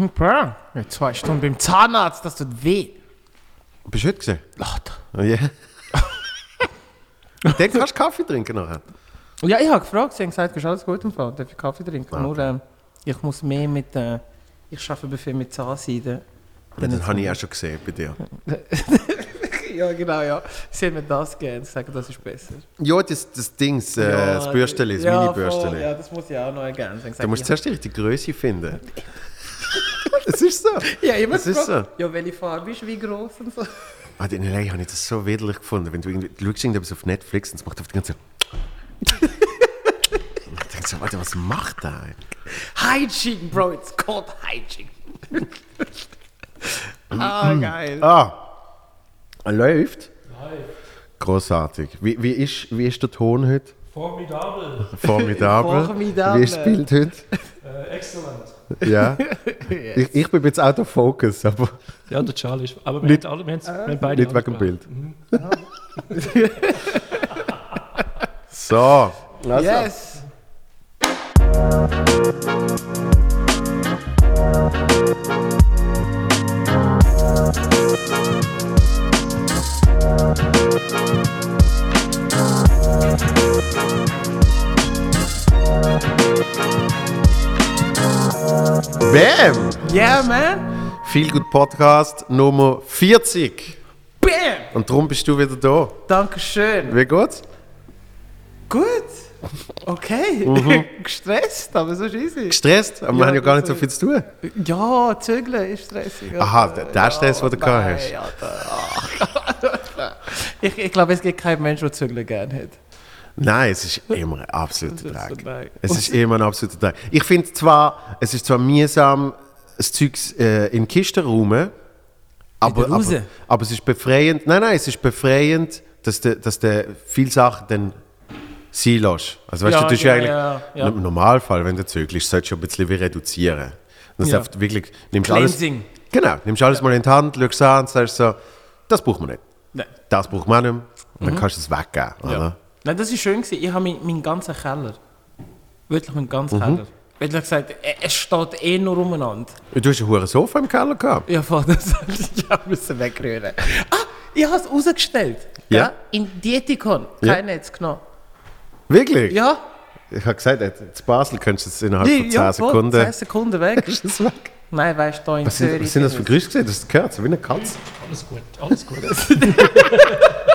Hm, Bro, jetzt zwei Stunden beim Zahnarzt, das tut weh. Bist du heute gesehen? Lacht. Oh, ja. Dann kannst du Kaffee trinken nachher. Ja, ich habe gefragt, sie haben gesagt, ist alles gut im Fall, darf ich Kaffee trinken? Okay. Nur, ähm, ich muss mehr mit, äh, ich arbeite viel mit Zahnseide. Ja, das habe ich auch schon gesehen bei dir. Ja, genau, ja. Sie haben mir das gegeben, sie sagen, das ist besser. Ja, das, das Dings, äh, Ja, das Bürsteli, das ja, Mini-Bürsteli. voll, Ja, das muss ich auch noch ergänzen. Du musst zuerst die richtige Größe finden. das ist so. Ja, immer Das ist gefragt, Ja, welche Farbe ist wie groß und so. Ah, in LA habe ich das so widerlich gefunden. Wenn du, irgendwie, du schaust irgendetwas auf Netflix und es macht auf die ganze Zeit. ich denke so, Alter, was macht der? Hygiene, Bro, it's called Hygiene. ah, geil. Ah, er läuft. Großartig. Wie, wie, ist, wie ist der Ton heute? Formidabel. Formidabel. Formidabel. Wie spielt heute? Äh, excellent. Ja. Ich, ich bin jetzt out of focus, aber Ja, der Charlie ist. Aber wir Nicht- haben alle, wir haben beide nicht wegen dem. Bild. So. Also. Yes. Bam! Yeah, man. Feel Good Podcast Nummer 40. Bam. Und darum bist du wieder da. Dankeschön. Wie geht's? Gut. Okay. Gestresst, aber so ist easy. Gestresst? Aber wir Ja, haben ja gar nicht so viel zu tun. Ja, zügeln ist stressig. Aha, der- der Stress, den du gehabt nein, hast. Alter. ich ich glaube, es gibt keinen Mensch, der zügeln gerne hat. Nein, es ist immer ein absoluter Dreck. Es ist immer ein absoluter Dreck. Ich finde zwar, es ist zwar mühsam, das Zeug äh, in Kisten räumen, aber, aber, aber es ist befreiend. Nein, nein, es ist befreiend, dass du dass de viele Sachen dann sein lässt. Also weißt Ja, du, du ja, eigentlich, ja, ja. im Normalfall, wenn du zügelst, solltest du ein bisschen wie reduzieren. Das Ja. wirklich, nimmst alles, Cleansing. genau, nimmst alles mal in die Hand, schaust es an und sagst so, das braucht man nicht. Nein. Das braucht man nicht mehr. Und Mhm. dann kannst du es weggeben. Oder? Nein, das war schön. Gewesen. Ich habe meinen meinen ganzen Keller. Wirklich meinen ganzen Mhm. Keller. Weil ich gesagt eh- es steht eh nur umeinander. Du hast ein hohes Sofa im Keller gehabt. Ja, voll, das ich müssen wegrühren. Ah, ich habe es rausgestellt. Ja. Ja. In Dietikon. Ja. Keiner hat es genommen. Wirklich? Ja. Ich habe gesagt, in Basel könntest du es innerhalb von 10 ja, voll, Sekunden. 10 Sekunden weg. Ist das weg? Nein, weißt du, da in Was sind, Zürich. was sind das für sind Grüße gesehen? Das gehört so wie eine Katze. Alles gut, alles gut.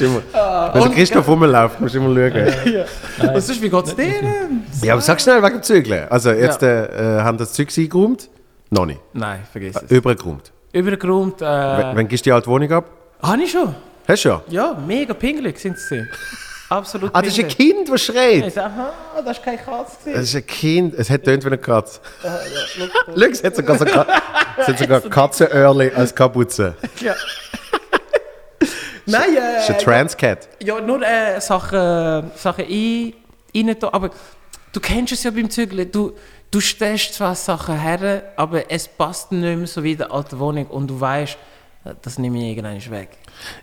Immer, wenn der Christoph rumläuft, musst du immer schauen. Was ist, wie geht es denen? Ja, aber sag schnell wegen dem Zügeln. Also, jetzt äh, äh, haben das Zeug eingeräumt? Noch nicht. Nein, vergiss es. Übergeräumt. Übergeräumt. Äh, W- Wann gibst du die alte Wohnung ab? habe ich schon. Hast du schon? Ja, mega pingelig sind sie. Absolut Ah, das ist ein. Kind, das schreit. Ich sage, aha, das ist keine Katze. Das ist ein Kind. Es hat tönt wie eine Katze. Schau, es hat sogar, so Ka es hat sogar Katzenöhrli als Kapuze. Ja. Nein, äh, Das ist ein Transcat. ja, nur äh, Sachen, Sachen ein, rein tun. Aber du kennst es ja beim Zügeln. Du, du stellst zwar Sachen her, aber es passt nicht mehr so wie in der alten Wohnung und du weißt, äh, das nehme ich irgendwann weg.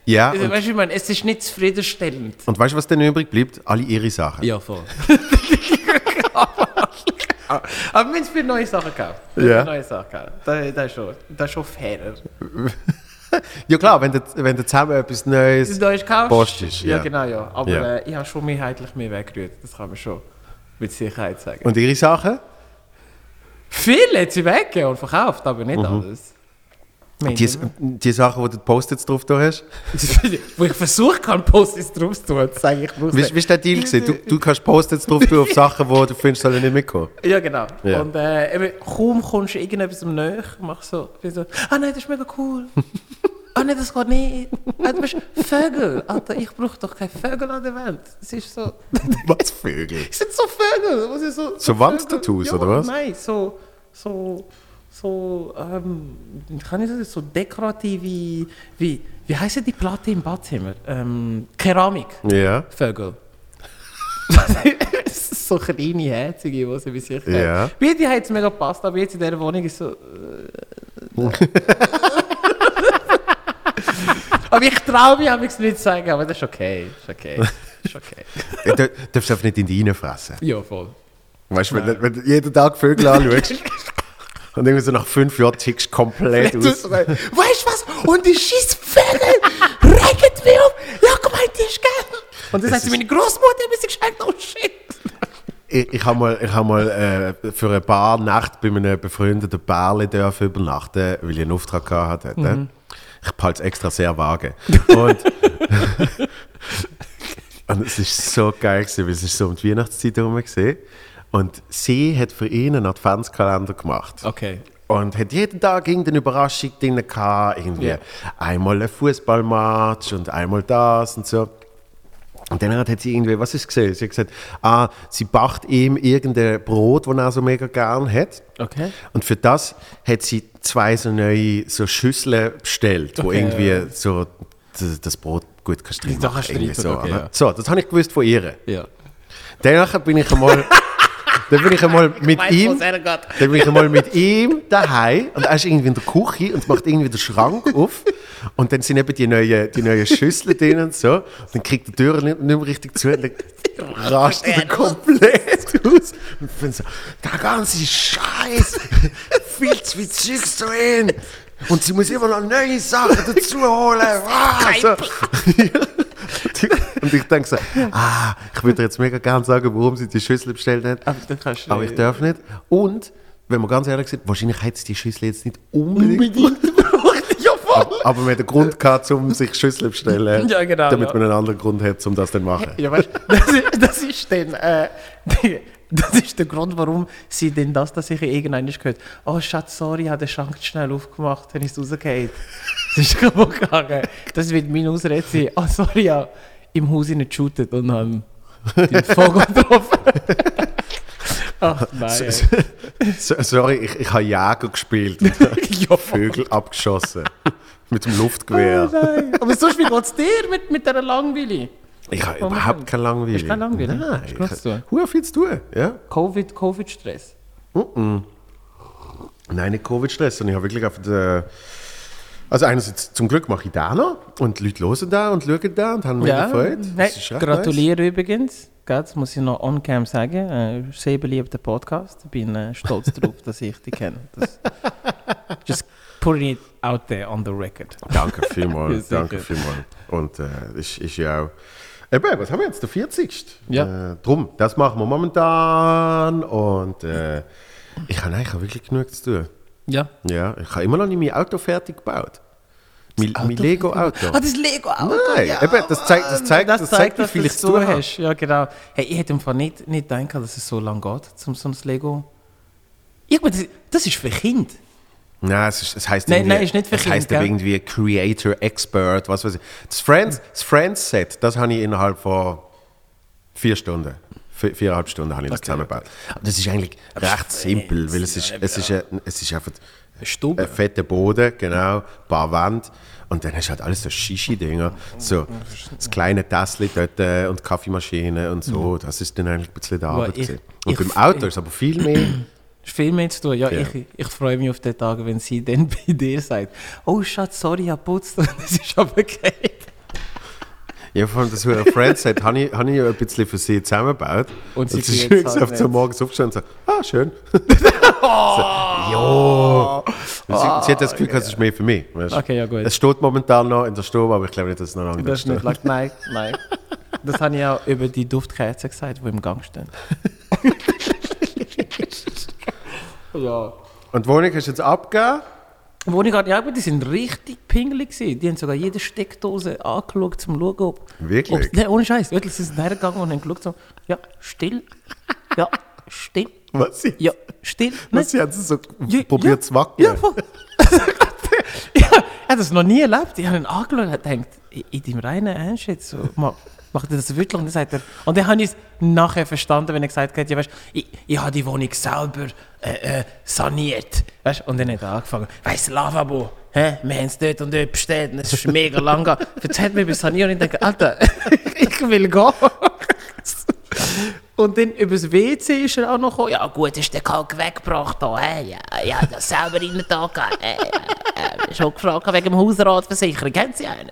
Ja, Also, weißt du, ich meine, es ist nicht zufriedenstellend. und weißt du, was dann übrig bleibt? Alle ihre Sachen. Ja, voll. aber wir haben viele neue Sachen gekauft. Ja. neue Sachen gekauft. Das, das, ist schon, das ist schon fairer. Ja klar, wenn du, wenn du zusammen etwas Neues... Neues gekauft? Post ist, ja. Ja, genau, ja. Aber Ja. Äh, ich habe schon mehrheitlich mehr weggerührt. Das kann man schon mit Sicherheit sagen. Und ihre Sachen? Viel hat sie weggegeben und verkauft, aber nicht alles. Die, die Sachen, wo du die Post-its drauf da hast? Wo ich versucht kann, Post-its drauf zu tun, sage ich, brauche Wie, ist der Deal gewesen? Du, du kannst Post-its drauf tun auf Sachen, wo du findest, sollen nicht mitkommen. Ja, genau. Ja. Und äh, eben, kaum kommst du irgendetwas näher, mach so, so, ah nein, das ist mega cool. ah nein, das geht nicht. Ah, du bist Vögel. Alter, ich brauche doch keine Vögel an der Welt. Das ist so, Was Vögel? es sind so Vögel. Was ist so, So Wandtattoos, Vögel. oder was? Nein, so, so, so, ähm, kann ich sagen, so dekorative, wie, wie heißen die Platte im Badzimmer? Ähm, Keramik. Ja. Vögel. so kleine, herzige, die sie bei sich Ja. Wie die hat es mega gepasst, aber jetzt in dieser Wohnung ist so. Äh, aber ich traue mich, habe ich es nicht zu sagen, aber das ist okay. Das ist okay. Das ist okay. Du darfst einfach nicht in die reinfressen. ja, voll. Weißt du, wenn, du- wenn du jeden Tag Vögel anschaust, Und irgendwie so nach fünf Jahren tickst du komplett aus. weißt du was? Und die scheiß Vögel regen mich auf. Ja, gemeint, die ist geil. Und dann sagt sie, ist- meine Großmutter hat mir geschenkt. Oh shit. Ich, ich habe mal, ich hab mal äh, für ein paar Nächte bei einem befreundeten Bärli übernachten, weil ich einen Auftrag gehabt hatte. Mhm. Ich behalte es extra sehr vage. Und, und es ist so geil gewesen, weil es ist so um die Weihnachtszeit herum gesehen. Und sie hat für ihn einen Adventskalender gemacht. Okay. Und hat jeden Tag irgendeine Überraschung drin gehabt. Irgendwie Ja. einmal ein Fußballmatch und einmal das und so. Und dann hat sie irgendwie, was ist gesehen? Sie hat gesagt, ah, sie backt ihm irgendein Brot, das er so mega gern hat. Okay. Und für das hat sie zwei so neue so Schüsseln bestellt, wo Okay, irgendwie ja. so das, das Brot gut kannst drin Da machen. rein so, okay, oder? ja. so, das habe ich gewusst von ihr. Ja. Danach bin ich einmal, dann bin ich einmal mit ihm, dann bin ich einmal mit ihm daheim und er ist irgendwie in der Küche und macht irgendwie den Schrank auf und dann sind eben die neuen, die neuen Schüsseln drin und so. Und dann kriegt die Tür nicht, nicht mehr richtig zu und dann rastet er komplett aus. Und ich bin so, der ganze Scheiß, viel zu viel Zeugs drin. Und sie muss immer noch neue Sachen dazu holen. Ah, so. Und ich denke so, ah, ich würde jetzt mega gerne sagen, warum sie die Schüssel bestellt hat. Aber dann kannst du. Aber ich darf nicht. Und, wenn wir ganz ehrlich sind, wahrscheinlich hätte sie die Schüssel jetzt nicht unbedingt. Unbedingt gebraucht. Ja, voll. Aber man hat einen Grund gehabt, um sich Schüssel zu bestellen. Ja, genau, Damit ja. man einen anderen Grund hat, um das dann zu machen. Ja, weißt du, das ist, das ist dann, äh, die- das ist der Grund, warum sie denn das, dass ich irgendwann gehört Oh Schatz, sorry, ich habe den Schrank schnell aufgemacht, dann ist es rausgefallen. Das ist kaputt gegangen. Das wird meine Ausrede sein. Oh sorry, ja, im Haus nicht geshootet und haben den Vogel getroffen. Ach nein. So, sorry, ich, ich habe Jäger gespielt und habe ja, Vögel abgeschossen. Mit dem Oh Luftgewehr. nein. Aber sonst, wie geht es dir mit, mit dieser Langweile? Ich habe Momentan. überhaupt keine Langweile. Hast du keine Langweile? Nein, Hast du zu tun? viel zu tun. Ja? Covid, Covid-Stress. Nein, nicht Covid-Stress, ich habe wirklich auf der. Also einerseits zum Glück mache ich da noch und die Leute hören da und schauen da und haben mich Ja, gefreut. recht gratuliere übrigens. Gell, Das muss ich noch on-cam sagen. Äh, sehr beliebter Podcast. Ich bin äh, stolz darauf, dass ich dich kenne. Das, just putting it out there on the record. Nice. Danke vielmals, danke vielmals. Und äh, ist, ist ja auch. Eben, was haben wir jetzt? Der 40. Ja. Äh, drum, das machen wir momentan und äh, ich habe eigentlich auch wirklich genug zu tun. Ja. Ja, ich habe immer noch nicht mein Auto fertig gebaut. Mein, mein Lego-Auto. Ah, das Lego-Auto. Nein, eben, das zeigt, das zeigt, das zeigt, wie viel ich zu tun hast. Ja, genau. Hey, ich hätte im Fall nicht, nicht gedacht, dass es so lange geht, um so ein Lego... Ich meine, das, das ist für Kinder. Nein, es, ist, es heißt Nein, irgendwie, nein, ist nicht für es heißt Kinder, aber irgendwie Creator Expert, was weiß ich. Das Friends, das Friends Set, das habe ich innerhalb von vier Stunden, vier, viereinhalb Stunden habe ich das zusammengebaut. Aber das ist eigentlich recht simpel, weil es ist, es ist, ein- es ist einfach Stube. ein fetter Boden, genau, ein paar Wände und dann hast du halt alles so Shishi-Dinger, so das kleine Tässchen dort äh, und Kaffeemaschine und so, das ist dann eigentlich ein bisschen der Aber Arbeit. ich-. Und ich- beim Auto ist es aber viel mehr... Ist viel mehr zu tun. Ja, Ja. Ich, ich freue mich auf den Tag, wenn sie dann bei dir sagt, oh Schatz, sorry, ich habe putzt es ist aber okay. Ja, vor allem das Hure Friends Set habe ich, ja ein bisschen für sie zusammengebaut. Und sie sie ist es auf halt so morgens aufgestanden und so, ah, schön. so, ja. sie, sie hat das Gefühl, das ist mehr für mich. Weißt? Okay, ja, gut. Es steht momentan noch in der Stube, aber ich glaube nicht, dass es noch lange Das ist nicht lang. Nein, nein. Das habe ich auch über die Duftkerzen gesagt, die im Gang stehen. ja. Und die Wohnung hast du jetzt abgegeben? Gerade, ja, aber die sind richtig pingelig gewesen. Die haben sogar jede Steckdose angeschaut, um zu schauen, ob... Wirklich? Nein, ohne Scheiß. Wirklich, sie sind hergegangen und haben geschaut, so, ja, still. Ja, still. Was sie, Ja, still. was sie hat so Ja, probiert ja. zu wackeln. Ja, voll. ja, ich habe das noch nie erlebt. Ich habe ihn angeschaut und gedacht, in in deinem reinen Ernst jetzt, so, ma- macht er das wirklich? Und dann sagt er, und dann habe ich es nachher verstanden, wenn er gesagt hat, ja, weißt, ich, ich habe die Wohnung selber äh, äh, saniert. Weißt, und dann hat er angefangen, weißt du, Lavabo, hä? wir haben es dort und dort bestellt und es ist mega lang gegangen. Erzählt mir über Sanieren und ich denke, Alter, ich will gehen. Und dann über das WC ist er auch noch gekommen. Ja gut, ist der Kalk weggebracht da, hä? Ja, ja, das selber rein da gegeben. Äh, äh, äh, schon gefragt wegen dem Hausratversicherung. Kennen Sie einen?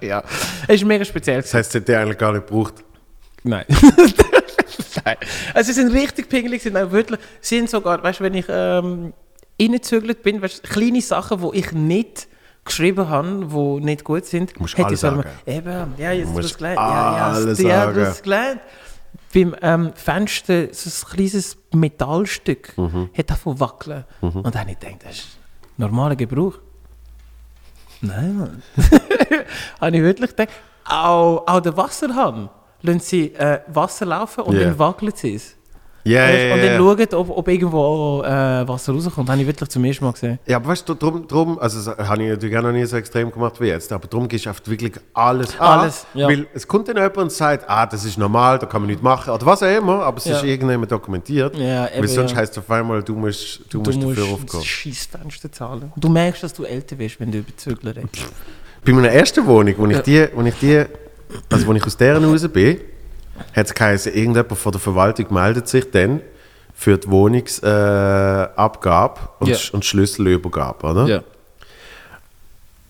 ja. Es ist mega speziell. Das heißt, sie hat die eigentlich gar nicht gebraucht. Nein. Nein. Also sie sind richtig pingelig, sind auch wirklich, sind sogar, weißt du, wenn ich ähm, reingezügelt bin, weißt kleine Sachen, die ich nicht geschrieben habe, die nicht gut sind, Musst hätte ich sagen. Eben, ja, jetzt hast du das gelernt. Ja, ja, ja, du es gelernt. Beim ähm, Fenster so ein kleines Metallstück Mhm. hat davon wackeln. Und dann habe ich gedacht, das ist normaler Gebrauch. Nein, Mann. habe ich wirklich gedacht. Auch, auch der Wasserhahn lassen sie äh, Wasser laufen und Ja. dann wackelt sie es. Weißt, ja, und dann schauen, ob, ob irgendwo äh, Wasser rauskommt. habe ich wirklich zum ersten Mal gesehen. Ja, aber weißt du, drum, drum also das habe ich natürlich auch noch nie so extrem gemacht wie jetzt, aber darum gehst du oft wirklich alles an, Alles, ja. weil es kommt dann jemand und sagt, ah, das ist normal, da kann man nichts machen, oder was auch immer, aber es Ja. ist irgendjemand dokumentiert, Ja, eben, weil sonst ja. heißt es auf einmal, du musst, du Du musst dafür musst aufgehen. das Scheissfenster zahlen. Du merkst, dass du älter wirst, wenn du über Zügler redest. Bei meiner ersten Wohnung, wo ich die, wo ich die, also wo ich aus deren raus bin, hat es geheißen, irgendjemand von der Verwaltung meldet sich dann für die Wohnungsabgabe äh, und. Sch- und Schlüsselübergabe, oder? Ja.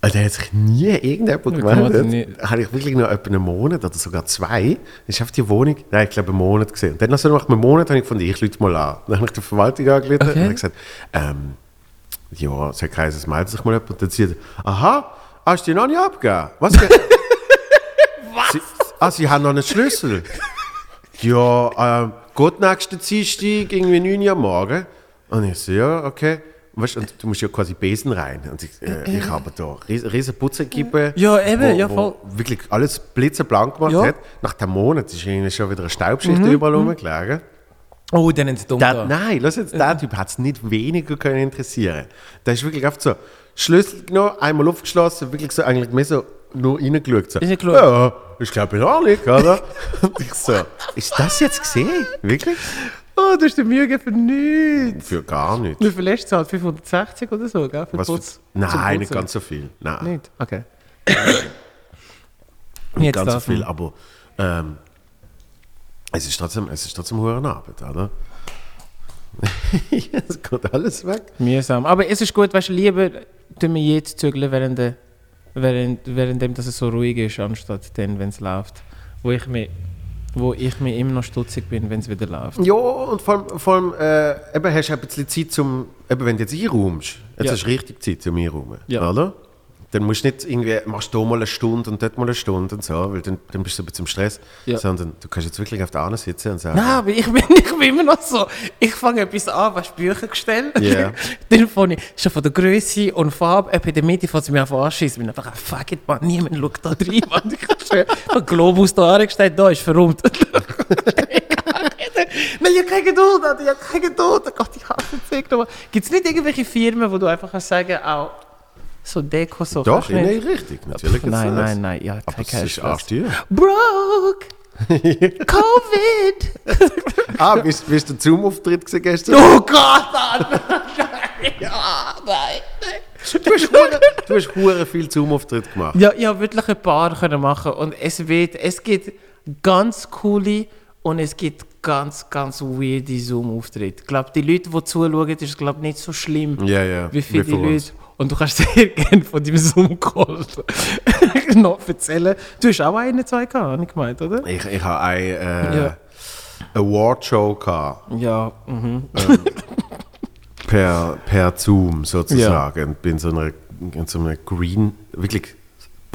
Und da hat sich nie irgendjemand gemeldet. habe ich wirklich noch etwa einen Monat oder sogar zwei. Ich habe die Wohnung, nein, ich glaube einen Monat gesehen. Und dann nach einem Monat habe ich gefunden, ich lüte mal an. Dann habe ich die Verwaltung angerufen Okay. und gesagt, ähm, ja, es hat geheißen, es meldet sich mal jemand. Und dann er, aha, hast du die noch nicht abgegeben? Was? Was? Sie, ah, Sie haben noch einen Schlüssel? ja, ähm, geht nächsten Dienstag irgendwie 9 Uhr am Morgen. Und ich so, ja, okay. Und Weißt, und du musst ja quasi Besen rein. Und ich, äh, ich habe da riesen, riesen Putzequipe. Ja, eben, wo, ja, wo voll. Wirklich alles blitzeblank gemacht Ja. hat. Nach dem Monat ist irgendwie schon wieder eine Staubschicht Mhm, überall rumgelegen. Oh, dann sind sie dumm da. nein, lass jetzt, der Typ hat es nicht weniger können interessieren. Der ist wirklich oft so, Schlüssel genommen, einmal aufgeschlossen, wirklich so, eigentlich mehr so nur reingeschaut. So, Reingeschaut. ja, ich glaube ja auch nicht, oder? Und ich so, ist das jetzt gesehen? Wirklich? Oh, du hast dir Mühe gegeben für nichts. Für gar nichts. Wie viel hast du gezahlt? 560 oder so, gell? Für Was Putz, für, nein, nicht ganz so viel. Nein, Nicht? Okay. nicht ganz so viel, aber ähm, es ist trotzdem, es ist trotzdem hohe Arbeit, oder? es geht alles weg. Mühsam. Aber es ist gut, weißt du, lieber tun wir jetzt zügeln, während, der- während, währenddem dass es so ruhig ist, anstatt dann, wenn es läuft. Wo ich mir, wo ich mir immer noch stutzig bin, wenn es wieder läuft. Ja, und vor allem, vor allem äh, eben hast du ein bisschen Zeit zum, eben wenn du jetzt einräumst, jetzt Ja. hast du richtig Zeit zum Einräumen, Ja. oder? Dann musst du nicht irgendwie, machst du mal eine Stunde und dort mal eine Stunde und so, weil dann, dann bist du ein bisschen im Stress, Ja. sondern du kannst jetzt wirklich auf der anderen sitzen und sagen, Nein, aber ich bin, ich bin immer noch so. Ich fange etwas an, was Bücher gestellt. Ja. Dann fange ich schon von der Größe und Farbe, etwa in der Mitte fängt es mir einfach anschießen. Ich bin einfach, fuck it, man, niemand schaut da rein, man. Ich habe schon einen Globus da angestellt, da ist verrummt. Nein, ich habe keine Geduld, Alter, ich habe keine Geduld. Oh Gott, ich hasse Zeug. Gibt es nicht irgendwelche Firmen, wo du einfach kannst sagen, auch so Deko, so doch, nein, nicht? richtig, natürlich. gibt's Nein, nein, nein, ja, Aber es ist Cash. arschteuer. Broke! Covid! Ah, bist, bist du Zoom-Auftritt gesehen gestern? Oh Gott, Alter! ja, nein, nein. Du hast hure- du hast hure viel Zoom-Auftritt gemacht. Ja, ich habe wirklich ein paar können machen und es wird, es gibt ganz coole und es gibt ganz, ganz weirde Zoom-Auftritte. Ich glaube, die Leute, die zuschauen, ist glaube nicht so schlimm, Ja, ja. wie viele uns. Leute. Und du kannst sehr gerne von deinem Zoom-Call noch erzählen. Du hast auch einen, zwei gehabt, habe ich gemeint, oder? Ich, ich habe eine äh, Ja. Award-Show gehabt. Ja, mhm. per, per Zoom sozusagen. Und bin so einer, in so einer Green, wirklich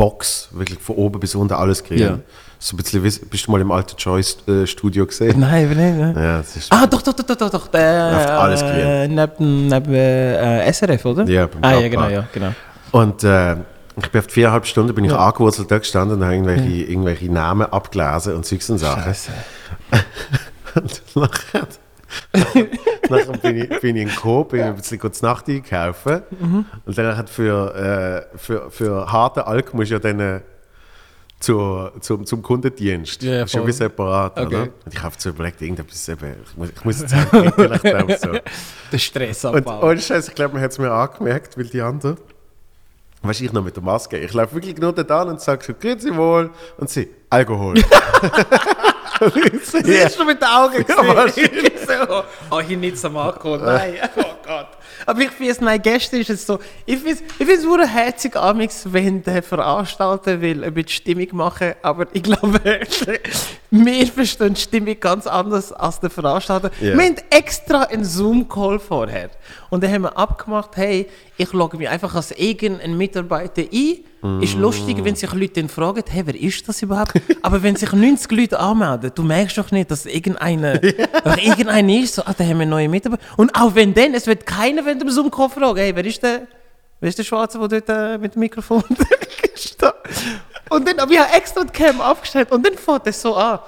Box, wirklich von oben bis unten alles kriegen. Ja. So ein bisschen, bist du mal im alten Joyce-Studio gesehen? Nein, aber nicht. Ne? Ja, das ist, Ah, doch, doch, doch, doch, doch, doch. Äh, alles äh, neben, neben äh, SRF, oder? Ja, beim Ah, ja, genau, ja, genau. Und äh, ich bin auf viereinhalb Stunden bin ich Ja. angewurzelt da gestanden und habe irgendwelche, irgendwelche Namen abgelesen und und Sachen. Scheiße. Und nachher, nachher bin, ich, bin ich in Coop, bin ein bisschen kurz Nacht einkaufen. Mhm. Und dann hat für, äh, für, für harte Alk musst du ja dann äh, zur, zum, zum Kundendienst. Ja voll. wie separat, Okay. oder? Und ich habe so überlegt, irgendetwas eben, ich muss, ich muss jetzt auch so. Der Und Stressabbau. ohne Scheiß, ich glaube, man hat es mir angemerkt, weil die anderen. Weißt du, ich noch mit der Maske. Ich laufe wirklich nur da an und sage so, grüezi wohl. Und sie, Alkohol. Und ich so, Sie ja. schon mit den Augen Ja, gesehen. so, oh, hier nicht zum Alkohol. Nein, oh Gott. Aber ich finde es, nein, gestern ist es so, ich finde es ich nur herzig amix, wenn der Veranstalter will ein bisschen Stimmung machen, aber ich glaube, wir verstehen die Stimmung ganz anders als der Veranstalter. Ja. Wir haben extra einen Zoom-Call vorher und dann haben wir abgemacht, hey, ich logge mich einfach als irgendein Mitarbeiter ein. Ist lustig, wenn sich Leute dann fragen, hey, wer ist das überhaupt? Aber wenn sich 90 Leute anmelden, du merkst doch nicht, dass irgendeiner, irgendeiner ist, so, ah, da haben wir neue Mitarbeiter. Und auch wenn dann, es wird keiner wenn dem Zoom-Call fragen, hey, wer ist der, wer ist der Schwarze, der dort äh, mit dem Mikrofon steht? Und dann, aber ich habe extra die Cam aufgestellt und dann fängt er so an.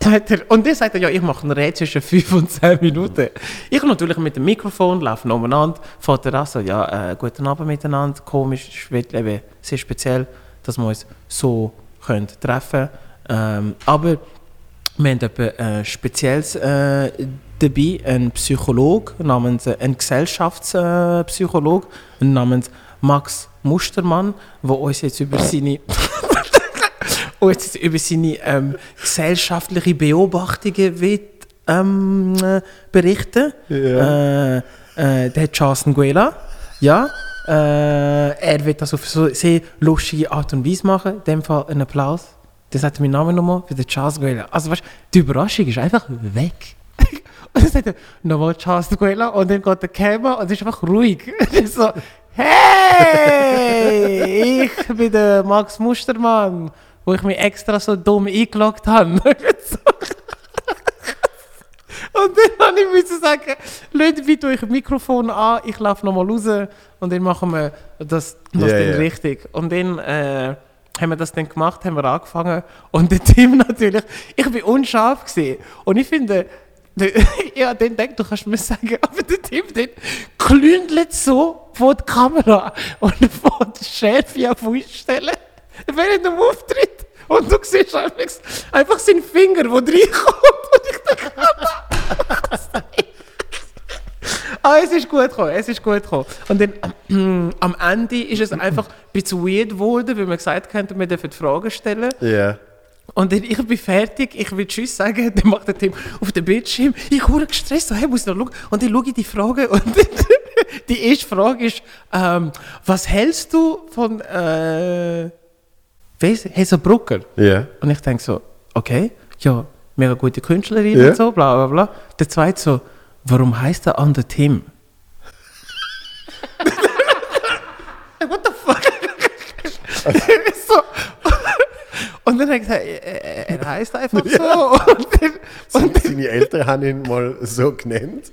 Sagt er, und dann sagt er, ja, ich mache ein Rede zwischen 5 und 10 Minuten. Ich natürlich mit dem Mikrofon, laufe umeinander, fährt er an, so, ja, äh, guten Abend miteinander, komisch, eben sehr speziell, dass wir uns so können treffen können. Ähm, aber wir haben etwas äh, Spezielles äh, dabei, einen Psychologe namens, äh, ein Gesellschaftspsychologe Psychologe namens Max Mustermann, der uns jetzt über seine uns jetzt über seine ähm, gesellschaftliche Beobachtungen wird, ähm, äh, berichten. Äh, äh, der hat Charles Nguela, ja. Äh, er wird das auf so eine sehr lustige Art und Weise machen. In dem Fall einen Applaus. Der sagt meinen Namen nochmal für den Charles Nguela. Also weißt, die Überraschung ist einfach weg. und dann sagt er nochmal Charles Nguela und dann geht der Kamera und es ist einfach ruhig. so, hey, ich bin der Max Mustermann, wo ich mich extra so dumm eingeloggt habe. Und dann habe ich müssen sagen, Leute, wie tue ich das Mikrofon an, ich laufe nochmal raus und dann machen wir das, das dann ja. richtig. Und dann äh, haben wir das dann gemacht, haben wir angefangen und der Team natürlich, ich bin unscharf gesehen und ich finde, ja, dann denkt, du kannst mir sagen, aber der Team den klündelt so vor die Kamera und vor die Schärfe auf einstellen, während dem Auftritt. Und du siehst einfach, einfach seinen Finger, der reinkommt. Und ich denke, Ah, es ist gut gekommen, es ist gut gekommen. Und dann ähm, am Ende ist es einfach ein bisschen weird geworden, weil wir gesagt haben, wir dürfen Fragen stellen. Ja. Und dann, ich bin fertig, ich will Tschüss sagen, dann macht der Tim auf dem Bildschirm, ich hure gestresst, so, hey, muss ich noch schauen. Und dann schaue ich die Frage und die erste Frage ist, ähm, was hältst du von äh, weiss, Hazel Brucker? Ja. Und ich denke so, okay, ja, mega gute Künstlerin Ja. und so, bla bla bla. Der zweite so, warum heißt er Under Tim? What the fuck? so. Und dann habe ich gesagt, er, er heißt einfach so. Und dann, und Seine Eltern haben ihn mal so genannt.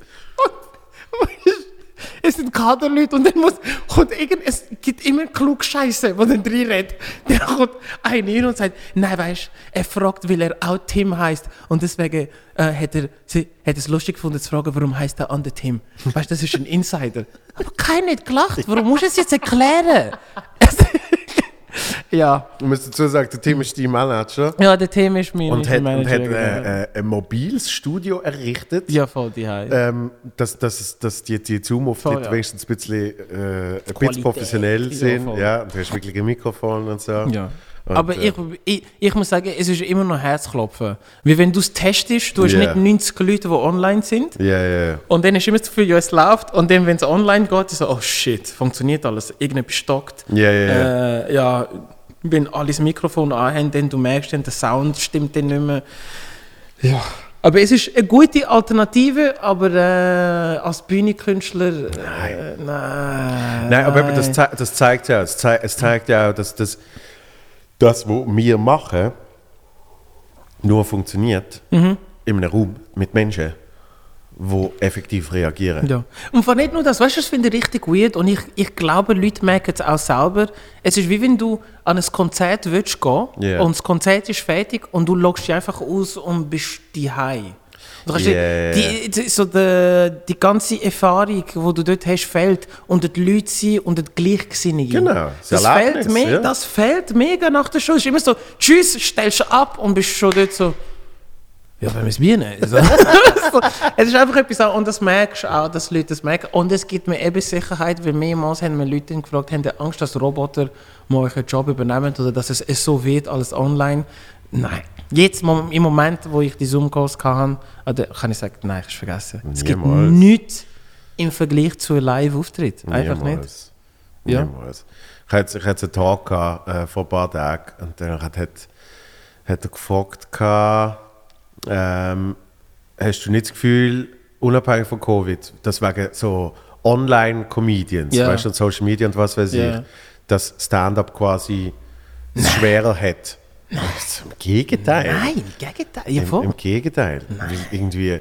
Es sind Kaderleute und dann muss, kommt irgend, es gibt immer klug Scheiße, wo dann drin redet. Dann kommt einer hin und sagt, nein, weißt er fragt, weil er auch Tim heißt und deswegen äh, hat, er, sie, hat es lustig gefunden zu fragen, warum heißt er Under Tim. Weißt das ist ein Insider. Aber keiner hat gelacht, warum musst du es jetzt erklären? ja, Ich muss dazu sagen, der Tim ist dein Manager ja, der Tim ist mein und hat, und Manager hat gewesen. äh, äh, ein mobiles Studio errichtet. Ja, voll die. Ähm, dass, dass, dass die, die Zoom-Auftritte ja. wenigstens ein bisschen, äh, ein bisschen professionell ja, sind. Ja, und du hast wirklich ein Mikrofon und so. Ja. Und, Aber äh, ich, ich, ich muss sagen, es ist immer noch Herzklopfen. Wie wenn du es testest, du hast Ja. nicht 90 Leute, die online sind. Ja, ja. Und dann du immer das Gefühl, ja, es läuft. Und dann, wenn es online geht, ist so, oh shit, funktioniert alles. Irgendetwas stockt. Ja. Äh, ja, wenn alle das Mikrofon anhaben, dann du merkst, dann, der Sound stimmt dann nicht mehr. Ja. Aber es ist eine gute Alternative, aber äh, als Bühnenkünstler. Äh, nein. Nein, aber eben, das, das zeigt ja, es zeigt, es zeigt ja auch, dass das, das, was wir machen, nur funktioniert Mhm. in einem Raum mit Menschen, die effektiv reagieren. Ja. Und vor nicht nur das, weißt du, das finde ich richtig weird und ich, ich glaube, Leute merken es auch selber. Es ist wie wenn du an ein Konzert willst gehen Ja. und das Konzert ist fertig und du loggst dich einfach aus und bist daheim. Du kannst Ja. die, die, so die, die ganze Erfahrung, die du dort hast, fehlt unter die Leute sein und die Gleichgesinnungen. Genau, das das, fehlt me ja. das fehlt mega nach der Show. Es ist immer so, tschüss, stellst du ab und bist schon dort so, ja, wenn wir es Bier nehmen. So. es ist einfach etwas, und das merkst du auch, dass Leute das merken. Und es gibt mir eben Sicherheit, weil mehrmals haben mir Leute gefragt, haben die Angst, dass Roboter mal euren Job übernehmen oder dass es so wird, alles online. Nein. Jetzt, im Moment, wo ich die Zoom-Calls hatte, oder kann ich sagen, nein, ich habe es vergessen. Es gibt Niemals. nichts, im Vergleich zu einem Live-Auftritt. Einfach nicht. Niemals. Ja. Niemals. Ich hatte, ich hatte einen Talk gehabt, äh, vor ein paar Tagen und dann hat, hat, hat er gefragt, gehabt, ähm, hast du nicht das Gefühl, unabhängig von Covid, dass wegen so Online-Comedians, Ja. weißt du, Social Media und was weiß Ja. ich, dass Stand-up quasi schwerer hat? So, Im Gegenteil. Nein, im Gegenteil. Ja, Im. Im Gegenteil. Weil Irgendwie,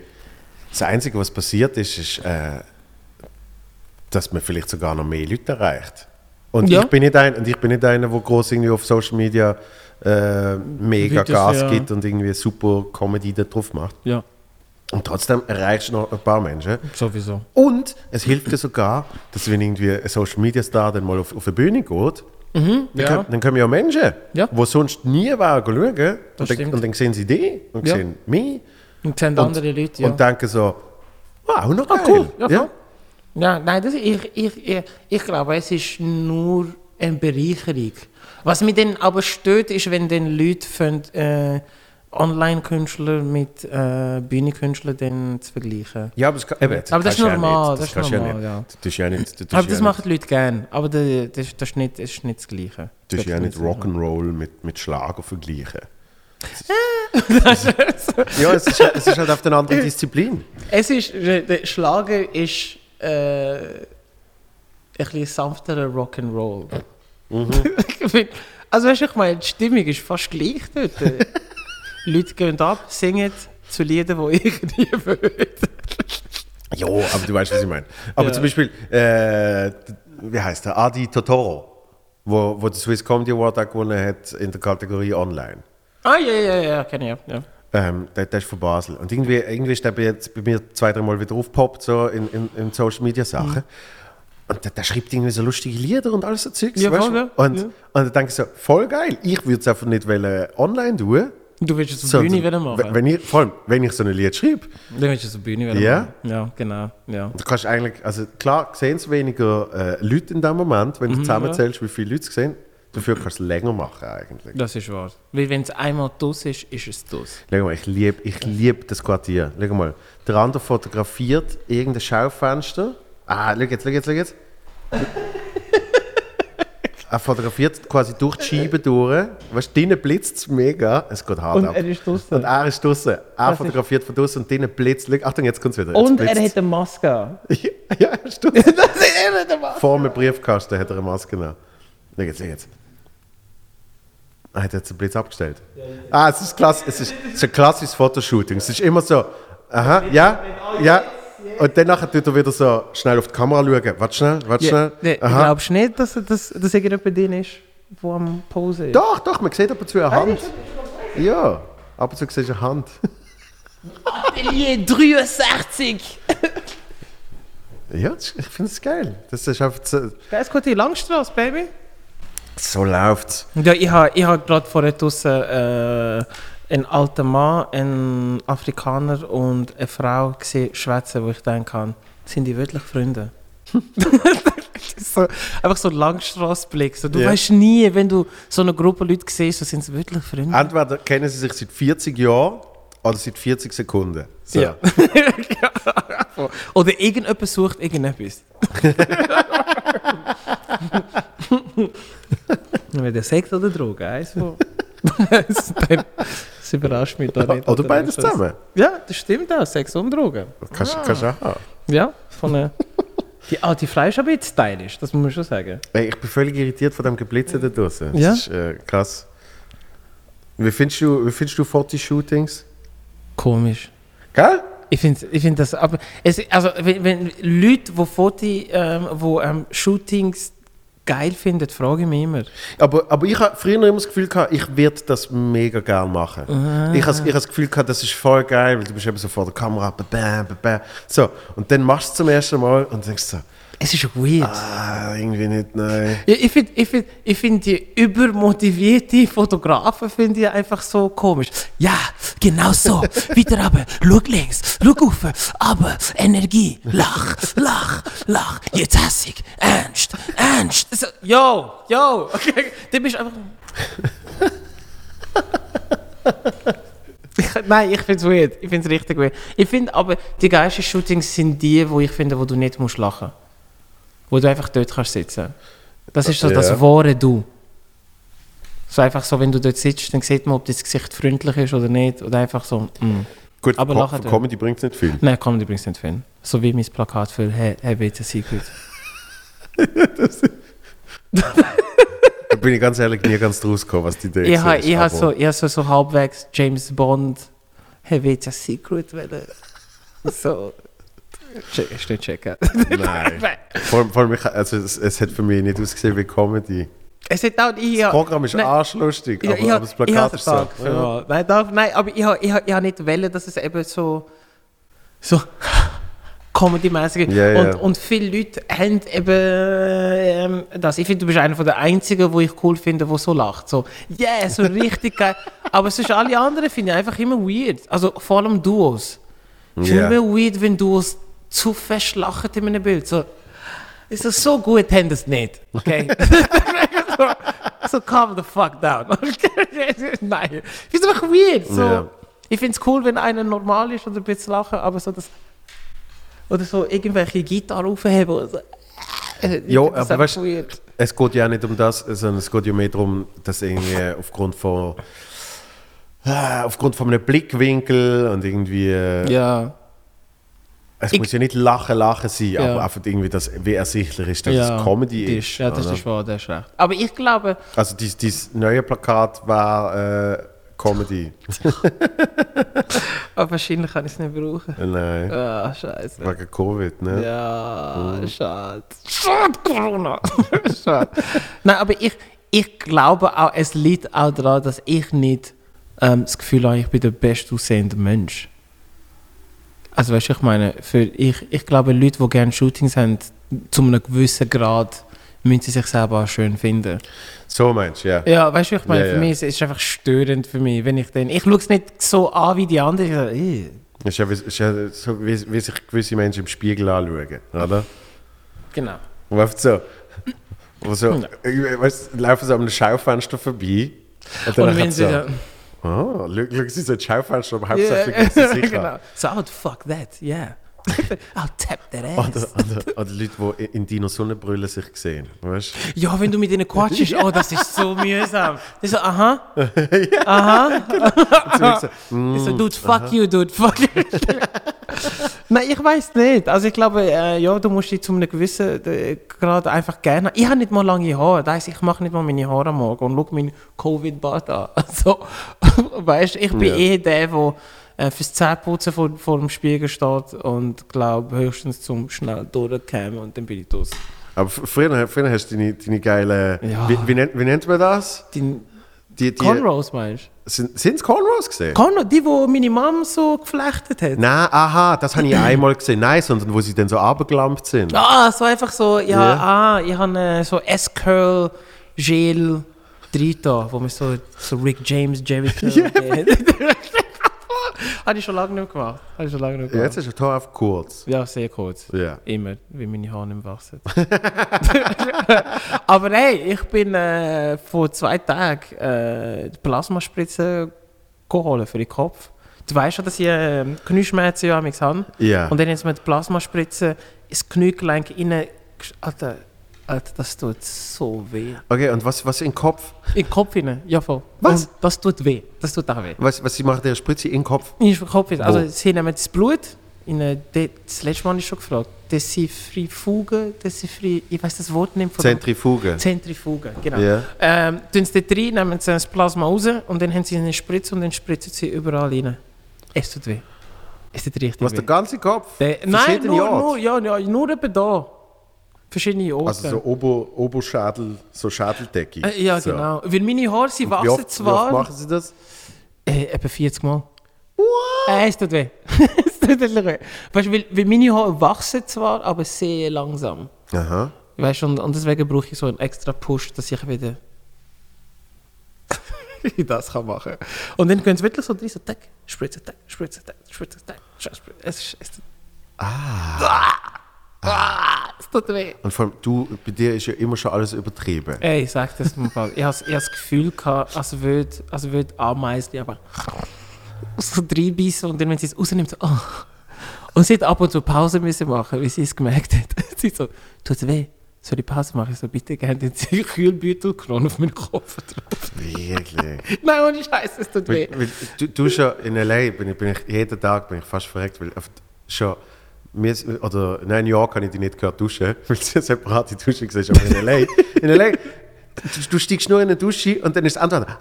das Einzige, was passiert ist, ist, äh, dass man vielleicht sogar noch mehr Leute erreicht. Und, Ja. ich, bin nicht ein, und ich bin nicht einer, der groß irgendwie auf Social Media äh, mega Videos, Gas ja. gibt und irgendwie super Comedy da drauf macht. ja, Und trotzdem erreichst du noch ein paar Menschen. sowieso. Und es hilft dir sogar, dass wenn irgendwie ein Social Media Star dann mal auf, auf eine Bühne geht, dann, ja. können, dann kommen ja Menschen, Ja. die sonst nie wären schauen. Und dann, und dann sehen sie die und Ja. sehen mich. Und sehen andere Leute, ja. Und denken so, wow, noch Ah, cool. Ja, Ja. Ja, nein, das, ich, ich, ich, ich glaube, es ist nur eine Bereicherung. Was mich dann aber stört, ist, wenn dann Leute von äh, Online-Künstlern mit äh, Bühnenkünstlern zu vergleichen. Ja, aber das, kann- eben, Aber das ist normal, nicht. das ist normal, nicht. ja. Das ist ja nicht, das Aber das machen die Leute gerne. Aber das, das, das, ist nicht, das ist nicht das Gleiche. das ist ja nicht das Rock'n'Roll mit, mit Schlager vergleichen. ja, es ist, es ist halt auf eine andere Disziplin. Es ist, der Schlager ist äh, ein bisschen sanfterer Rock'n'Roll. Mhm. Also weißt du, ich meine, die Stimmung ist fast gleich dort. Leute gehen ab, singen zu Liedern, die ich nie will. Ja, aber du weißt, was ich meine. Aber Ja. zum Beispiel, äh, wie heißt der? Adi Totoro, wo, wo der Swiss Comedy Award auch gewonnen hat in der Kategorie Online. Ah, ja, ja, ja, kenne ich, ja. Ähm, der, der ist von Basel. Und irgendwie, irgendwie ist der jetzt bei mir zwei, drei Mal wieder aufgepoppt, so in, in, in Social Media Sachen. Und der, der schreibt irgendwie so lustige Lieder und alles so Zeugs. Ja, voll, ja. Und, Ja. und dann denke ich so, voll geil. Ich würde es einfach nicht wollen online tun. Du willst es auf So, der Bühne wieder machen? Wenn ich, vor allem, wenn ich so ein Lied schreibe, Du willst auf der Bühne wieder Ja? machen? Ja, genau. Ja. du kannst eigentlich, also klar, sehen es weniger äh, Leute in dem Moment, wenn du zusammenzählst, wie viele Leute es sehen. Dafür kannst du es länger machen eigentlich. Das ist wahr. Weil wenn es einmal dus ist, ist es dus. Schau mal, ich liebe ich lieb das Quartier. Schau mal, der andere fotografiert irgendein Schaufenster. Ah, schau jetzt, schau jetzt, schau jetzt. er fotografiert quasi durch die Scheibe durch. Weißt du, drinnen blitzt es mega. Es geht hart ab. ist dus. Und er ist draußen. Er Das fotografiert von draußen und drinnen blitzt. Achtung, jetzt kommt es wieder. Jetzt Und er hat eine Maske. ja, er ist draußen. das ist er der Maske. Vor dem Briefkasten hat er eine Maske genommen. Schau jetzt, schau jetzt. Er hat jetzt den Blitz abgestellt. Ah, es ist, klass, es, ist, es ist ein klassisches Fotoshooting. Es ist immer so, aha, ja, ja. Und dann nachher tut er wieder so schnell auf die Kamera schauen. Warte schnell, warte schnell. nee, glaubst du nicht, dass, dass, dass irgendjemand bei denen ist, der am Pose ist? Doch, doch, man sieht ab und zu eine Hand. Ja, ab und zu siehst du eine Hand. Atelier 63! Ja, ich finde es geil. Das ist einfach so, Geil, gut die Langstrasse, Baby. so läuft Ja, ich habe ich ha gerade vorher draussen äh, einen alten Mann, einen Afrikaner und eine Frau gesehen, schwätzen, wo ich denken kann, sind die wirklich Freunde? so, einfach so ein Langstrassblick. So, du Ja. weißt nie, wenn du so eine Gruppe Leute siehst, so sind sie wirklich Freunde. Entweder kennen sie sich seit 40 Jahren oder seit 40 Sekunden. So. Ja. Oder irgendjemand sucht irgendetwas. Wenn der Sekt oder Drogen, eins von. das überrascht mich da nicht. Oder beides zusammen. Ja, das stimmt auch, Sex und Drogen. Kannst, kannst du auch haben. Ja, von einer. Die alte Frau ist aber jetzt stylisch, das muss man schon sagen. Ey, ich bin völlig irritiert von dem Geblitze da draußen. Das Ja? ist äh, krass. Wie findest du, wie findest du Fotoshootings? Komisch. Gell? Ich finde ich find das. Aber es, also, wenn, wenn Leute, die Fotos, ähm, wo, ähm, Shootings geil finden, frage ich mich immer. Aber, aber ich habe früher immer das Gefühl gehabt, ich werde das mega gerne machen. Ah. Ich habe ich hab das Gefühl gehabt, das ist voll geil, weil du bist eben so vor der Kamera, bam, bam, bam. So, und dann machst du es zum ersten Mal und denkst so, Es ist weird. ah, irgendwie nicht, nein. Ja, ich finde ich find, ich find die übermotivierte Fotografen finde ich einfach so komisch. Ja, genau so. Wieder aber. Schau links, schau auf, aber Energie. Lach, lach, lach. Jetzt hässig. Ernst, ernst. So, yo, yo. Okay, dann bist du einfach... Nein, ich finde es weird. Ich finde es richtig weird. Ich finde aber, die geilsten Shootings sind die, wo ich finde, wo du nicht musst lachen. Wo du einfach dort kannst sitzen. Das ist so Ja. das wahre Du. So einfach so, wenn du dort sitzt, dann sieht man, ob das Gesicht freundlich ist oder nicht. Oder einfach so, mm. Gut, Aber nachher. Comedy bringt es nicht viel. Nein, komm, die bringst nicht viel. So wie mein Plakat für Hey, hey a Secret. Da bin ich ganz ehrlich nie ganz draus gekommen, was die Idee Ich habe ist, ich ha aber- so, ich so, so halbwegs James Bond Hey a Secret wollen. So. Check, ist nicht checken. Nein. vor, vor mich, also es, es hat für mich nicht ausgesehen wie Comedy. Es hat auch, ich, Das Programm ist Nein. arschlustig, Ja, aber, ich, aber das ich Plakat habe ist so. für mal. Nein, darf, nein, aber ich habe ich, hab- ich hab nicht wollen, dass es eben so, so Comedy-mäßig Ja, ja. und, und viele Leute haben eben ähm, das. Ich finde, du bist einer von der Einzigen, wo ich cool finde, der so lacht. So, yeah, so richtig geil. Aber sonst alle anderen finde ich einfach immer weird. Also vor allem Duos. Ich finde Ja. immer weird, wenn Duos zu fest lachen in einem Bild. So, ist das so gut, haben das nicht. Okay? so, so calm the fuck down. Nein. Ich finde es einfach weird. So. Ja. Ich finde es cool, wenn einer normal ist und ein bisschen lachen, aber so das. Oder so irgendwelche Gitarre aufheben. Oder so. Äh, Ja, aber weißt- weird. Es geht ja nicht um das, sondern es geht ja mehr darum, dass irgendwie aufgrund von ah, aufgrund von einem Blickwinkel und irgendwie äh, Ja. Es Ich- muss ja nicht lachen lachen sein, Ja. aber einfach irgendwie, dass wie ersichtlich ist, dass ja, es Comedy das ist. Ja, das oder? ist wahr, das ist recht. Aber ich glaube, Also dieses, neue Plakat war äh, Comedy. aber wahrscheinlich kann ich es nicht brauchen. Nein, Ah, scheiße. wegen Covid, ne? Ja, schade. Schade, Corona. schade. Nein, aber ich, ich glaube auch, es liegt auch daran, dass ich nicht ähm, das Gefühl habe, ich bin der best aussehende Mensch. Also weißt du, ich meine, für ich, ich glaube, Leute, die gerne Shootings haben, zu einem gewissen Grad müssen sie sich selber auch schön finden. So meinst du, ja. Ja, weißt du, ich meine, Ja, für ja. mich ist es einfach störend für mich, wenn ich dann, ich schaue es nicht so an wie die anderen. Ich sage, «Ih.» Ist ja, ist ja so, wie, wie sich gewisse Menschen im Spiegel anschauen, oder? genau. Und einfach so, wo so ich weißt, laufen so an einem Schaufenster vorbei und dann Und wenn sie so, oh, schau, schau sie so ins Schaufenster, aber hauptsächlich ist sie sicher. genau. So, oh, fuck that, yeah. I'll tap that ass. Oder, oder, oder Leute, die in deiner Sonnenbrille sich sehen, weißt? Ja, wenn du mit ihnen quatschst, oh, das ist so mühsam. Das ist so, aha, aha. So, mm, so, dude, fuck you, dude, fuck you. Nein, ich weiß nicht. Also ich glaube, äh, ja, du musst dich zu einem gewissen äh, Grad einfach gerne. Ich habe nicht mal lange Haare. Das heisst, ich mache nicht mal meine Haare am Morgen und schau meinen Covid-Bart an. Also, weißt, ich bin Ja. eh der, der äh, fürs Zähneputzen vor, vor dem Spiegel steht und glaube höchstens zum schnell durchkämen und dann bin ich draus. Aber früher, früher hast du deine, deine geile. Ja. Wie, wie, nennt, wie nennt man das? Die Die, die, Cornrows meinst Sind es Cornrows gesehen? du? Cornrows, die, die meine Mom so geflechtet hat. Nein, aha, das habe ich einmal gesehen. Nein, sondern wo sie dann so abgelampt sind. Ah, so einfach so, ja, Ja. ah, ich habe äh, so S-Curl, Gel, Drita, wo man so, so Rick James, Jerry Curl Habe ich schon lange nicht gemacht. Habe ich schon lange nicht Ja, jetzt gemacht. ist das Haar auf kurz. Ja, sehr kurz. Ja. Immer, wie meine Haare nicht mehr wachsen. Aber hey, ich bin äh, vor zwei Tagen äh, die Plasmaspritze geholt für den Kopf. Du weißt ja, dass ich äh, Knieschmerzen ja habe. Ja. Und dann haben sie mit Plasmaspritze ins Kniegelenk rein. Alter, Alter, das tut so weh. Okay, und was, was den Kopf? Den Kopf hinein, ja voll. Was? Und das tut weh. Das tut auch weh. Was, was sie machen, der Spritze in den Kopf? In den Kopf hinein. Also sie nehmen das Blut. In, de, das letzte Mal habe ich schon gefragt. Desinfrifuge, Desinfri... Ich weiß das Wort nicht. von Zentrifuge. Zentrifuge, genau. Ja. Ähm, tun sie dort rein, nehmen sie das Plasma raus und dann haben sie eine Spritze und dann spritzen sie überall rein. Es tut weh. Es tut richtig Was, weh. der ganze Kopf? Der, nein, nur, nur, ja, ja, nur etwa da. Verschiedene Orte. Also so Ober, Oberschädel, so Schädeldecke. Äh, ja, so. genau. Weil meine Haare, sie Wie wachsen oft, wie oft zwar... machen sie das? Äh, etwa 40 Mal. What? Äh, es tut weh. es tut wirklich weh. Weißt du, weil, weil meine Haare wachsen zwar, aber sehr langsam. Aha. Weißt du, und, und deswegen brauche ich so einen extra Push, dass ich wieder das kann machen. Und dann gehen sie wirklich so drin, so tack, spritze, tack, spritze, tack, spritze, tack, spritze. Es ist... Es, ah. Ah. Es tut weh. Und vor allem, du, bei dir ist ja immer schon alles übertrieben. Ey, ich sag das mal. Ich habe ich hab das Gefühl gehabt, als würde, als würde Ameisen aber so reinbeissen und dann, wenn sie es rausnimmt, so, oh. Und sie hat ab und zu Pause müssen machen, wie sie es gemerkt hat. sie so, tut's weh? Soll ich Pause machen? Ich so, bitte gerne. Einen Kühlbeutel genommen auf meinen Kopf drauf. Wirklich. Nein, ohne Scheiße, es tut weh. Weil, weil, du, du schon in L.A. bin ich, bin ich jeden Tag bin ich fast verreckt, weil oft schon mir, oder in einem Jahr kann ich die nicht gehört duschen, weil es eine separate Dusche war, aber in L.A. in L.A. Du, du steigst nur in eine Dusche und dann ist die Antwort, ah,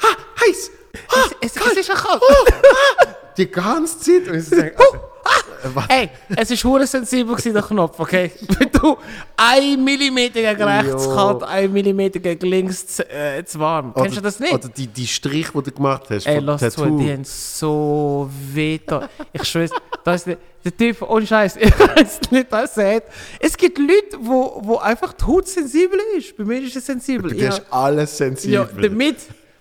heiß, ah, Es, es ist ja kalt. die ganze Zeit. Und ich denke, also, was? Ey, es war hure sensibel gewesen, der Knopf, okay? Wenn du ein Millimeter gegen rechts Jo. kalt, ein Millimeter gegen links zu, äh, zu warm. Kennst du das nicht? Oder die, die Strich, die du gemacht hast, Ey, lass zu, die haben so weh da. Ich schwöre, das ist der, der Typ, ohne Scheiß, ich weiß nicht, was er sagt. Es gibt Leute, wo, wo einfach die Haut sensibel ist. Bei mir ist es sensibel. Du bist alles Ja, sensibel. damit,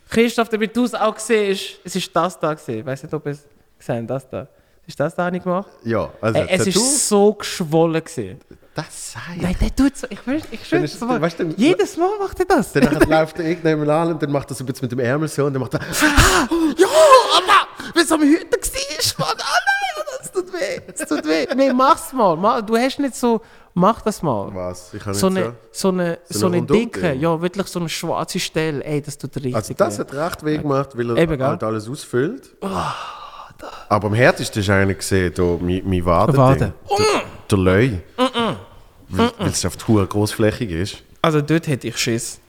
Christoph, damit du es auch siehst, es ist das da gesehen. Ich weiß nicht, ob es gesehen das da. Ist das da nicht gemacht? Ja, also Ey, es ist so geschwollen gesehen. das sei. Nein, der tut so. Ich schwöre, ich schwöre. so mal- weißt du, Jedes Mal macht er das. Dann läuft er irgendjemand an und dann macht er so ein bisschen mit dem Ärmel so und dann macht er, Ja, aber wenn es am Hüten war, Mann. Ah nein, das tut weh. Das tut weh. Nein, mach's mal. Ma- Du hast nicht so. Mach das mal. was? Ich kann So nicht eine, so eine, So so eine eine dicke, ja, wirklich so eine schwarze Stelle. Ey, das tut richtig Also das hat recht weh gemacht, weil er Eben, halt alles ausfüllt. Aber am härtesten ist eigentlich gesehen, da, mein, mein Waden. Wade. Der, der Leu. Weil, weil es auf die großflächig ist. Also dort hätte ich Schiss.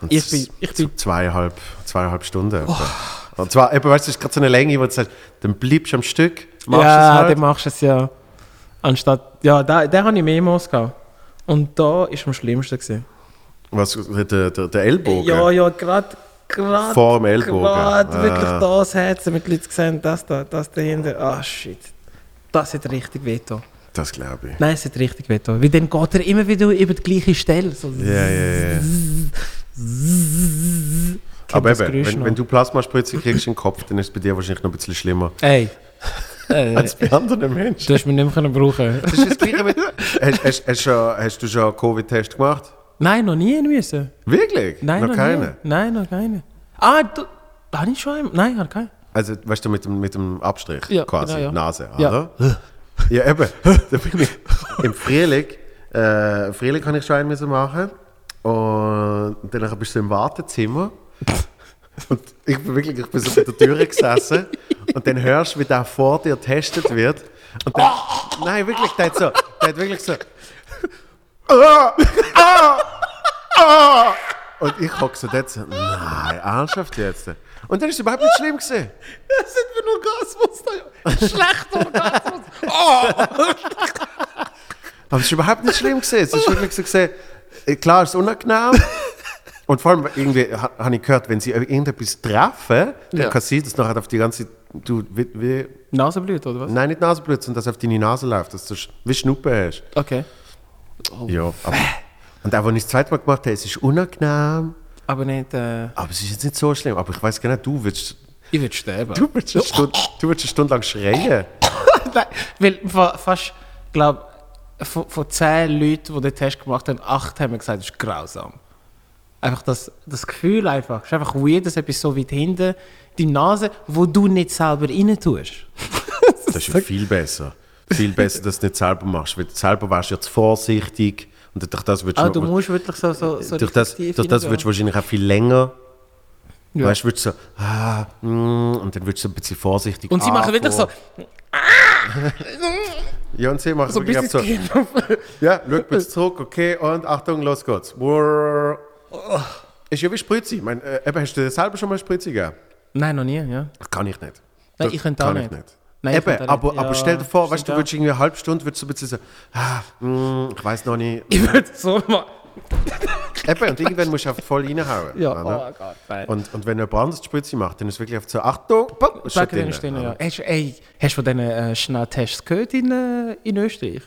Und Ich bin- ich bin- zweieinhalb, zweieinhalb Stunden. etwa. Und zwar, eben, weißt du, es ist gerade so eine Länge, wo du sagst, dann bleibst du am Stück, machst ja, es halt. dann machst du es ja. Anstatt. Ja, da, da habe ich mehrmals gehabt. Und da ist am schlimmsten gewesen. Was, der, der, der Ellbogen? Ja, ja, gerade. Gerade. Vor dem Ellbogen. Gerade Ah. wirklich das Herz, damit die Leute sehen, das da, das dahinter. Ah, shit. Das hat richtig wehgetan. Das glaube ich. Nein, es hat richtig wehgetan. Weil dann geht er immer wieder über die gleiche Stelle. So. Ja, ja, ja. Aber eben, wenn, wenn du Plasmaspritze kriegst in den Kopf, dann ist es bei dir wahrscheinlich noch ein bisschen schlimmer Ey. Äh, als bei anderen Menschen. du hast mich nicht mehr brauchen Das ist das Gleiche mit. hast, hast, hast, hast du schon einen Covid-Test gemacht? Nein, noch nie müssen. Wirklich? Nein, noch noch keine? Nie. Nein, noch keine. Ah, du. Habe ich schon einen? Nein, habe keinen. Also, weißt du, mit dem, mit dem Abstrich Ja, quasi, genau, ja. Nase, Ja. oder? Ja, eben. Da bin ich im Frühling, äh, Frühling kann ich schon einen machen. Und dann bist du im Wartezimmer. Und ich bin wirklich, ich bin so bei der Tür gesessen. Und dann hörst du, wie der vor dir getestet wird. Und dann, nein, wirklich, der hat so, der hat wirklich so, ah, ah, ah. Und ich hocke so dort so, nein, ernsthaft jetzt? Und dann ist es überhaupt nicht schlimm gewesen. Das sind wir nur Gasmuster. Schlechter Gasmuster. Aber es ist überhaupt nicht schlimm gesehen. Es ist wirklich so gesehen, äh, klar, es ist unangenehm. Und vor allem, irgendwie ha- habe ich gehört, wenn sie irgendetwas treffen, dann Ja. kann es sein, dass nachher auf die ganze du, wie, wie, Nasenblut, oder was? nein, nicht Nasenblut, sondern dass auf deine Nase läuft, dass du wie Schnuppe hast. Okay. Ja, aber, und auch, wenn ich das zweite Mal gemacht habe, es ist unangenehm, Aber nicht, äh, aber es ist jetzt nicht so schlimm. Aber ich weiß genau, du willst, ich würde sterben. du willst, eine, Stunde, du willst eine Stunde lang schreien. Nein, weil fa- fast, glaube von, von zehn Leuten, die den Test gemacht haben, acht haben gesagt, das ist grausam. Einfach das, das Gefühl einfach. Es ist einfach weird, dass etwas so weit hinten die Nase, wo du nicht selber rein tust. Das ist ja viel besser. Viel besser, dass du nicht selber machst. Weil du selber wärst ja zu vorsichtig. Und durch das würdest Ah, du du musst wirklich so, so, so durch das, durch das würdest du wahrscheinlich auch viel länger. Ja. Weißt du, würdest so, ah, mm, und dann würdest du ein bisschen vorsichtig. Und sie machen wirklich so, Ja, und sie machen so wirklich so. Ja, schau bitte zurück, okay, und Achtung, los geht's. Brrr. Ist ja wie Spritze. Ich meine, äh, hast du selber schon mal Spritze gegeben? Nein, noch nie, ja. Kann ich nicht. Nein, Das ich könnte auch kann nicht. Ich nicht. Nein, Eben, auch aber, Ja, stell dir vor, weißt du, du auch. würdest irgendwie eine halbe Stunde würdest du so ein bisschen so, ah, mm, ich weiß noch nicht. Ich würde so machen. Eben, und irgendwann musst du einfach voll reinhauen. Ja, oder? oh Gott, nein. Und, und wenn jemand anderes die Spritze macht, dann ist es wirklich auf so, Achtung, pop, ist schon drin, oder? ja. Hast, du- ey, hast du von diesen äh, Schnelltests gehört in, äh, in Österreich?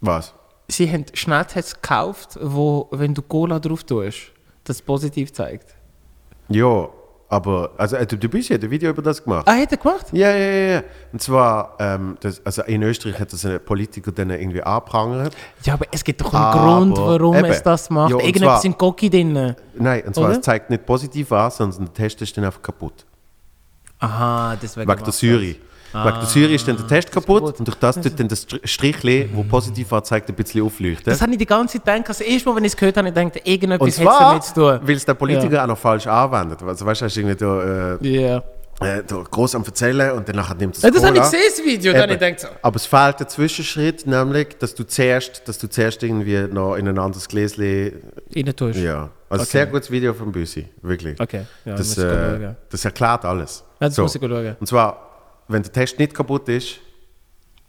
Was? Sie haben Schnelltests gekauft, wo, wenn du Cola drauf tust, das positiv zeigt. Ja, aber, also äh, du, du bist ja ein Video über das gemacht. Ah, hat er gemacht? Ja, ja, ja, ja. Und zwar, ähm, das, also in Österreich hat das ein Politiker dann irgendwie angeprangert. Ja, aber es gibt doch einen Aber Grund, warum eben. es das macht. Ja, Irgendetwas in Cocky drin. Nein, und zwar, Oder? es zeigt nicht positiv an, sondern der Test ist dann einfach kaputt. Aha, deswegen. Wegen der Syri. Wegen der Syri ist dann der Test kaputt, kaputt. und durch das tut dann das Str- Strichli, wo positiv anzeigt, ein bisschen aufleuchten. Das habe ich die ganze Zeit gedacht. Also, erst mal, wenn ich es gehört habe, ich gedacht, Und irgendetwas hat damit zu tun. weil es der Politiker auch noch falsch anwendet. Also weißt du, ist irgendwie da, äh, Ja. äh, groß am Erzählen und dann nachher nimmt es Ja, das habe ich gesehen, das Video. Dann ich gedacht, so. Aber es fehlt der Zwischenschritt, nämlich, dass du zuerst, dass du zuerst irgendwie noch in ein anderes Gläschen. Rein tust. Ja. Also Okay. sehr gutes Video von Büsi, wirklich. Okay, ja, das, äh, das erklärt alles. Ja, das So. muss ich schauen. Und zwar, wenn der Test nicht kaputt ist,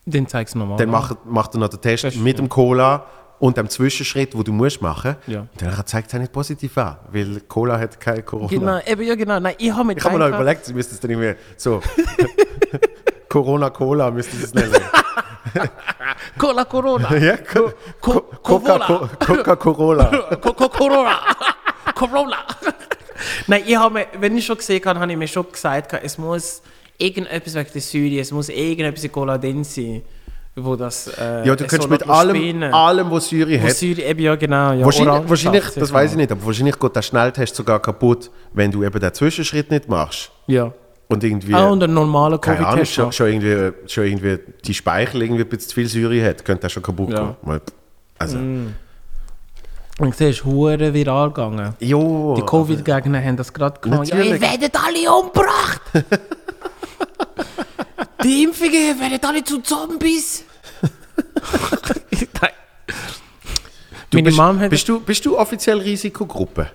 Dann zeig es nochmal. dann macht, macht er noch den Test ist- mit dem Cola und dem Zwischenschritt, wo du musst machen. Ja. Und dann zeigt es nicht positiv an, weil Cola hat kein Corona. Genau, eben, ja, genau. Nein, ich habe mir Ich habe mir noch überlegt, sie müssten es dann irgendwie so Corona Cola müssten sie es nennen. Cola Corona. ja, Co Co- Coca Cola. Coca Cola. Co- Co- Corona. Corona. Nein, ich habe mir, wenn ich schon gesehen habe, habe ich mir schon gesagt, es muss irgendetwas wegen der Syrien, es muss irgendetwas in Cola drin sein, wo das. Äh, Ja, du soll mit allem, allem, was Syrien Wo hat. Syrien, eben, ja, genau. Ja, Wahrscheinlich, wahrscheinlich das weiß ich nicht, aber wahrscheinlich geht der Schnelltest sogar kaputt, wenn du eben den Zwischenschritt nicht machst. Ja. Und irgendwie, Ah, und ein normaler keine Ahnung, schon, schon, irgendwie, schon irgendwie die Speichel irgendwie ein bisschen zu viel Syrien hat, könnte das schon kaputt Ja. gehen. Also, Und du siehst, hure viral gegangen. jo. Die Covid-Gegner haben das gerade gemacht. Ja, ihr werdet alle umgebracht! Die Impfungen werden alle zu Zombies! Nein. du Meine bist, Mom hat- bist, du, bist du offiziell Risikogruppe?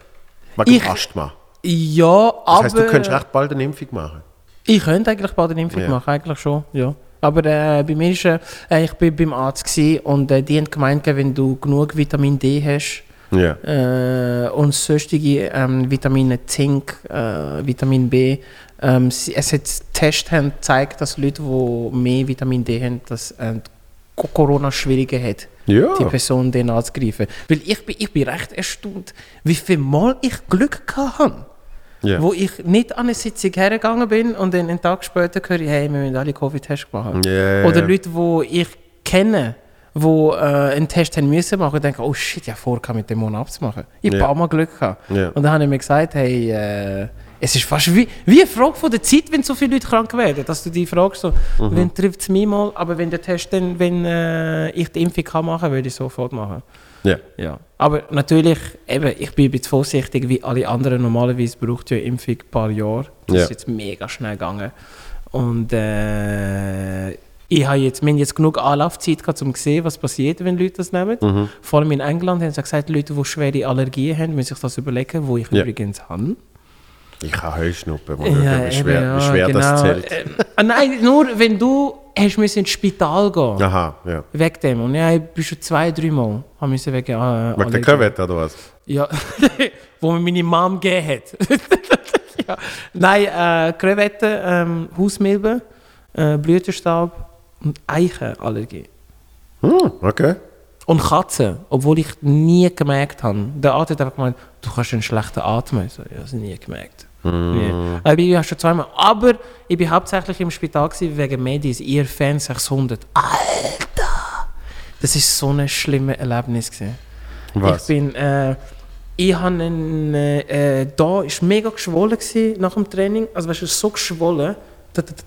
Wegen Ich- Asthma. Ja, Das aber... heißt, du könntest recht bald eine Impfung machen. Ich könnte eigentlich bald eine Impfung Ja. machen, eigentlich schon, ja. Aber äh, bei mir ist, äh, ich bin beim Arzt gewesen und äh, die haben gemeint, wenn du genug Vitamin D hast Ja. äh, und sonstige ähm, Vitamine, Zink, äh, Vitamin B, ähm, es hat Tests haben gezeigt, dass Leute, die mehr Vitamin D haben, dass äh, Co- Corona schwieriger hat, Ja. die Person den anzugreifen. Weil ich bin, ich bin recht erstaunt, wie viel Mal ich Glück habe ja. wo ich nicht an eine Sitzung hergegangen bin und dann einen Tag später höre ich, hey, wir müssen alle Covid-Tests machen. Ja, Oder. Leute, die ich kenne, die äh, einen Test haben müssen machen, denken, oh shit, ich habe vor, mit dem Monat abzumachen. Ich habe Ja. ein paar Mal Glück gehabt. Ja. Und dann habe ich mir gesagt, hey, äh, es ist fast wie, wie eine Frage von der Zeit, wenn so viele Leute krank werden, dass du die fragst, so, Mhm. wenn trifft es mich mal, aber wenn der Test dann, wenn äh, ich die Impfung kann machen, würde ich sofort machen. ja. Ja. Aber natürlich, eben, ich bin ein bisschen vorsichtig, wie alle anderen. Normalerweise braucht ja eine Impfung ein paar Jahre. Das Ja. ist jetzt mega schnell gegangen. Und äh, ich habe jetzt, wir haben jetzt genug Anlaufzeit gehabt, um zu sehen, was passiert, wenn Leute das nehmen. Mhm. Vor allem in England haben sie gesagt, Leute, die schwere Allergien haben, müssen sich das überlegen, wo ich Ja. übrigens habe. Ich habe Heuschnuppen. mal schauen, wie schwer, wie schwer das genau. zählt. Äh, ah, nein, nur wenn du hast müssen ins Spital gehen Aha, ja. Wegen dem. Und ja, ich bin schon zwei, drei Mal haben müssen wegen, äh, Wegen der. Covid oder was? Ja, wo mir meine Mom gegeben hat. ja. Nein, äh, Krevetten, ähm, Hausmilben, äh, Blütenstaub und Eichenallergie. Hm, okay. Und Katzen, obwohl ich nie gemerkt habe. Der Arzt hat einfach gemeint, du kannst einen schlechten Atmen. Ich so, ja, das nie gemerkt. Nie. Aber ich war schon zweimal. Aber ich war hauptsächlich im Spital wegen Medis, ihr Fan 600. Alter! Das war so ein schlimmes Erlebnis. Gewesen. Was? Ich bin, äh, ich habe einen, äh, da ist mega geschwollen gewesen nach dem Training. Also weißt du, so geschwollen,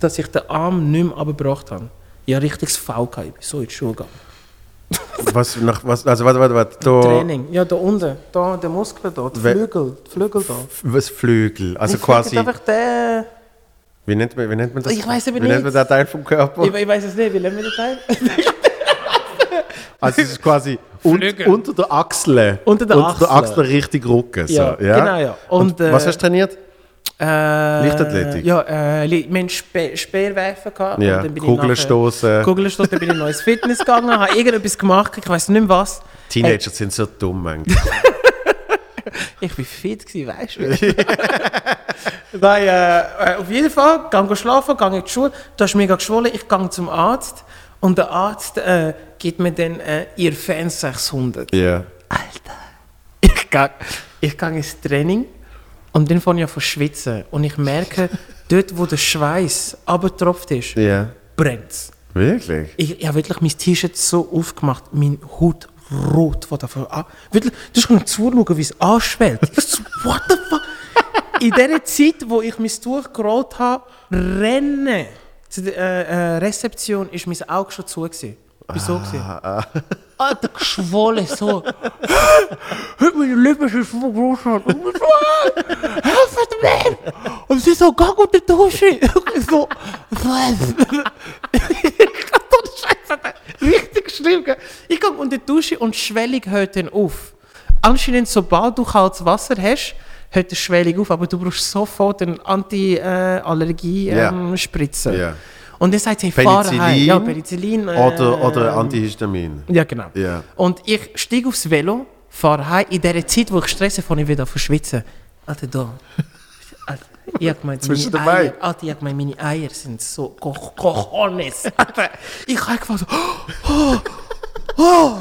dass, ich den Arm nicht mehr abgebracht habe. Ich habe richtiges V gehabt. Ich bin so in die Schule gegangen. Was, nach, was, also warte, warte, warte. Da, Training. Ja, da unten. Da, der Muskel da, die Flügel. Die Flügel da. was Flügel? Also Ich quasi, einfach den... wie nennt, man, wie nennt man das? Ich weiss aber Wie nennt nicht. man den Teil vom Körper? Ich, ich weiß es nicht, wie nennen wir den Teil? Also es ist quasi un, unter der Achsel. Unter der Achsel. Achsel richtig Rücken. So. Ja, ja, genau, ja. Und, Und, äh, was hast du trainiert? Äh, Leichtathletik? Ja, äh, wir hatten Speer, Speerwerfen gehabt. Ja, und dann bin ich Kugeln nachher- stoßen. Kugeln stoßen, dann bin ich noch ins Fitness gegangen, habe irgendetwas gemacht, ich weiß nicht mehr was. Teenager sind so dumm manchmal. Ich war fit, gewesen, weißt du? Nein, äh, äh, auf jeden Fall, gehe schlafen, gehe in die Schule, du hast mega geschwollen, ich gehe zum Arzt und der Arzt äh, gibt mir dann äh, ihr Fan 600. Ja. Ich gehe, ich gehe ins Training und dann fange ich an zu schwitzen und ich merke, dort wo der Schweiß abgetropft ist, Ja. brennt es. Wirklich? Ich, ich habe wirklich mein T-Shirt so aufgemacht, mein Hut rot von davon an. Wirklich, du kannst zuschauen, wie es anschwellt. Ich so, what the fuck? in der Zeit, wo ich mein Tuch gerollt habe, rennen zu der äh, äh, Rezeption, ist mein Auge schon zu. Gewesen. Wieso? Ah, Alter, geschwollen, so. Heute meine Lippen sind so groß. Und ich so, helft mir! Und sie so, geh unter die Dusche. Und ich so, was? Scheiße, richtig schlimm. gell? Ich gehe unter die Dusche und die Schwellung hört dann auf. Anscheinend, sobald du kaltes Wasser hast, hört die Schwellung auf, aber du brauchst sofort eine. Anti-Allergie-Spritze. Ja. Und dann sagt sie, fahr heim. Penicillin Ja, Penicillin. äh, Oder, oder Antihistamin. Ja, genau. Ja. Und ich steige aufs Velo, fahre heim. In der Zeit, wo ich stresse, fange ich wieder zu schwitzen. Alter, da. Alter, ich hab gemeint, meine dabei. Eier, Alter, ich hab gemeint, meine Eier sind so co- cojones. Ich habe gefragt so, oh, oh, oh,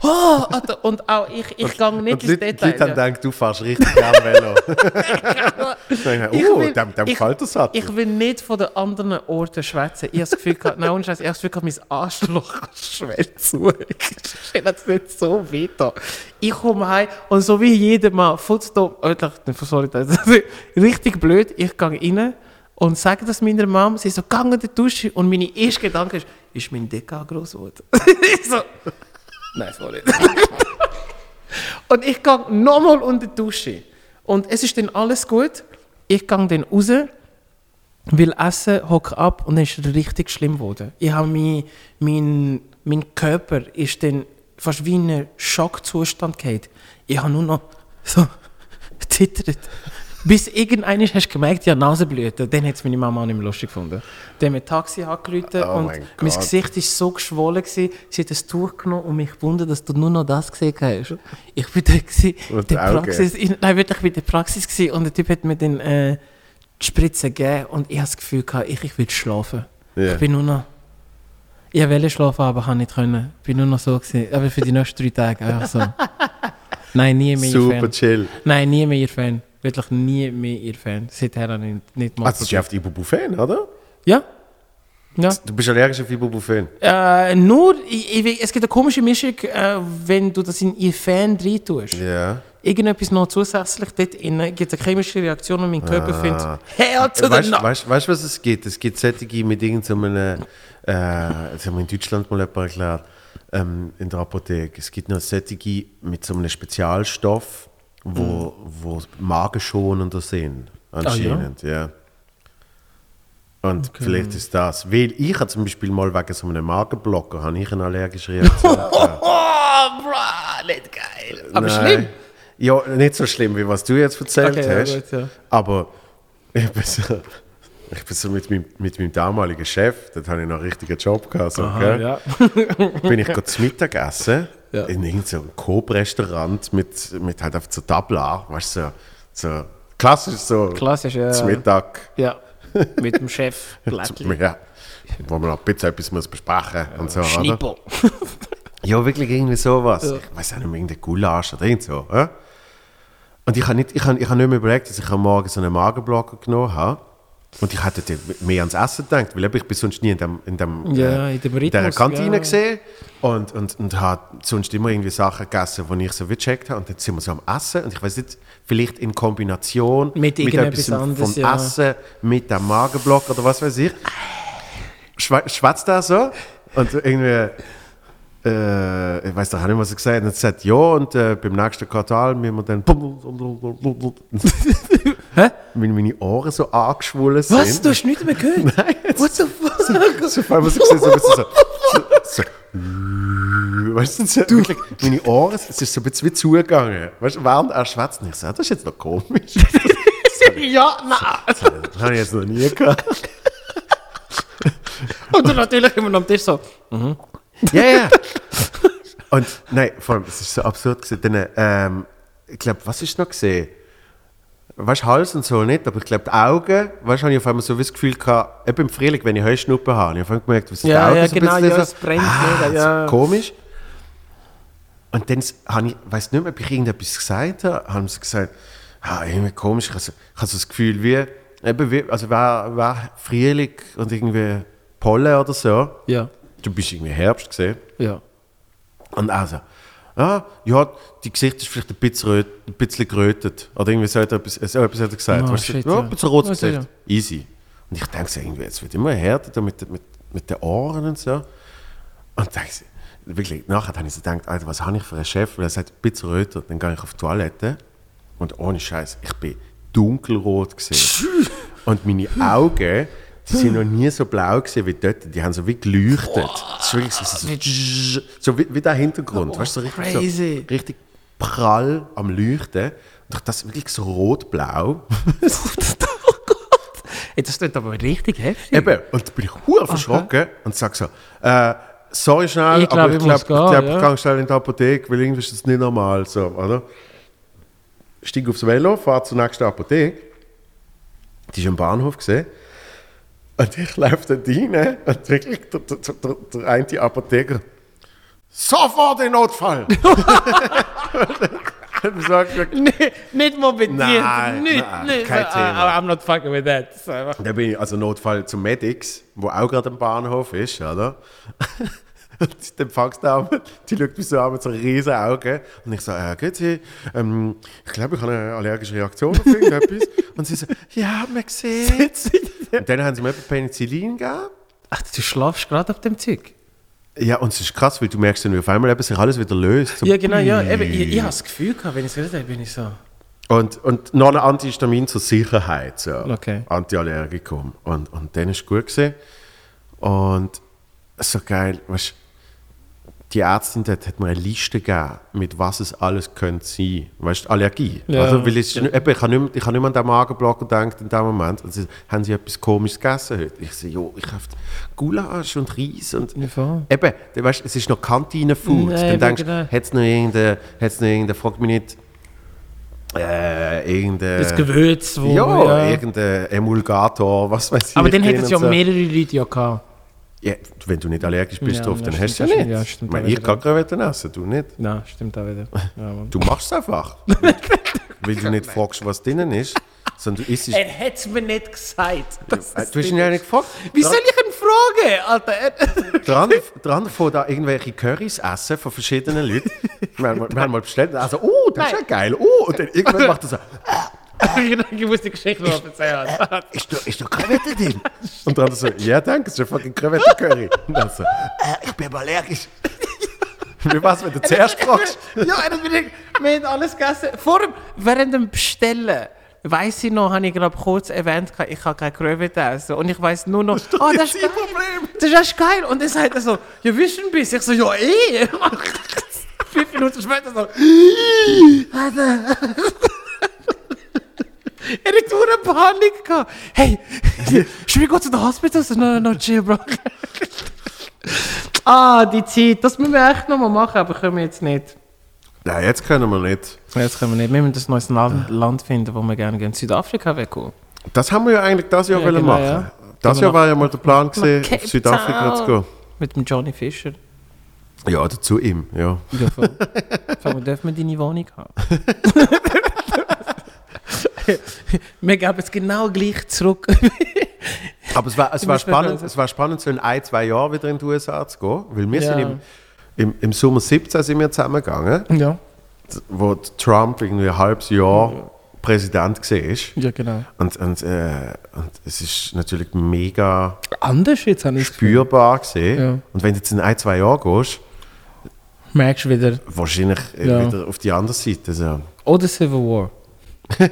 Alter, und auch ich, ich gehe nicht Und ins Leute, die Detail. Leute haben ja. gedacht, du fährst richtig gerne Velo. Ich oh, will- dem, dem ich- gefällt das Sattel. Ich will nicht von den anderen Orten schwätzen. Ich habe das Gefühl, gehabt- nein, ich habe das Gefühl, mein Arschloch schwellt zu. Ich es nicht so da. Ich komme heim und so wie jedes Mal, futzdumm, oh, ich- sorry, ist richtig blöd, ich gehe rein und sage das meiner Mom, sie so, geh in die Dusche und meine erste Gedanke ist, ist mein Deka groß geworden? so, nein, sorry. und ich gehe nochmal unter die Dusche und es ist dann alles gut. Ich gehe dann raus will essen, hocke ab und dann ist es richtig schlimm geworden. Ich habe mein, mein, mein Körper ist dann fast wie in einen Schockzustand gehabt. Ich habe nur noch so zittert. Bis irgendwann hast du gemerkt, habe Nasenblüten. Dann hat es meine Mama auch nicht mehr lustig gefunden. Dann haben wir Taxi angerufen Oh und mein mein. Gesicht war so geschwollen. Gewesen. Sie hat ein Tuch genommen und mich gewundert, dass du nur noch das gesehen hast. Ich war da in die der. Praxis. Ich, nein, wirklich, ich war in der Praxis gewesen, und der Typ hat mir dann äh, die Spritze gegeben und ich habe das Gefühl gehabt, ich, ich will schlafen. Ja. Ich bin nur noch... Ich wollte schlafen, aber kann nicht können. Ich bin nur noch so gewesen. Aber für die nächsten drei Tage einfach so. Nein, nie mehr ihr Super Fan. chill. Nein, nie mehr ihr Fan. Wirklich nie mehr ihr Fan. Seither habe ich nicht mal... Also, du bist auf Ibuprofen, oder? ja? Ja. Du bist allergisch auf Ibuprofen. Äh, nur, ich, ich, es gibt eine komische Mischung, äh, wenn du das in ihr Fan rein tust. Ja. Irgendetwas noch zusätzlich dort innen gibt es eine chemische Reaktion und mein Körper Ah. findet, hell to the Weißt no. du, weißt, weißt, was es gibt? Es gibt solche mit irgendeinem, äh, das haben wir in Deutschland mal jemand erklärt, ähm, in der Apotheke. Es gibt noch solche mit so einem Spezialstoff, wo, wo magenschonender sind, anscheinend, ja. Und vielleicht ist das. Weil ich habe zum Beispiel mal wegen so einem Magenblocker habe ich eine allergische Reaktion. Oh, bra, nicht geil. Aber Nein. schlimm. Ja, nicht so schlimm, wie was du jetzt erzählt Okay, ja, hast. gut, ja. Aber ich bin so, ich bin so mit, meinem, mit meinem damaligen Chef, dort habe ich noch einen richtigen Job gehabt. So, gell? ja. Bin ich gerade zum Mittagessen Ja. in irgendeinem Coop-Restaurant mit, mit halt auf so Tabla, weißt du, so, so klassisch so Klassisch, ja. zum Mittag. Ja, mit dem Chef. Ja, wo man noch ein bisschen etwas muss besprechen und so, oder? Schnippel. Ja, wirklich irgendwie sowas. Ich weiß auch nicht mehr, irgendein Gulasch oder irgend so. Äh? Und ich habe nicht, ich hab, ich hab nicht mehr überlegt, dass ich am Morgen so einen Magenblocker genommen habe. Und ich hätte mehr ans Essen gedacht, weil ich bin sonst nie in, dem, in, dem, Ja, in dem in dieser Rhythmus, Kantine ja. gesehen und, und, und habe sonst immer irgendwie Sachen gegessen, die ich so wie gecheckt habe. Und dann sind wir so am Essen und ich weiß nicht, vielleicht in Kombination Mit irgendetwas etwas anderes, vom ja. Essen, mit dem Magenblocker oder was weiß ich. Schwätzt da so und irgendwie äh, ich weiß doch auch nicht, was er gesagt hat. Er hat gesagt, ja, und äh, beim nächsten Quartal müssen wir dann. Hä? Wenn meine Ohren so angeschwollen sind. Was? Du hast nichts mehr gehört? Nein. What the fuck? So, auf einmal so gesehen, so, ein bisschen so, so, so Weißt du, so, wirklich, meine Ohren, es ist so ein bisschen wie zugegangen. Weißt du, während er schwätzt, ich so, das ist jetzt noch komisch. ja, nein. Das habe ich jetzt noch nie gehabt. Und dann natürlich immer noch am Tisch so. Ja, ja. Und nein, vor allem, es ist so absurd gewesen. Dann, ähm, ich glaube, was ist noch gesehen? Weißt Hals und so nicht, aber ich glaube, die Augen, weißt habe ich auf einmal so das Gefühl gehabt, eben im Frühling, wenn ich Heuschnuppen habe, habe ich auf einmal gemerkt, was Ja, die Augen ja, so ein genau, bisschen ja, es brennt ah, mega, ja. komisch. Und dann habe ich, weiß nicht mehr, ob ich irgendetwas gesagt habe, haben sie gesagt, ah, irgendwie komisch, ich habe so, ich habe so das Gefühl, wie, eben wie, also war, war Frühling und irgendwie Pollen oder so. Ja, Du bist irgendwie Herbst gesehen. ja. Und also, ah, ja, die Gesicht ist vielleicht ein bisschen, röt, ein bisschen gerötet. Oder irgendwie so hat er etwas, so etwas hat er gesagt. Weißt du, shit, ja, ja. ein bisschen rotes Also, Gesicht. Easy. Und ich denke so, irgendwie, es wird immer härter mit, mit, mit den Ohren und so. Und denke so, wirklich, nachher habe ich so gedacht, Alter, was habe ich für einen Chef? Weil er sagt, ein bisschen röter. Dann gehe ich auf die Toilette und ohne Scheiß, ich bin dunkelrot gesehen. und meine Augen, die sind noch nie so blau gesehen wie dort. Die haben so wie geleuchtet. Das ist wirklich so, so, wie, wie der Hintergrund. weißt du, so richtig, crazy. so richtig prall am Leuchten. Und das wirklich so rot-blau. Ey, das klingt aber richtig heftig. Eben, und da bin ich hure verschrocken und sage so, äh, sorry schnell, Ich glaub, aber ich glaube, ich, gehen, glaub, ich ja. gehe schnell in die Apotheke, weil irgendwie ist das nicht normal. So, oder? Steige aufs Velo, fahre zur nächsten Apotheke. Die ist am Bahnhof gesehen. Und ich laufe dort rein und wirklich der, der, der, der eine Apotheker sofort in Notfall! und sagt, Nee, nicht mal bedient. Nein, nicht, nein, nicht. kein so, Thema. ah, I'm not fucking with that. Das ist einfach- Da bin ich also Notfall zum Medix, wo auch gerade am Bahnhof ist, oder? Und die Empfangsdame, die schaut mich so an mit so riesen Augen. Und ich so, äh, sie? Ähm, ich glaube, ich habe eine allergische Reaktion auf irgendetwas. Und sie so, ja, man sieht Und dann haben sie mir Penicillin gegeben. Ach, du schlafst gerade auf dem Zeug. Ja, und es ist krass, weil du merkst dann, wie auf einmal eben sich alles wieder löst. So, Ja, genau, ja. Eben, ich, ich habe das Gefühl gehabt, wenn ich es gehört habe, bin ich so. Und, und noch ein Antihistamin zur Sicherheit. So. Okay. Antiallergikum. Und, und dann ist gut gesehen. Und so geil, weißt, die Ärztin dort hat mir eine Liste gegeben, mit was es alles könnte sein. Weißt du, Allergie. Ja. Also, weil es, nicht- eben, ich habe nicht, ich habe nicht mehr an den Magenblock gedacht in dem Moment. Und sie, haben sie etwas Komisches gegessen heute? Ich so, jo, ich habe Gulasch und Reis und... Ja. Eben, du weißt, es ist noch Kantine-Food. Dann denkst du, genau. hat es noch irgendeinen, hat's noch frag mich nicht, äh, irgendeinen... Das Gewürz, wo. Ja, irgendein Emulgator, was weiß ich. Aber dann hätten es ja so. mehrere Leute ja gehabt. Ja, wenn du nicht allergisch bist Ja, drauf, dann hast du es ja nicht. ja, stimmt, ich ich kann Krevetten essen, du nicht. Ja, stimmt auch wieder. Ja. Du machst es einfach. weil du nicht fragst, was drinnen ist, sondern du isst es. Er hat es mir nicht gesagt. Äh, Du hast ihn ja nicht gefragt. Wie soll ich ihn fragen, Alter? Er- der andere von da irgendwelche Currys essen von verschiedenen Leuten. wir, haben, mal- wir haben mal bestellt, also, oh, das ist ja geil, oh, und dann irgendwann macht er so, ich muss die Geschichte noch erzählen. ist da, ist da Krevette drin? Und andere so, ja, danke, ist ein fucking Krevette-Curry. Und dann so, äh, ich bin aber allergisch. Wie was, wenn du zuerst fragst? ja, und bin ich, wir haben alles gegessen. Vor dem, während dem Bestellen, weiss ich noch, habe ich gerade kurz erwähnt, ich kann keine Krevette essen. Und ich weiss nur noch, oh, das ist geil. Problem. Das ist echt geil. Und dann sagt er so, ja, wie ist denn bis? Ich so, ja, eh. Fünf Minuten später so, Alter. Er hat nur eine Panik gehabt. Hey, should we go to the hospital? So, no, no, no, chill, bro. ah, die Zeit, das müssen wir echt nochmal machen, aber können wir jetzt nicht. Nein, jetzt können wir nicht. Jetzt können wir nicht. Wir müssen ein neues Land, Land finden, wo wir gerne gehen. Südafrika wäre cool. Das haben wir ja eigentlich das Jahr Ja, wollen genau, machen. ja. Das Jahr war ja mal der Plan, gewesen, auf Südafrika Town. zu gehen. Mit dem Johnny Fischer. Ja, oder zu ihm, ja. Ja, voll. Sag mal, dürfen wir deine Wohnung haben? wir geben es genau gleich zurück. Aber es war, es war, spannend, es war spannend, so in ein, zwei Jahren wieder in die USA zu gehen. Weil wir Ja. sind im, im, im Sommer 17 sind wir zusammengegangen, ja. wo Trump irgendwie ein halbes Jahr Präsident war. Ja, genau. Und, und, äh, und es ist natürlich mega Anders jetzt habe spürbar gesehen. Ja. Und wenn du jetzt in ein, zwei Jahren gehst, Merkst du wieder. wahrscheinlich äh, Ja. wieder auf die andere Seite. So. Oder Civil War.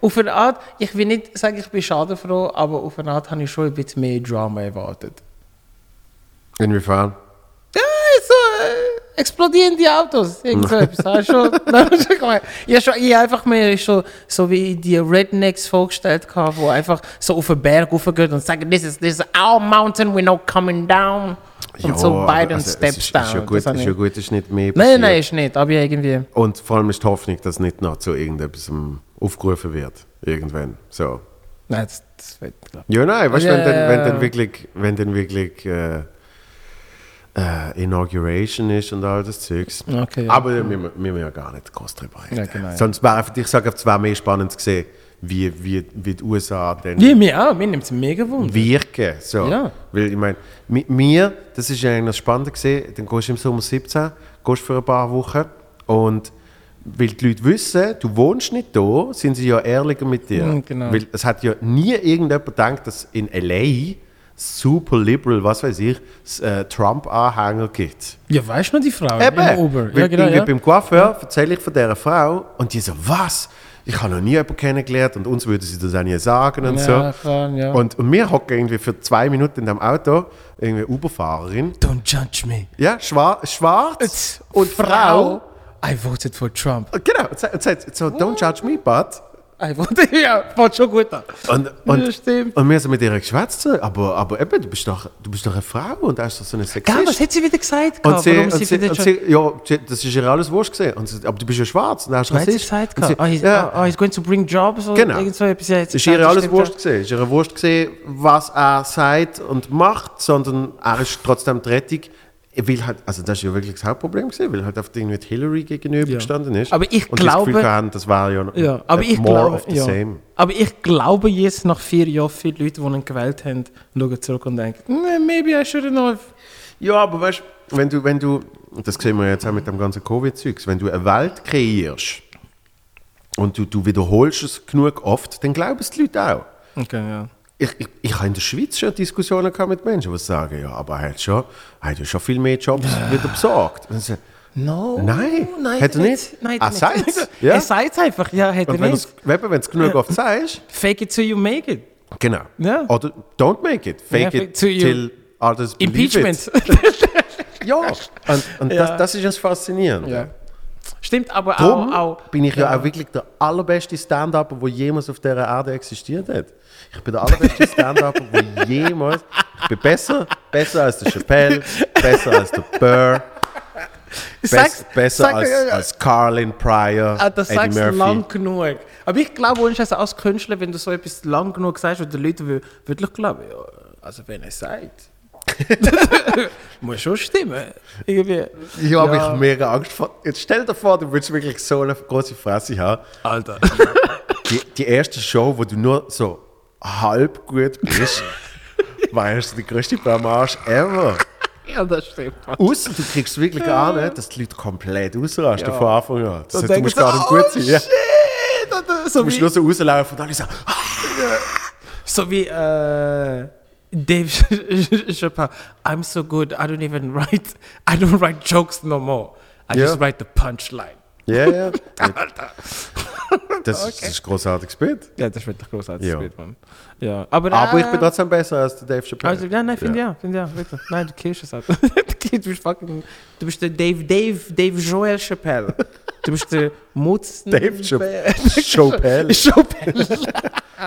auf eine Art, ich will nicht sagen, ich bin schadenfroh, aber auf eine Art habe ich schon ein bisschen mehr Drama erwartet. Inwiefern? Ja, so äh, explodierende Autos. Irgend so etwas. Schon, schon ich habe schon, einfach mir so, so wie die Rednecks vorgestellt, wo einfach so auf einen Berg raufgehen und sagen, this is, this is our mountain, we're not coming down. Und so aber Biden also, steps ist, down. Ist ja gut, ist ja gut, ist nicht mehr Nein, passiert. nein, ist nicht. Aber irgendwie. Und vor allem ist die Hoffnung, dass nicht noch zu irgendetwas aufgerufen wird. Irgendwann. So. Nein, das, das wird, glaub Ja, nein, weißt du, Ja, wenn, dann, wenn ja, dann ja. wirklich, wenn dann wirklich äh, äh, Inauguration ist und all das Zeugs. Okay, ja. Aber wir, wir müssen ja gar nicht groß drüber reden. Ja, genau, ja. Sonst wäre ich sage, es wäre mehr spannend gesehen, wie, wie, wie die USA dann Ja, mir auch. Mir nimmt es mega Wunder. wirken. So. Ja. Weil ich meine, mit mir, das ist ja eigentlich das Spannende gesehen, dann gehst du im Sommer 17, gehst für ein paar Wochen und weil die Leute wissen, du wohnst nicht da, sind sie ja ehrlicher mit dir. Mm, genau. Weil es hat ja nie irgendjemand gedacht, dass in L.A. super liberal, was weiß ich, äh, Trump-Anhänger gibt. Ja, weißt du noch die Frau Eben. im Uber? Ja, genau. irgendwie Ja. Beim Coiffeur erzähle ich von dieser Frau und die so, was? Ich habe noch nie jemanden kennengelernt und uns würde sie das auch nie sagen und Ja, so. klar, ja. Und, und wir hocken irgendwie für zwei Minuten in dem Auto, irgendwie Uberfahrerin, Don't judge me. ja, schwar schwarz It's und Frau. I voted for Trump. Genau, und sagt so, don't judge me, but. Voted, ja, fängt schon gut an. Und, und, Ja, stimmt. und wir sind mit ihr geschwätzt, aber, aber eben, du bist doch, du bist doch eine Frau und da ist doch so eine Gell, was Sexist. hat sie wieder gesagt? Und sie, und sie sie, und sie, ja, das ist ihr alles wurscht gesehen. Und sie, aber du bist ja schwarz und hast Was hat sie Rassist. gesagt? Und sie- gehabt? Ah, he's, ja, ah, he's going to bring jobs oder Genau. irgend so etwas. Ja, Es ist gesagt, ihr alles wurscht gesehen. Es ist ihr wurscht gesehen, was er sagt und macht, sondern er ist trotzdem die Will halt, also das ist ja wirklich das Hauptproblem gesehen, weil halt auf irgendwie die Hillary gegenüber Ja. gestanden ist. Aber ich und sie das glaube- hatten, das war ja, Ja, aber äh, ich more glaube, of the ja. same. aber ich glaube jetzt nach vier Jahren, viele Leute, die ihn gewählt haben, schauen zurück und denken, "Nee, maybe I should have. Ja, aber weißt du, wenn du, wenn du, das sehen wir jetzt auch mit dem ganzen Covid-Zeugs, wenn du eine Welt kreierst und du, du wiederholst es genug oft, dann glauben es die Leute auch. Okay, ja. Ich, ich, ich habe in der Schweiz schon Diskussionen gehabt mit Menschen, die sagen, ja, aber er hat schon, er hat ja schon viel mehr Jobs wieder besorgt. Und, so, No, Nein, hat er nicht. Nein, Er nicht. sagt's, ja. Er sagt es einfach, ja, hat er und wenn nicht. du es wenn es genug oft sagst, Fake it till you make it. genau. Ja. Oder don't make it, fake Ja, it till others believe Impeachment. it. Ja, und, und Ja. Das, das ist das Faszinierende. Ja. Stimmt, aber Darum auch, auch bin ich ja. auch wirklich der allerbeste Stand-Upper, der jemals auf dieser Erde existiert hat. Ich bin der allerbeste Stand-Upper, der jemals... Ich bin besser, besser als der Chappelle, besser als der Burr, Sag's- bess, besser sag- als, als Carlin Pryor, Ah, das Eddie sagst du Murphy. lang genug. Aber ich glaube, ohne Scheiß, als Künstler, wenn du so etwas lang genug sagst, und die Leute wür- wirklich glauben, ja, also wenn er sagt, muss schon stimmen. Irgendwie. Ich habe Ja. mich mega Angst vor. Jetzt stell dir vor, du würdest wirklich so eine große Fresse haben. Alter. Die, die erste Show, wo du nur so halb gut bist, war erst die größte Blamage ever. ja, das stimmt. Außer du kriegst wirklich an, ne, dass die Leute komplett ausrasten Ja. von Anfang an. Das heißt, du musst gar nicht gut sein. Oh, Ja. shit! Oder So Du musst nur so rauslaufen und alle sagen, ah, so wie äh, Dave Chappelle. I'm so good, I don't even write, I don't write jokes no more. I Ja. just write the punchline. ja, ja. Das, ist- das ist ein großartiges Bild. Ja, das wird doch großartig, Ja. Bild, Mann. Ja, aber, Aber äh, ich bin trotzdem besser als der Dave Chappelle. Also, ja, nein, finde ja. ja, finde ja, wirklich. Nein, du killst es halt. du bist fucking, du bist der Dave, Dave, Dave Joel Chappelle. Du bist der Mutz... Dave Chappelle. Chappelle.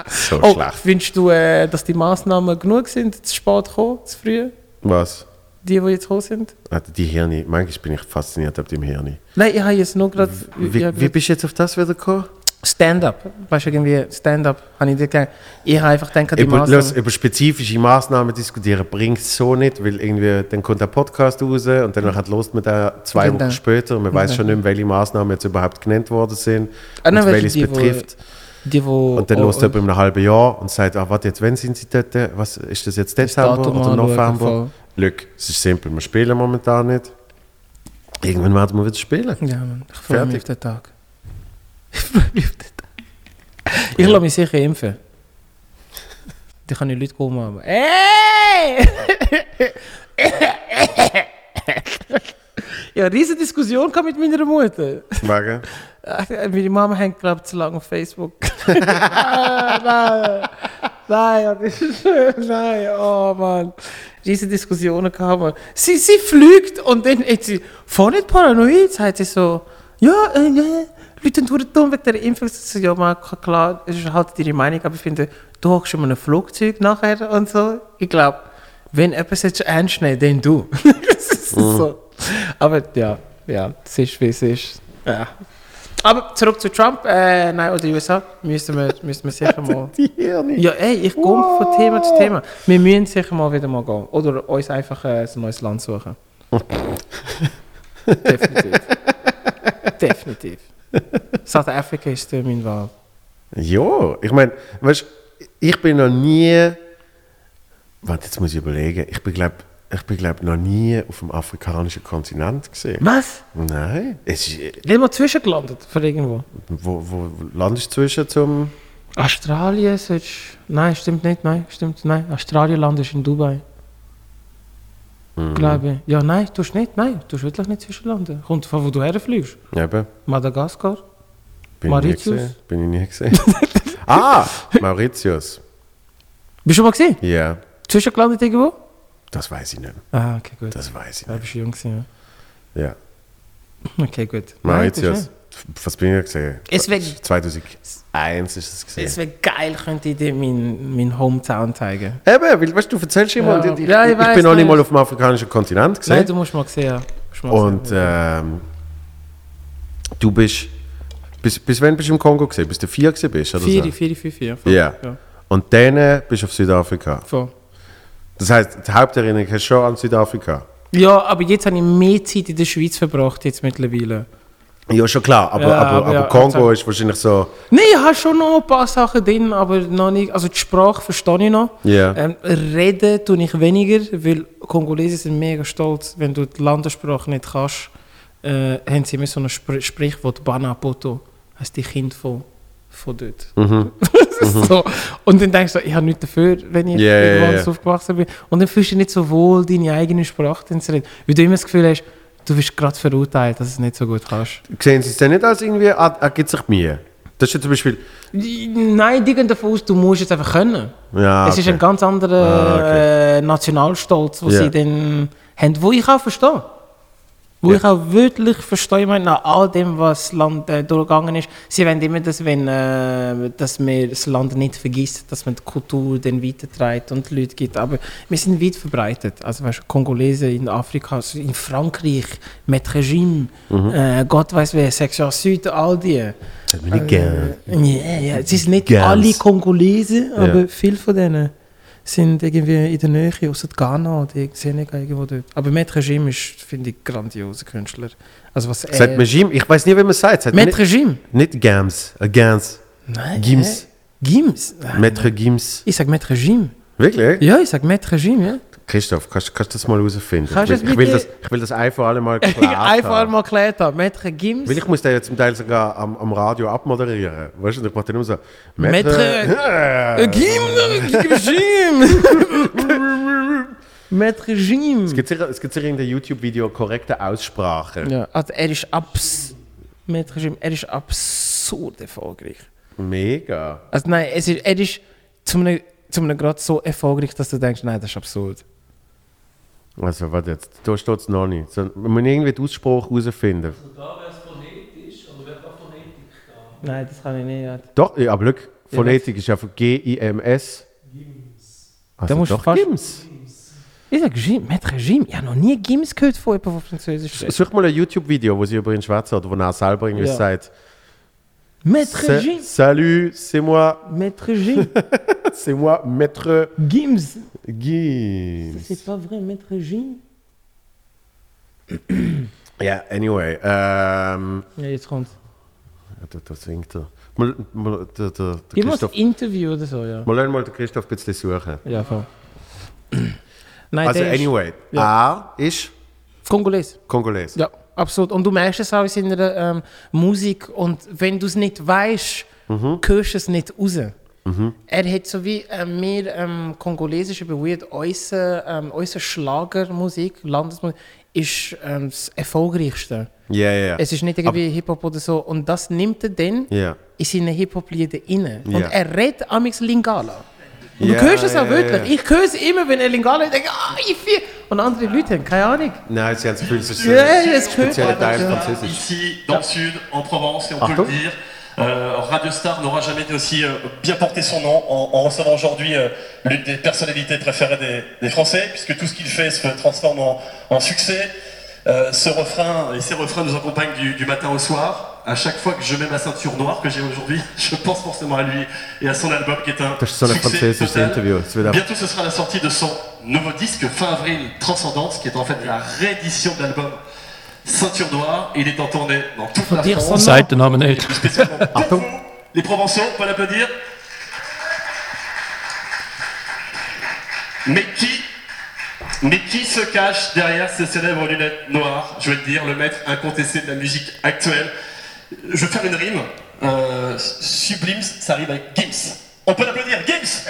So Oh, schlecht. findest du, äh, dass die Massnahmen genug sind, zu spät gekommen, zu früh? Was? Die, die jetzt gekommen sind? Also die Hirni. Manchmal bin ich fasziniert ab dem Hirni. Nein, ich habe jetzt nur gerade... Wie, wie bist du jetzt auf das wieder gekommen? Stand-up. Weißt du, irgendwie Stand-up, habe ich dir gedacht. Ich habe einfach gedacht, die Über, los, über spezifische Maßnahmen diskutieren bringt es so nicht, weil irgendwie dann kommt der Podcast raus und dann hat los mit der zwei Genau. Wochen später und man weiß schon nicht, mehr, welche Maßnahmen jetzt überhaupt genannt worden sind Ah, und welche, die, wo- betrifft. Die, wo, Und dann oh, lost jemand in einem halben Jahr und sagt, ah, warte, jetzt, wann sind sie dort? Was, ist das jetzt Dezember oder November? Glück, es ist simpel, wir spielen momentan nicht. Irgendwann werden wir wieder spielen. Ja, Mann. Ich freue mich Fertig. auf den Tag. Ich. Ich lasse mich sicher impfen. Dann kann ich Leute kommen haben. Ey! ja, riesige Diskussion mit meiner Mutter. Wegen? Ach, Meine Mama hängt, glaube ich, zu lange auf Facebook. nein, nein, ja, das ist, nein, oh Mann. Diese Diskussionen kamen. Sie, sie fliegt und dann ist sie voll nicht paranoid, sagt sie so, ja, äh, ja, Dumm wegen der Impfung. So, ja, man, klar, es ist halt ihre Meinung, aber ich finde, du hockst schon mal ein Flugzeug nachher und so. Ich glaube, wenn etwas jetzt ernst nimmt, dann du. ist so. Aber ja, ja, es ist, wie es ist. Ja. Aber zurück zu Trump, äh, nein, oder USA, müssen wir, müssen wir sicher mal. Ja, ey, ich gehe von Thema zu Thema. Wir müssen sicher mal wieder mal gehen. Oder uns einfach äh, ein neues Land suchen. Definitiv. Definitiv. South Africa ist äh, mein Wahl. Ja, ich meine, weißt ich bin noch nie. Warte, jetzt muss ich überlegen. Ich bin, glaube ich, bin, glaub, noch nie auf dem afrikanischen Kontinent gesehen. Was? Nein. Es ist, Nicht mal zwischengelandet von irgendwo. wo, wo landest du zwischen zum. Australien, sollst Nein, stimmt nicht, nein, stimmt, nein. Australien landest in Dubai. Mhm. Glaube ich. Ja, nein, du tust nicht, nein, du tust wirklich nicht zwischenlanden. Kommt von wo du herfliegst. Eben. Madagaskar. Bin Mauritius? Ich. Bin ich nie gesehen. ah, Mauritius. Bist du schon mal gesehen? Ja, Zwischengelandet irgendwo? das weiß ich nicht. Ah, okay, gut. Das weiß ich Da nicht. bist du jung gewesen, Ja. ja. Okay, gut. Mauritius. Was bin ich gesehen? Es wär- 2001 ist es gesehen. Es wäre geil, könnte ich dir meinen mein Hometown zeigen. Eben, weil, weißt du, erzählst immer, Ja. ich, Ja, ich ich, weiss, bin noch nicht mal auf dem afrikanischen Kontinent Nein, gesehen. du musst mal sehen. Musst mal und sehen. ähm, du bist, bis, bis wann bist du im Kongo gesehen? Bis du vier gewesen bist? Oder Vier, so? vier, vier, vier. voll. Ja. ja. Und dann bist du auf Südafrika. Voll. Das heißt, die Haupterinnerung hast du schon an Südafrika. Ja, aber jetzt habe ich mehr Zeit in der Schweiz verbracht, jetzt mittlerweile. Ja, schon klar, aber, Ja, aber, aber ja, Kongo ist wahrscheinlich so. Nein, ich habe schon noch ein paar Sachen drin, aber noch nicht. Also die Sprache verstehe ich noch. Ja. Ähm, reden tue ich weniger, weil Kongolesen sind mega stolz, wenn du die Landessprache nicht kannst. Äh, haben sie immer so ein Spr Sprichwort Bana Poto, heißt die Kind von, von dort. Mhm. So. Und dann denkst du, ich habe nichts dafür, wenn ich irgendwo ja. anders aufgewachsen bin. Und dann fühlst du dich nicht so wohl, deine eigene Sprache zu reden. Weil du immer das Gefühl hast, du bist gerade verurteilt, dass du es nicht so gut kannst. Sehen Sie es denn nicht als irgendwie, ah, er gibt sich Mühe? Das ist ja zum Beispiel. Nein, die gehen davon aus, du musst es einfach können. Ja, Es ist okay. ein ganz anderer Ah, okay. äh, Nationalstolz, den Ja. sie dann haben, wo ich auch verstehe. Wo Ja. ich auch wirklich verstehe, meine, nach all dem, was das Land äh, durchgegangen ist, sie wollen immer, dass, wenn, äh, dass man das Land nicht vergisst, dass man die Kultur dann weiterträgt und die Leute gibt. Aber wir sind weit verbreitet. Also weißt, du, Kongolesen in Afrika, also in Frankreich, mit Regime, Mhm. äh, Gott weiß wer, Section Süd, all die. Das bin ich gerne. Ja, ja, es sind nicht Ganz. alle Kongolesen, Ja. aber viele von denen sind irgendwie in der Nähe, außer Ghana oder Senegal irgendwo dort. Aber Maître Regime ist, finde ich, grandioser Künstler. Also was er... Sagt Regime, ich weiß nie, wie man es sagt. sagt Maître nicht, Regime? nicht Gams, äh, Gams. Nein. Gims. Gims? Nein, Maître Gims. Ich sag Maître Regime. Wirklich? Ja, ich sag Maître Regime, ja. Christoph, kannst, du das mal herausfinden? Kannst ich, will, ich, will das, ich will das ein für alle Mal klar Einfach haben. mal geklärt haben. Maître Gims. Weil ich muss den ja zum Teil sogar am, am Radio abmoderieren. Weißt du, ich mache dann immer so... Maître- Äh, Äh, Gim, Regime. Maître Regime. Es gibt sicher, es gibt sicher in dem YouTube-Video korrekte Aussprache. Ja, also er ist abs... Maître Regime, er ist absurd erfolgreich. Mega. Also nein, es ist, er ist zu einem, zu einem Grad so erfolgreich, dass du denkst, nein, das ist absurd. Also, warte jetzt, da steht es noch nicht. So, man muss irgendwie den Ausspruch herausfinden. Nein, das kann ich nicht. Ja. Doch, ja, aber schau, Phonetik ist einfach G-I-M-S. Also Da musst du doch fast- Gims. Ich sag Regime, Maître Regime. Ich habe noch nie Gims gehört von jemandem, der Französisch spricht. Such mal ein YouTube-Video, wo sie über ihn schwätzen oder wo er selber irgendwie Ja. sagt Maître Regime. Salut, c'est moi, Maître Regime. c'est moi, Maître Gims. Gims. C'est pas vrai, Maître Regime. Ja, anyway. Ähm, Ja, jetzt kommt's. ja, da, da singt er. Mal, mal, der, der, der Interview oder so, ja. mal, lass mal den Christoph ein bisschen suchen. Ja, voll. Nein, Also, der ist anyway, er ist Kongoles. Kongoles. Ja, absolut. Und du merkst es auch in seiner ähm, Musik. Und wenn du es nicht weißt, Mhm. hörst du es nicht raus. Er hat so wie äh, mehr ähm, kongolesische Beweid, unsere, ähm, unsere Schlagermusik, Landesmusik, ist ähm, das erfolgreichste. Ja, ja, ja. Es ist nicht irgendwie Hip-Hop oder so. Und das nimmt er dann Ja. in seine Hip-Hop-Lieder rein. Und er redet amix Lingala. Und Ja, du hörst es auch ja, wirklich. ja. Ich höre es immer, wenn er Lingala ich denke, ah, ich viel. Und andere Leute haben keine Ahnung. Nein, sie haben das Gefühl, es ist Ja, ein spezieller Teil. Französisch. Ici, dans le sud, en Provence, et on peut le dire, euh, Radio Star n'aura jamais aussi euh, bien porté son nom en, en recevant aujourd'hui euh, l'une des personnalités préférées des, des Français, puisque tout ce qu'il fait se transforme en, en succès. Euh, ce refrain et ces refrains nous accompagnent du, du matin au soir. À chaque fois que je mets ma ceinture noire que j'ai aujourd'hui, je pense forcément à lui et à son album qui est un succès total. Bientôt, ce sera la sortie de son nouveau disque, fin avril, Transcendance, qui est en fait la réédition de l'album Ceinture Noire. Il est en tournée dans toute la dire France. son nom. Sagt der Name nicht. Spécialement pour Achtung. vous, Les Provençaux, on peut l'applaudir. Mais qui, mais qui se cache derrière ces célèbres lunettes noires? Je vais te dire, le maître incontesté de la musique actuelle. Je vais faire une rime. Euh, sublime, ça arrive avec Gims. On peut l'applaudir, Gims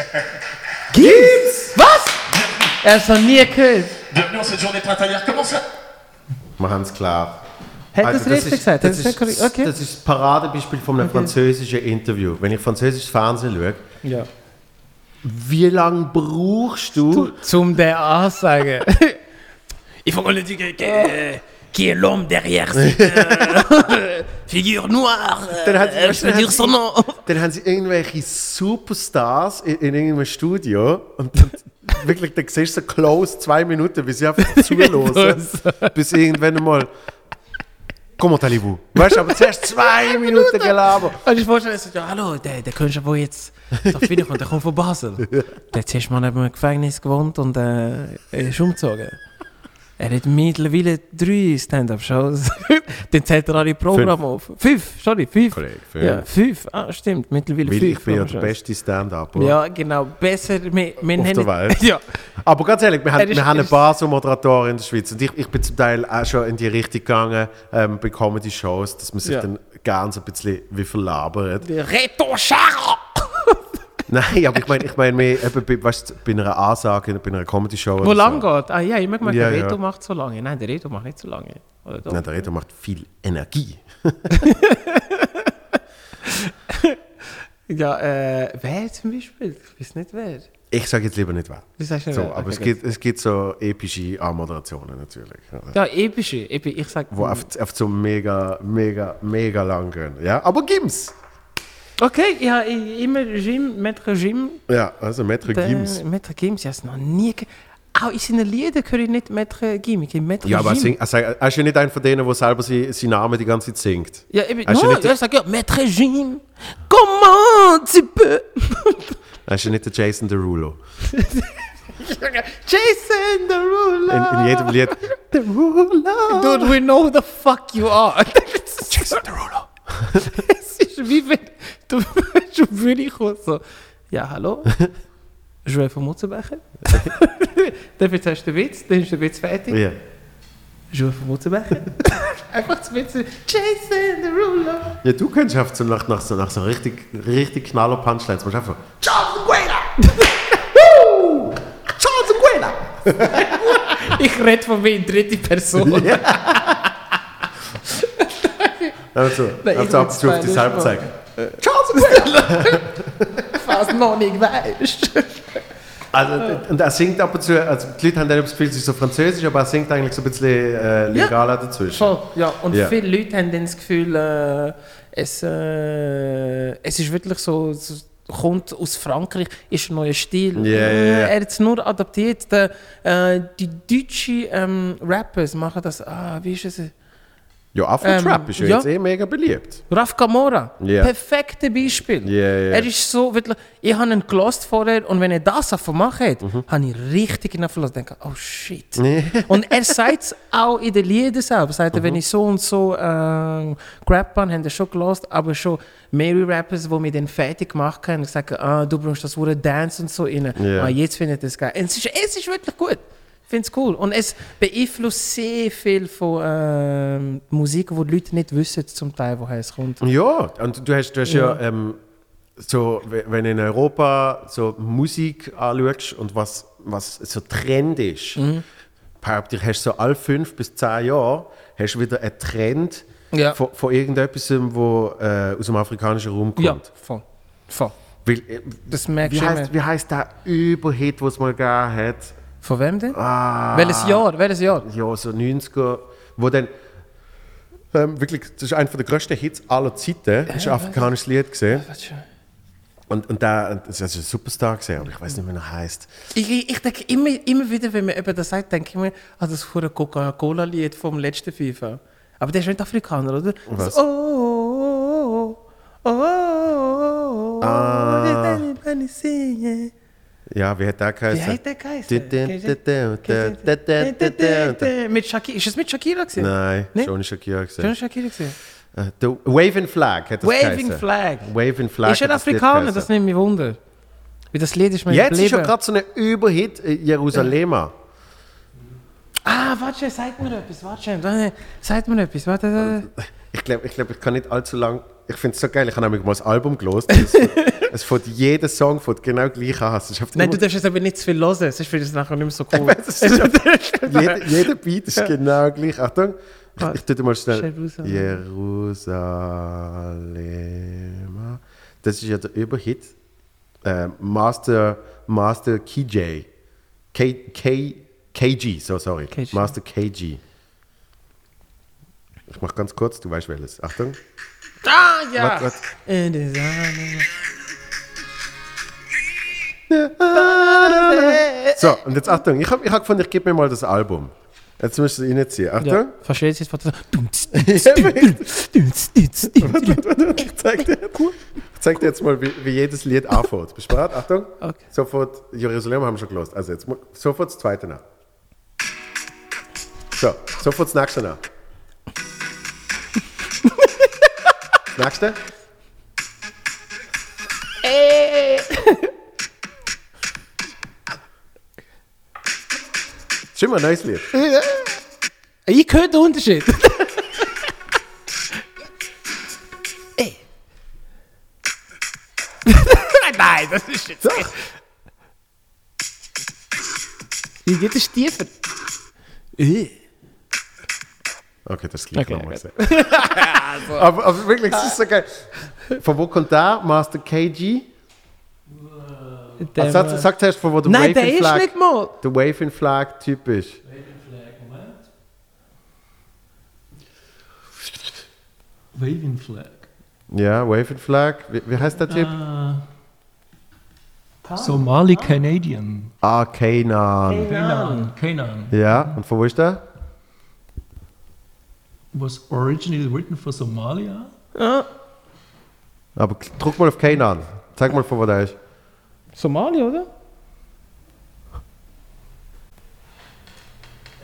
Gims? Was? Er ist noch nie gehört. Bienvenue en cette journée printanière. Comment ça Wir haben es klar. Hat Also, das richtig ist, gesagt? das, das ist, korrekt? Okay. das ist das Paradebeispiel von einem französischen Interview. Wenn ich französisches Fernsehen schaue, ja. wie lange brauchst du? Zum der Ansagen. Il faut qu'on le dise que, qui est l'homme derrière cette euh, figure noire. Dann weißt je du, veux dann son sie- nom. Dann haben sie irgendwelche Superstars in, in irgendeinem Studio und dann, wirklich, dann siehst du so close zwei Minuten, wie sie einfach zuhören, bis irgendwann einmal Comment allez-vous? Weißt du, aber zuerst zwei Minuten gelabert. Und ich vorstelle, so, ja, hallo, der, der Künstler, der jetzt da wiederkommt, der kommt von Basel. Der hat zuerst mal neben einem Gefängnis gewohnt und äh, er ist umgezogen. Er hat mittlerweile drei Stand-Up-Shows. Dann zählt er alle Programme auf. Fünf, sorry, fünf. Kollege, fünf. Ja, fünf. Ah, stimmt, mittlerweile Weil fünf. ich bin ja der beste Stand-Upper. Ja, genau. Besser, wir, wir Auf haben- der Welt. Ja, Aber ganz ehrlich, wir haben, ist- wir haben ein ist- paar so Moderatoren in der Schweiz. Und ich, ich bin zum Teil auch schon in die Richtung gegangen ähm, bei Comedy-Shows, dass man sich Ja. dann ganz ein bisschen wie verlabert. Reto Schara. Nein, aber ich meine, ich mehr eben bei, weißt, bei einer Ansage, bei einer Comedy-Show. Wo lang so. geht? Ah ja, ich mal, Ja, der ja. Reto macht so lange. Nein, der Reto macht nicht so lange. Oder doch? Nein, der Reto macht viel Energie. Ja, äh, wer zum Beispiel? Ich weiß nicht wer. Ich sage jetzt lieber nicht wer. Wie sagst du So, wer? aber Okay, es, gibt, es gibt so epische Anmoderationen natürlich. Ja. Ja, epische. Epi ich sag. Wo auf, auf so mega, mega, mega lang gehen. Ja, aber Gims! Okay, ja, ich, immer Jim, Maître Jim. Ja, also der- Gims. Maître Gims, ja, es noch nie. Auch in seinen Liedern höre ich nicht Maître Gim, ich Maître Ja, aber er, sing, sagt- er ist ja nicht einer von denen, der selber sie- seinen Namen die ganze Zeit singt. Ja, eben, Er ist ja no, nicht er sagt ja, Maître Jim, comment tu peux? Er ist ja nicht der Jason Derulo. Jason Derulo. In, in jedem Lied. Derulo! Dude, we know who the fuck you are. Jason Derulo. es ist wie wenn du schon wirklich kommst, so, ja, hallo? Joel von Mutzenbecher? dann erzählst du den Witz, dann ist der Witz fertig. Ja. Joel von Mutzenbecher? Einfach zu Witz. Jason Derulo. ja, du könntest einfach so nach, nach, so, nach so richtig, richtig knaller Punchlines. Du einfach Charles! Woo! Charles Nguela! Ich rede von mir in dritte Person. Also, Nein, also auf will's dich Charles! Fast noch nicht weißt. Also, und er singt ab und zu, also die Leute haben dann das Gefühl, es ist so französisch, aber er singt eigentlich so ein bisschen äh, legaler dazwischen. Voll, ja. Und Ja. viele Leute haben dann das Gefühl, äh, es, äh, es ist wirklich so, es kommt aus Frankreich, ist ein neuer Stil. Ja, ja, ja. Äh, Er hat es nur adaptiert. Der, äh, die deutschen ähm, Rappers machen das, ah, wie ist es? Ja, Afro-Trap Ähm, ist ja, ja. jetzt eh mega beliebt. Raf Camora, Ja. perfekte Beispiel. Ja, ja. Er ist so wirklich, ich habe ihn gelost vorher und wenn er das einfach macht, Mhm. habe ich richtig in verlassen. denke, oh shit. und er sagt es auch in den Liedern selber. Sagt Mhm. er, wenn ich so und so äh, gerappt habe, haben er schon gelost, aber schon mehrere Rappers, die mich dann fertig gemacht haben, gesagt, ah, du brauchst das Wort Dance und so rein. Ja. Ah, jetzt finde ich das geil. Und es ist, es ist wirklich gut. Ich finde es cool. Und es beeinflusst sehr viel von ähm, Musik, wo die Leute nicht wissen, zum Teil, woher es kommt. Ja, und du hast, du hast ja, Ja. ähm, so, we- wenn du in Europa so Musik anschaust und was, was so Trend ist, Mhm. behaupte ich, hast du so alle fünf bis zehn Jahre hast wieder einen Trend Ja. von, von irgendetwas, wo äh, aus dem afrikanischen Raum kommt. Ja, voll. Voll. Weil, äh, Das merkst wie, du heißt, immer. wie heißt der Überhit, den es mal gegeben hat? Von wem denn? Ah, Welches Jahr? Welches Jahr? Ja, so 90er, wo dann ähm, wirklich, das ist einer der grössten Hits aller Zeiten. Das ist ein afrikanisches Lied gesehen. Und, und der, das ist ein Superstar gesehen, aber ich weiß nicht, wie er heißt. Ich, ich, ich denke immer, immer wieder, wenn man über das sagt, denke ich mir an das vorher Coca-Cola-Lied vom letzten FIFA. Aber der ist nicht Afrikaner, oder? Was? So, oh, oh, oh, oh, oh, Ah. did anybody sing it? Ja, wie hat der Wie geheißen? heißt der Nein, geheißen? Mit Shakira. Ist es mit Shakira gewesen? schon Nee? nicht Shakira Schon gesehen. Shakira gewesen? Der Waving Flag hat das Waving geheißen. Flag. Waving Flag. Ist er hat das Lied Afrikaner? Das nimmt mich wunder. Weil das Lied ist mir Jetzt ist ja geblieben. gerade so ein Überhit Jerusalemer. Ah, warte, sag mir etwas, warte, warte, sag mir etwas, warte, warte. Ich glaube, ich, glaub, ich kann nicht allzu lang. Ich finde es so geil, ich habe nämlich mal das Album gelost. Es, es fängt jeder Song fängt genau gleich an. Es Nein, du darfst jetzt aber nicht zu viel hören, sonst finde ich es nachher nicht mehr so cool. weiß, es ist jeder, jeder Beat ist genau gleich. Achtung, ich, ich tue dir mal schnell. Jerusalem. Jerusalem. Das ist ja der Überhit. Äh, Master, Master KJ. K, K, KG, so sorry. KG. Master KG. Ich mach ganz kurz, du weißt welches. Achtung. Ah, ja! The sun. So, und jetzt Achtung, ich habe ich hab gefunden, ich gebe mir mal das Album. Jetzt müsst ihr reinziehen. Ja, Achtung. verstehst du jetzt? Warte, so. Ich zeig dir, ich zeig dir jetzt mal, wie, wie jedes Lied anfängt. Bist du bereit? Achtung. Okay. Sofort, Jerusalem haben wir schon gelost. Also jetzt sofort das zweite nach. So, sofort das nächste nach. Nächste. Das ist immer ein neues Lied. Ich höre den Unterschied. Ey. Nein, das ist jetzt. Doch. Wie geht es tiefer? Äh. Okay, das ist gleich Okay, nochmal gesehen. aber, aber wirklich, das ist so geil. Von wo kommt der? Master KG? Der, Also, sag, sag zuerst, von wo der Nein, der Waving ist Flag, nicht mal. der Waving Flag Typ ist. Waving Flag. Ja, Waving Flag. Wie, wie heißt der Typ? Somali Canadian. Ah, Kanan. Canaan. Canaan. Ja, und von wo ist der? Was originally written for Somalia. Ja. Aber druck mal auf Kanan. Zeig mal, von wo der ist. Somali, oder?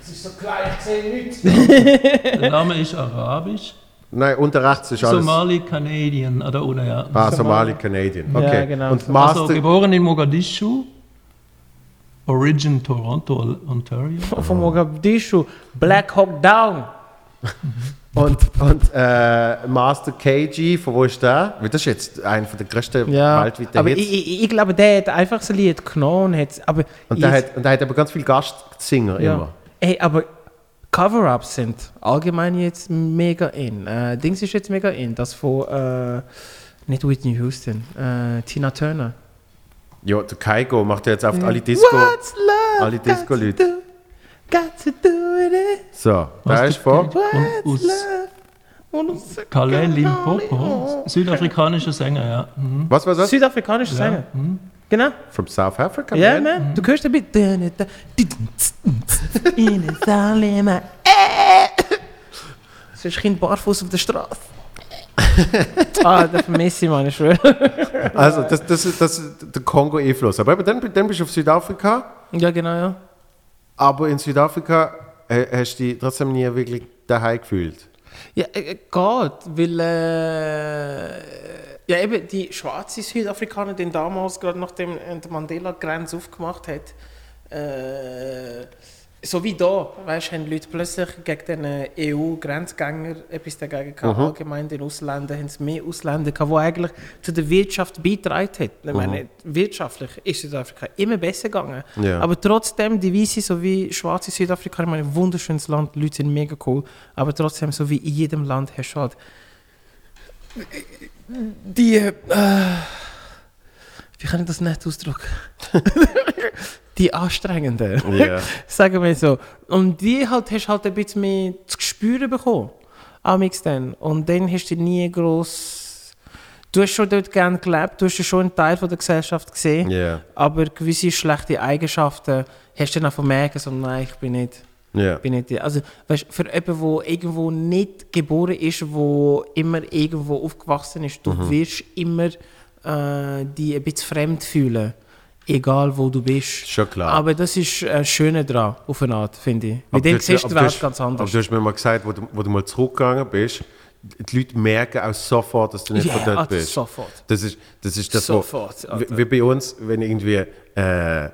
Es ist so klein, ich sehe nichts. Der Name ist arabisch. Nein, unter rechts ist alles. Somali Canadian. Da unten, ja. Ah, Somali Canadian. Okay. Ja, genau. Und Also Master. geboren in Mogadischu. Origin Toronto, Ontario. Von Mogadischu, Black Hawk Down. und und äh, Master KG, von wo ist der? Weil das ist jetzt einer der größten Ja, weltweiten aber Hits. ich, ich, ich glaube, der hat einfach so ein Lied genommen und hat aber und, der hat, und der hat aber ganz viele Gastsinger ja. immer. Ey, aber Cover-Ups sind allgemein jetzt mega in. Äh, Dings ist jetzt mega in, das von äh, nicht Whitney Houston, äh, Tina Turner. Ja, der Kaigo macht ja jetzt oft alle Disco. What's love alle Disco-Leute. Got to do it. So, Was der der ist vor. Und aus Calais Limpopo. Südafrikanischer Sänger, ja. Mhm. Was war das? Südafrikanischer Sänger. Genau. From South Africa? Ja, man? man. Du hörst ein bisschen. In der Salema. Sonst Kind barfuß auf der Straße. ah, der vermisse ich, Mann, ich schwöre. Also, das, das, ist, das ist der Kongo-Einfluss. Aber dann, dann bist du auf Südafrika. Ja, genau, ja. Aber in Südafrika äh, hast du dich trotzdem nie wirklich daheim gefühlt. Ja, äh, äh, geht, weil äh, ja, eben die schwarzen Südafrikaner, die damals gerade nachdem äh, die Grenze aufgemacht hat, äh, so wie da, weißt, haben Leute plötzlich gegen den EU-Grenzgänger etwas dagegen gehabt. Allgemein den Ausländern haben es mehr Ausländer gehabt, die eigentlich zu der Wirtschaft beigetragen haben. Ich meine, wirtschaftlich ist Südafrika immer besser gegangen. Ja. Aber trotzdem, die Weiße sowie schwarze Südafrikaner, ich meine, ein wunderschönes Land, die Leute sind mega cool, aber trotzdem, so wie in jedem Land hast du halt die, äh, wie kann ich das nicht ausdrücken? die anstrengenden, Ja. sagen wir so. Und die halt, hast halt ein bisschen mehr zu spüren bekommen, amix dann. Und dann hast du nie groß Du hast schon dort gerne gelebt, du hast schon einen Teil von der Gesellschaft gesehen, Ja. aber gewisse schlechte Eigenschaften hast du dann auch merken, so, nein, ich bin nicht Ja. bin nicht die. Also, weißt, für jemanden, der irgendwo nicht geboren ist, der immer irgendwo aufgewachsen ist, du Mhm. wirst immer äh, dich ein bisschen fremd fühlen. Egal wo du bist. Schon klar. Aber das ist äh, das Schöne daran, auf eine Art, finde ich. Aber dann du- siehst du aber die Welt hast- ganz Aber anders. du hast mir mal gesagt, wo du, wo du mal zurückgegangen bist, die Leute merken auch sofort, dass du nicht von dort bist. sofort. Das ist das, ist das Sofort, wo, Alter. wie, wie bei uns, wenn irgendwie, äh,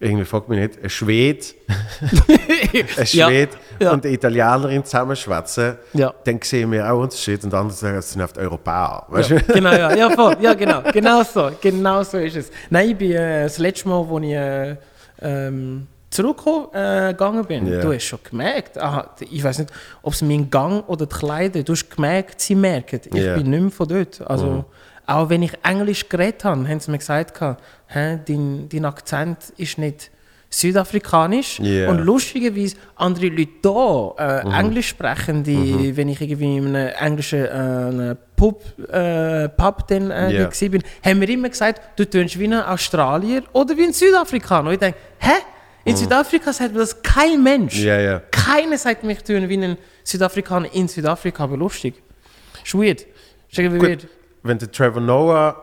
irgendwie fragt mich nicht, ein Schwede, ein Schwede ja. und eine Italienerin zusammenschwätzen, Ja. dann sehen wir auch Unterschiede und andere sagen, es sind oft Europäer. Weißt Ja, du? genau, ja, ja, voll. Ja, genau. Genau so. Genau so ist es. Nein, ich bin äh, das letzte Mal, als ich äh, ähm, zurückgegangen äh, bin, Ja. du hast schon gemerkt, aha, ich weiß nicht, ob es mein Gang oder die Kleider, du hast gemerkt, sie merken, ich Ja. bin nicht mehr von dort. Also, auch wenn ich Englisch geredet habe, haben sie mir gesagt, hä, dein, dein Akzent ist nicht südafrikanisch. Ja. Und lustigerweise, andere Leute hier, äh, Englisch sprechen, die, wenn ich irgendwie in einem englischen äh, Pub, äh, Pub dann, äh, dort bin, haben mir immer gesagt, du tönst wie ein Australier oder wie ein Südafrikaner. Und ich denke, hä? In Südafrika sagt mir das kein Mensch. Ja, ja. Keiner sagt mich tun wie ein Südafrikaner in Südafrika, aber lustig. Ist weird. Ist irgendwie weird. Wenn du Trevor Noah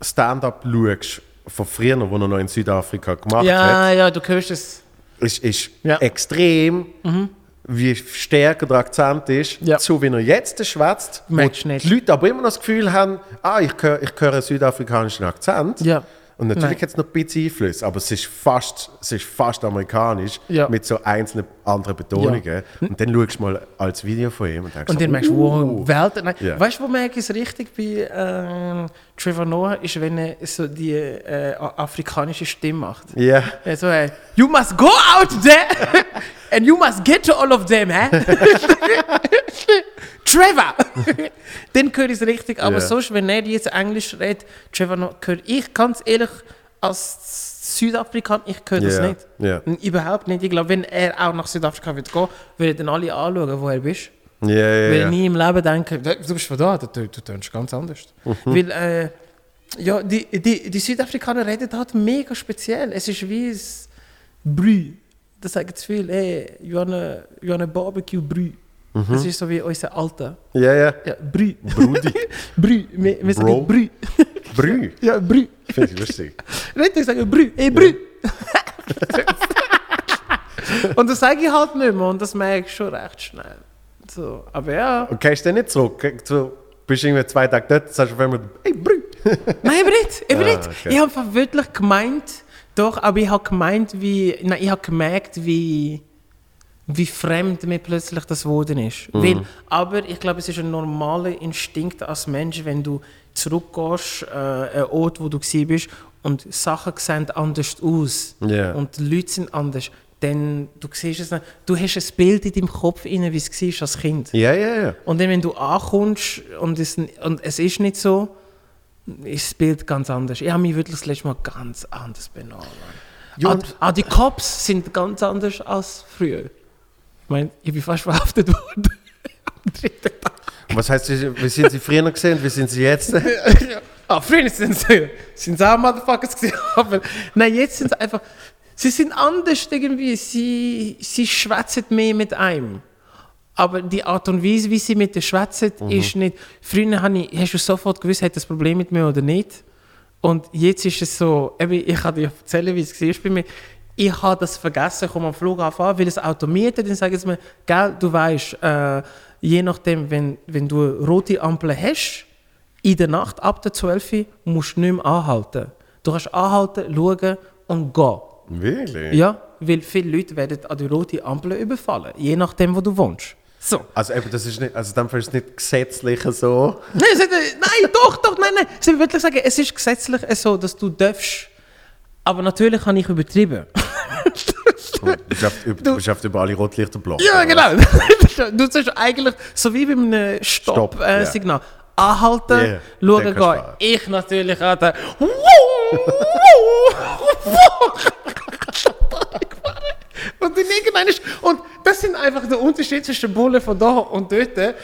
Stand-up schaust, von früher, wo er noch in Südafrika gemacht hat, Ja, ja, du hörst es. ist, ist Ja. Mhm. extrem, wie stärker der Akzent ist, Ja. zu wie er jetzt schwätzt. Die Leute aber immer noch das Gefühl haben, ah, ich höre, ich höre einen südafrikanischen Akzent. Ja. Und natürlich hat es noch ein bisschen Einfluss, aber es ist fast, es ist fast amerikanisch Ja. mit so einzelnen anderen Betonungen. Und dann schaust du mal als Video von ihm und denkst, Und dann merkst du, uh. wow, Welt. Nein, Ja. Weißt du, wo merke ich es richtig bei ähm, Trevor Noah, ist, wenn er so die äh, afrikanische Stimme macht. Ja, Ja, so, äh, you must go out there and you must get to all of them, hä? Trevor! Dann höre ich es richtig, aber Ja. sonst, wenn er jetzt Englisch redet, Trevor Noah, höre ich ganz ehrlich als Südafrikaner, ich höre das Ja, nicht. ja. Überhaupt nicht. Ich glaube, wenn er auch nach Südafrika wird gehen, würden dann alle anschauen, wo er bist. ja, ja. Weil nie im Leben denken, du du bist von da, du, du tönst ganz anders. Weil, äh, ja, die, die, die Südafrikaner reden halt mega speziell. Es ist wie ein Brü. Das sagen zu viel, hey, you wanna, you wanna barbecue Brü. Das ist so wie unser Alter. ja, ja. Ja, Brü. Brudi. Brü. Wir, wir Bro. sagen Brü. Brü. Ja, Brü. Finde ich lustig. Richtig sagen Brü. Hey, Brü. und das sage ich halt nicht mehr und das merke ich schon recht schnell. So, aber ja. Und gehst du nicht zurück? Du bist irgendwie zwei Tage dort, sagst du auf einmal, hey, Brü. Nein, eben nicht. Eben Ah, nicht. okay. Ich habe wirklich gemeint, doch, aber ich habe gemeint, wie. Nein, ich habe gemerkt, wie. Wie fremd mir plötzlich das geworden ist. Mhm. Weil, aber ich glaube, es ist ein normaler Instinkt als Mensch, wenn du zurückgehst, äh, an einen Ort, wo du bist und Sachen sehen anders aus Ja. und die Leute sind anders, dann du siehst es. Du hast ein Bild in deinem Kopf, rein, wie es war als Kind. Ja, ja, ja. Und dann, wenn du ankommst und es, und es ist nicht so, ist das Bild ganz anders. Ich habe mich wirklich das letzte Mal ganz anders benommen. Ja, auch, auch die Cops sind ganz anders als früher. Ich meine, ich bin fast verhaftet worden. Am dritten Tag. Was heißt, wie sind sie früher gesehen, wie sind sie jetzt? Ah, früher sind sie, sind sie auch Motherfuckers aber nein, jetzt sind sie einfach, sie sind anders irgendwie, sie, sie schwätzen mehr mit einem. Aber die Art und Weise, wie sie mit dir schwätzen, ist nicht, früher habe ich, hast du sofort gewusst, hat das Problem mit mir oder nicht. Und jetzt ist es so, eben, ich kann dir erzählen, wie es war bei mir. Ich habe das vergessen, ich komme am Flughafen an, weil es automiert dann sagen sie mir, gell, du weißt, äh, je nachdem, wenn, wenn du eine rote Ampel hast, in der Nacht ab der 12 Uhr musst du nicht mehr anhalten. Du kannst anhalten, schauen und gehen. Wirklich? Ja, weil viele Leute werden an die rote Ampel überfallen, je nachdem, wo du wohnst. So. Also eben, das ist nicht, also dann ist es nicht gesetzlich so. Nein, es hat, nein, doch, doch, nein, nein. Sie will wirklich sagen, es ist gesetzlich so, dass du darfst. Aber natürlich habe ich übertrieben. Du auf über alle Rotlichter blau. Ja, genau. du sagst eigentlich, so wie bei einem Stopp, Stopp-Signal, äh, ja. Signal. anhalten, Yeah, schauen, gehen. Ich natürlich auch da. Und dann irgendwann ist, und das sind einfach der Unterschied zwischen Bullen von da und dort. Er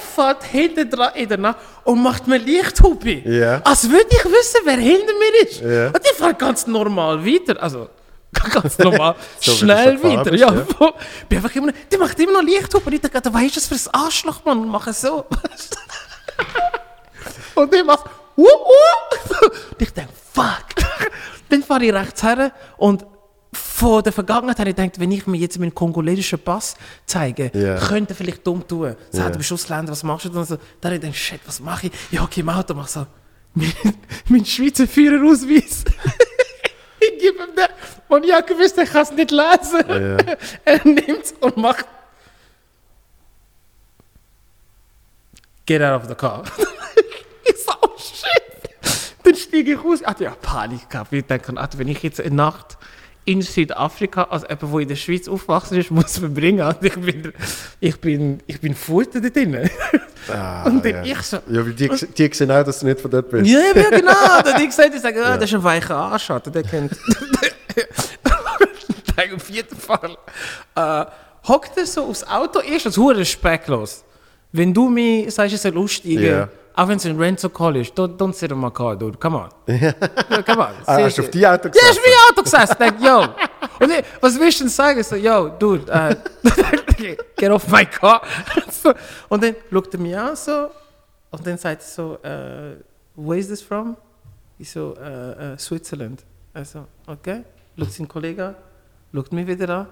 fährt hinten dran in der Nacht und macht mir Lichthupe. Ja. Als würde ich wissen, wer hinter mir ist. Ja. Und ich fahre ganz normal weiter. Also, ganz normal, So schnell weiter. ja, ja. Bin einfach immer, die macht immer noch Lichthupe. Und ich denke, was ist das für ein Arschloch, Mann? Und mache so. und ich mache, uh, uh. Und ich denke, fuck. Dann fahre ich rechts her und von der Vergangenheit habe ich gedacht, wenn ich mir jetzt meinen kongolesischen Pass zeige, Ja. könnte er vielleicht dumm tun. So, Ja. du bist Ausländer, was machst du dann? So, dann habe ich gedacht, shit, was mache ich? Ja, okay, im Auto mach so, mein, mein Schweizer Führerausweis. ich gebe ihm den. Und ich habe gewusst, er kann es nicht lesen. Ja. Er nimmt es und macht. Get out of the car. ich so, oh shit. Dann steige ich aus. Ich hatte ja Panik gehabt. Ich denke, Alter, wenn ich jetzt eine Nacht in Südafrika als jemand, der in der Schweiz aufgewachsen ist, muss verbringen. Und ich bin, ich bin, ich bin Futter da drin. Ah, Und ja. ich so, Ja, weil die, die sehen auch, dass du nicht von dort bist. ja, ja, genau. Dann ich gesagt, ich sage, ah, das ist ein weicher Arsch, der kennt. Nein, auf jeden Fall. Äh, hockt er so aufs Auto, erst als hure respektlos. Wenn du mir sagst, es aussteigen, Ja. auch ein Rental Call ist, don't, don't sit in my car, dude, come on. Ja, come on. Ah, hast du auf die Auto Ja, ich gesessen? bin Auto gesessen, denk, yo. Und ich, was willst du denn sagen? Ich So, yo, dude, äh, get off my car. und dann schaut er mich an so, und dann sagt er so, äh, where is this from? Ich so, äh, äh, Switzerland. Also, okay. Schaut seinen Kollegen an, schaut mich wieder an,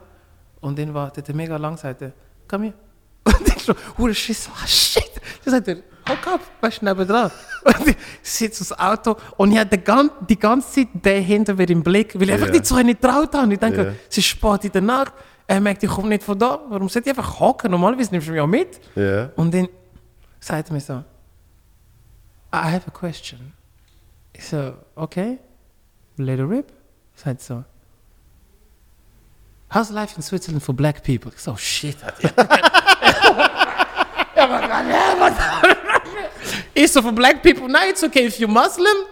und dann wartet er mega lang, sagt er, komm hier. Und ich so, hure Schiss, ah shit. Dann sagt er, hock ab, weißt du, nebendran. Und ich sitze aufs Auto und ich habe die, gan die ganze Zeit den hinter mir im Blick, weil ich einfach nicht so nicht getraut habe. Ich denke, es ist spät in der Nacht, er merkt, ich komme nicht von da. Warum sollte ich einfach hocken? Normalerweise nimmst du mich auch mit. Und dann sagt er mir so, I have a question. Ich so, okay, let it rip. Sagt so, how's life in Switzerland for black people? Ich so, shit. ja, aber, Ich so, for black people, nein, it's okay if you're Muslim.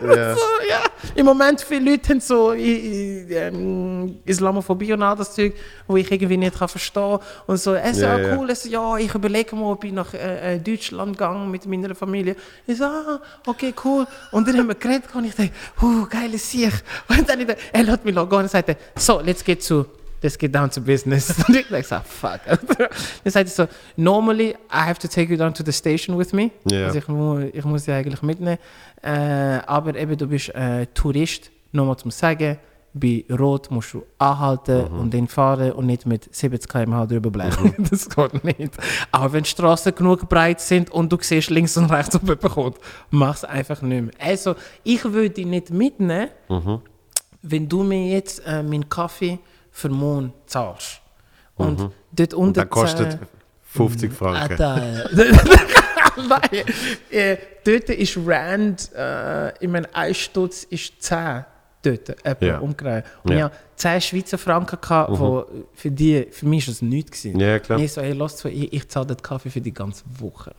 Ja. so, ja. Im Moment viele Leute haben so ähm, Islamophobie und all das Zeug, wo ich irgendwie nicht kann verstehen Und so, es ist Ja, cool, es, ja, ich überlege mal, ob ich nach äh, äh, Deutschland gehe mit meiner Familie. Ich so, ah, okay, cool. Und dann haben wir geredet und ich dachte, uh, geile Sieg. Und dann, ich dachte, er lässt mich gehen und sagte, so, let's get to, let's get down to business. Dachte, so, fuck. Dann sagte er so, normally I have to take you down to the station with me. Ja. Also ich, mu ich muss dich eigentlich mitnehmen. Äh, aber eben, du bist äh, Tourist, nochmal zum Sagen, bei Rot musst du anhalten und dann fahren und nicht mit 70 km/h drüber blechen. das geht nicht. Auch wenn die Straßen genug breit sind und du siehst links und rechts, ob jemand kommt, mach es einfach nicht mehr. Also, ich würde dich nicht mitnehmen, wenn du mir jetzt äh, meinen Kaffee für den Mond zahlst. Und dort unten... Und der kostet äh, 50 Franken. Alter. Nein, äh, dort ist Rand, äh, ich meine, ein Stutz ist 10 dort, etwa Ja. umgerechnet. Und Ja. ja. 10 Schweizer Franken, gehabt, wo für die, für mich ist das nichts gewesen. Ja, klar. Und Ich so, hey, lass zu, ich, ich zahle den Kaffee für die ganze Woche.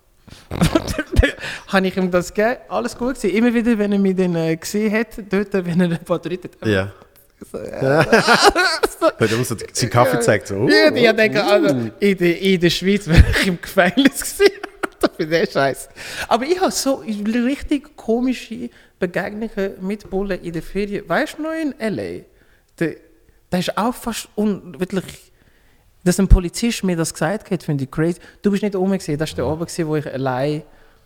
habe ich ihm das gegeben, alles gut gewesen. Immer wieder, wenn er mich dann äh, gesehen hat, dort, wenn er ein paar hat, Ja. Weil er uns seinen Kaffee gezeigt. So, Ja, die denken, also, in, der, in der Schweiz wäre ich im Gefängnis gewesen. für den Scheiß. Aber ich habe so richtig komische Begegnungen mit Bullen in der Ferien. Weißt du noch in L.A.? Der, der ist auch fast un, wirklich... Dass ein Polizist mir das gesagt hat, finde ich crazy. Du bist nicht oben gesehen, das war der oben, wo ich allein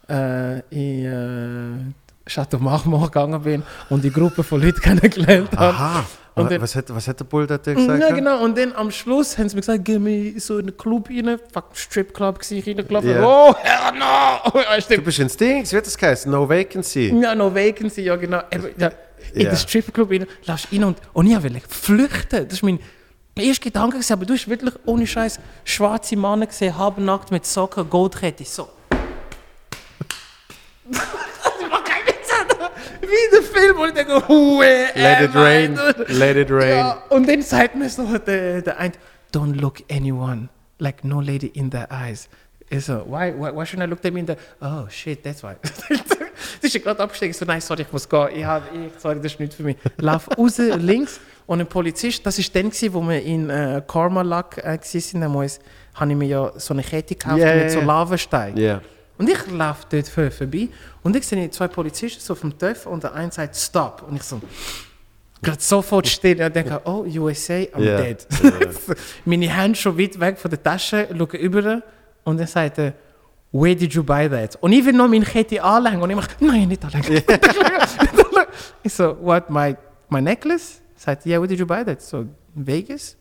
äh, in äh, Chateau Marmont gegangen bin und die Gruppe von Leuten kennengelernt habe. Aha. Und dann- was, hat, was hat der Bull da gesagt? Ja, genau. Und dann am Schluss haben sie mir gesagt, geh mir so in einen Club rein. Fuck, Stripclub war ich reingelaufen. Ja. Oh, hell no! Ja, Du stimmt. bist ins Ding, wie hat das geheißen? No Vacancy. Ja, no vacancy, ja genau. Eben, ja, in Ja. den Stripclub rein, laufst rein und, und ich will flüchten. Das ist mein erster Gedanke, aber du hast wirklich ohne Scheiß schwarze Männer gesehen, halbnackt mit Socken, Goldkette, so. ich mach keinen Witz, Alter. Wie der Film, wo ich denke, Hue, Let it rain. Let it rain. Ja, und dann sagt mir so der, der ein, don't look anyone, like no lady in their eyes. Ich so, why, why, why shouldn't I look them in the, oh shit, that's why. das ist gerade abgestiegen, Ich so, nein, sorry, ich muss gehen, ich hab, ich, sorry, das ist nicht für mich. Lauf raus, links, und ein Polizist, das war dann, gewesen, wo wir in äh, Karmalak äh, waren, habe ich mir ja so eine Kette gekauft Ja, mit so. Lavasteinen. Ja. Und ich laufe dort vor- vorbei und ich sehe zwei Polizisten so auf dem Töpf und der eine sagt Stop. Und ich so, gerade sofort still. Und ich denke, oh, USA, I'm Ja. dead. Meine Hände schon weit weg von der Tasche, schaue über und dann sagt er, Where did you buy that? Und ich will noch meine Kette anlegen und ich mache, nein, nicht anlegen. ich so, what, my, my necklace? Sagt, yeah, where did you buy that? So, Vegas?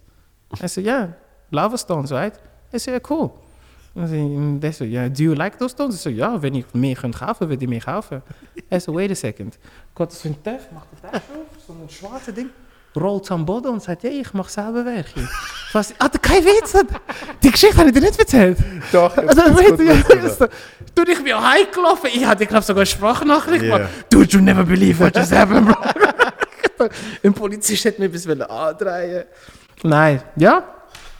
I said, yeah, lava stones, right? I said, yeah, cool. Und sie- they so, yeah, do you like those stones? Ich so, ja, wenn ich mehr könnte kaufen, würde ich mehr kaufen. Er so, wait a second. In die Tasche, macht die Tasche auf, so ein schwarzes Ding, rollt am Boden und sagt, ja, ich mache selber Werke. Was? Ah, kein Witz! Die Geschichte habe ich dir nicht erzählt. Doch, Also, jetzt weißt du, kommt ja, du, ich bin heimgelaufen. Ich hatte, glaube sogar eine Sprachnachricht Yeah. gemacht. Dude, you never believe what just happened, bro. Ein Polizist hat mir etwas andrehen Nein, ja.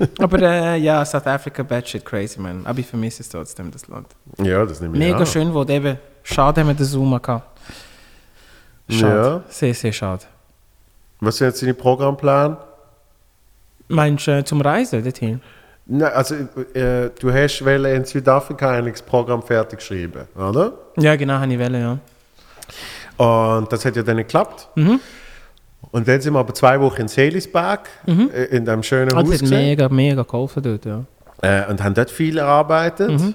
Aber äh, ja, South Africa, bad shit, crazy, man. Aber ich vermisse es trotzdem, das Land. Ja, das nehme ich Mega an. schön, wo eben. Schade, haben wir den Zoom gehabt. Schade. Ja. Sehr, sehr schade. Was sind jetzt deine Programmpläne? Meinst du äh, zum Reisen dorthin? Nein, also äh, du hast wollen in Südafrika eigentlich das Programm fertig geschrieben, oder? Ja, genau, habe ich wollen, ja. Und das hat ja dann geklappt. Mhm. Und dann sind wir aber zwei Wochen in Seelisberg, äh, in einem schönen Also, Haus mega, mega geholfen dort, ja. äh, und haben dort viel erarbeitet. Mhm.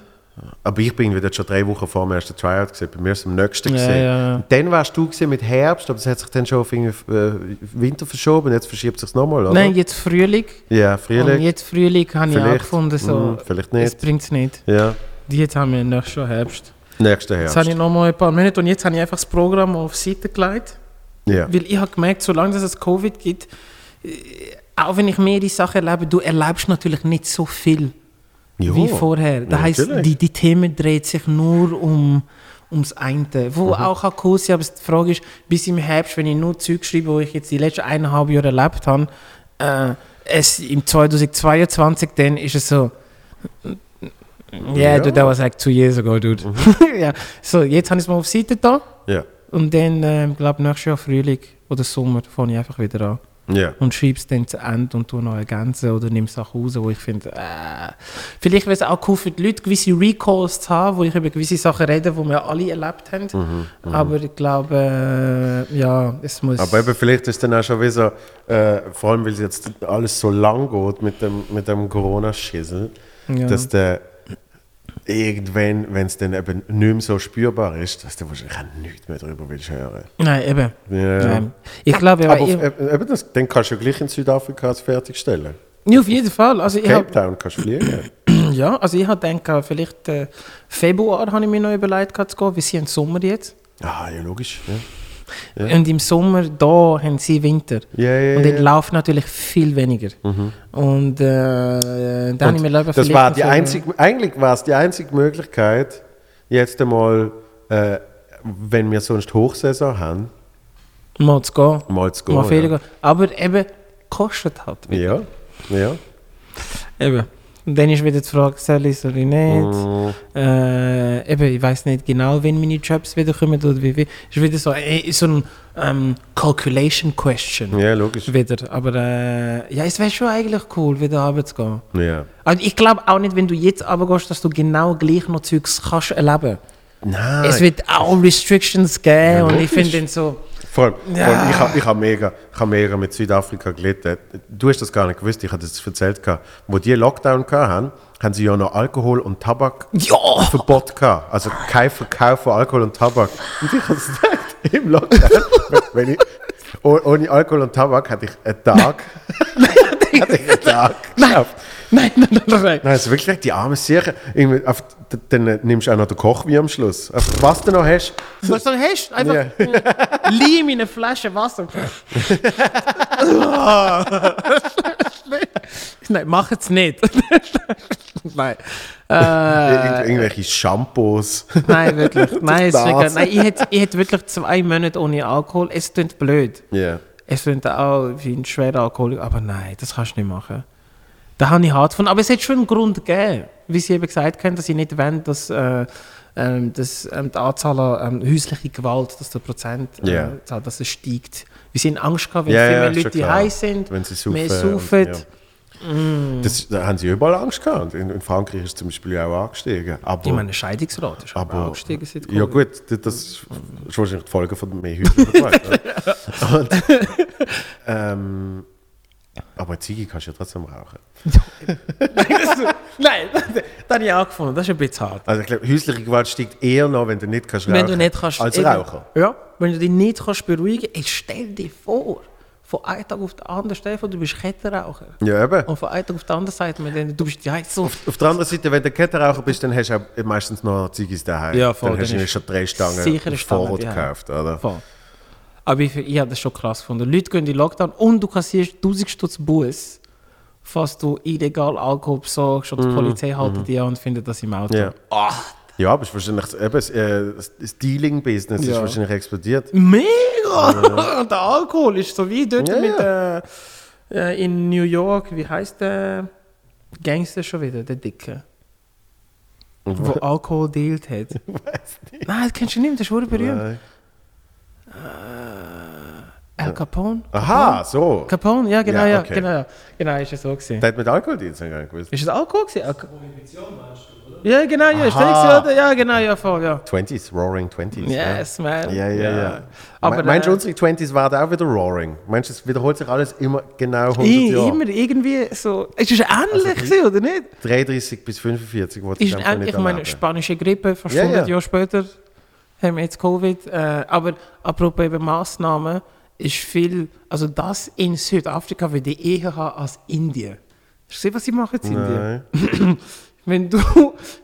Aber ich bin wieder schon drei Wochen vor dem ersten Tryout gesehen. Bei mir ist es am nächsten Ja, gesehen. ja, ja. Und dann warst du mit Herbst, aber es hat sich dann schon auf irgendwie, äh, Winter verschoben. Jetzt verschiebt es sich nochmal, oder? Nein, jetzt Frühling. Ja, Und Frühling. jetzt Frühling habe ich auch gefunden, so, Mm, vielleicht es nicht. bringt es nicht. Ja, Jetzt haben wir nächstes Jahr Herbst. nächsten Jetzt Herbst. habe ich noch mal ein paar Minuten und jetzt habe ich einfach das Programm auf die Seite gelegt. Ja. Weil ich habe gemerkt, solange es Covid gibt, äh, auch wenn ich mehrere Sachen erlebe, du erlebst natürlich nicht so viel Ja. wie vorher. Das Ja, heisst, natürlich. die, die Themen dreht sich nur um ums eine. Wo Mhm. auch kann cool sein, aber die Frage ist, bis im Herbst, wenn ich nur Zeug schreibe, wo ich jetzt die letzten eineinhalb Jahre erlebt habe, äh, es im 2022 dann ist es so, yeah, Ja. dude, that was like two years ago, dude. ja. So, jetzt habe ich es mal auf Seite da Ja. Und dann, ähm, glaube nächstes Jahr Frühling oder Sommer fange ich einfach wieder an Ja. und schreibe es dann zu Ende und tue noch ergänzen oder nehme Sachen raus, wo ich finde, äh, vielleicht wäre es auch cool für die Leute, gewisse Recalls zu haben, wo ich über gewisse Sachen rede, die wir alle erlebt haben. Mhm, Aber ich glaube, äh, ja, es muss... Aber eben, vielleicht ist dann auch schon wieder so, äh, vor allem weil es jetzt alles so lang geht mit dem, mit dem Corona-Schissel, ja. dass der irgendwann, wenn es dann eben nicht mehr so spürbar ist, dass du wahrscheinlich auch nichts mehr darüber willst hören. Nein, eben. Ja. Nein. Ich glaube, Aber auf- eben das, dann kannst du ja gleich in Südafrika es fertigstellen. ja, auf jeden Fall. Also ich Cape hab, Town kannst du fliegen. ja, also ich habe gedacht, vielleicht äh, Februar habe ich mir noch überlegt, zu gehen, wir sind im Sommer jetzt. ah, ja, logisch. Ja, Und im Sommer, da haben sie Winter. ja, ja. Und ja. dann läuft natürlich viel weniger. Und äh, dann ich mir lieber Das war die so- einzige, eigentlich war es die einzige Möglichkeit, jetzt einmal, äh, wenn wir sonst Hochsaison haben, Mal zu gehen. mal zu gehen. mal ja. gehen. Aber eben, kostet halt. wieder. Ja, ja. Eben. Und dann ist wieder die Frage, soll ich, soll ich nicht? Mm, Äh, eben, ich weiß nicht genau, wenn meine Jobs wieder kommen oder wie viel. Ist wieder so, äh, so ein ähm, Calculation Question. ja, logisch. Wieder. Aber äh, ja, es wäre schon eigentlich cool, wieder runter zu gehen. Ja. Also ich glaube auch nicht, wenn du jetzt runtergehst, dass du genau gleich noch Zeugs kannst erleben. Nein. Es wird auch Restrictions geben Ja, und ich finde dann so, Vor allem, Ja. vor allem ich habe ich hab mega, ich hab mega mit Südafrika gelitten. Du hast das gar nicht gewusst, ich hatte das erzählt. gehabt. Wo die Lockdown hatten, haben sie ja noch Alkohol und Tabak ja, Verbot gehabt. Also kein Verkauf von Alkohol und Tabak. Und ich habe es gedacht, im Lockdown, wenn ich, oh- ohne Alkohol und Tabak hatte ich einen Tag, hatte ich einen Tag geschafft. Nein, nein, nein, nein, nein. Also wirklich, die arme Sicher. Dann nimmst du auch noch den Koch wie am Schluss. Auf, was du noch hast. Was du hast, einfach Ja. Leim in eine Flasche Wasser. nein, mach es nicht. nein. Äh, irgendwelche Shampoos. nein, wirklich. Nein, es ist wirklich, nein ich, hätte, ich hätte wirklich zwei Monate ohne Alkohol. Es klingt blöd. Ja. Es klingt auch wie ein schwerer Alkoholiker, aber nein, das kannst du nicht machen. Da habe ich hart von. Aber es hat schon einen Grund gegeben, wie sie eben gesagt haben, dass sie nicht wollen, dass, äh, ähm, dass ähm, die Anzahl an ähm, häuslicher Gewalt, dass der Prozent, äh, Ja. Zahl, dass es steigt. Wir sind Angst gehabt, wenn Ja, viel ja, mehr schon Leute heiß sind, Wenn sie mehr saufen saufen. und- Das, da haben sie überall Angst gehabt. In, in Frankreich ist zum Beispiel auch angestiegen. Aber, Ich meine, Scheidungsrate ist aber aber auch gestiegen seit ja gut, das, das ist wahrscheinlich die Folge von mehr häuslicher Gewalt. oder? Und, ähm, aber Ziege kannst du ja trotzdem rauchen. Nein, das habe ich auch gefunden. Das ist ein bisschen hart. Also ich glaube, häusliche Gewalt steigt eher noch, wenn du nicht kannst rauchen Wenn du nicht kannst... als eben- Raucher. Ja, wenn du dich nicht kannst beruhigen kannst, stell dir vor, von einem Tag auf den anderen, vor, du bist Kettenraucher. Ja, eben. Und von einem Tag auf den anderen sagt man dann, du bist ja so. Auf der anderen Seite, wenn du Kettenraucher bist, dann hast du auch meistens noch Ziggis daheim. Ja, voll, Dann hast du schon drei Stangen sicher auf Vorrat gekauft, oder? Voll. Aber ich, ich habe das schon krass gefunden. Leute gehen in den Lockdown und du kassierst 1000 Stutz Bus, falls du illegal Alkohol besorgst und die Polizei haltet dich an und findet das im Auto. Mhm. Ja. Ja, aber es ist wahrscheinlich eben, das, äh, das Dealing-Business ist Ja. wahrscheinlich explodiert. Mega! Und der Alkohol ist so wie dort Ja, mit äh, äh, in New York, wie heißt der Gangster schon wieder, der Dicke, wo Alkohol dealt hat. Nein, das kennst du nicht, das ist wohl berühmt. Nein. Al Capone? Aha, so. Capone, ja genau, Ja, ja, okay. genau, ja. genau, ist es so gewesen. Der hat mit Alkohol die jetzt gar nicht gewusst. Ist es Alkohol gewesen? Alko ja, genau, ja, ist das? Ja, genau, ja, voll, ja. 20s, Roaring 20s. Yes, man. Ja, ja, ja. Aber Aber meinst du, äh, unsere 20s waren auch wieder Roaring? Meinst du, es wiederholt sich alles immer genau 100 ich, Jahre? immer irgendwie so. Es ist ähnlich, gewesen, oder nicht? 33 bis 45 wurde ähnlich, ich meine, spanische Grippe, fast Ja, 100 ja. Jahre später haben wir jetzt Covid. Äh, aber apropos eben Massnahmen, ist viel, also das in Südafrika würde ich eher haben als Indien. Hast du gesehen, was sie machen in Indien? Wenn du,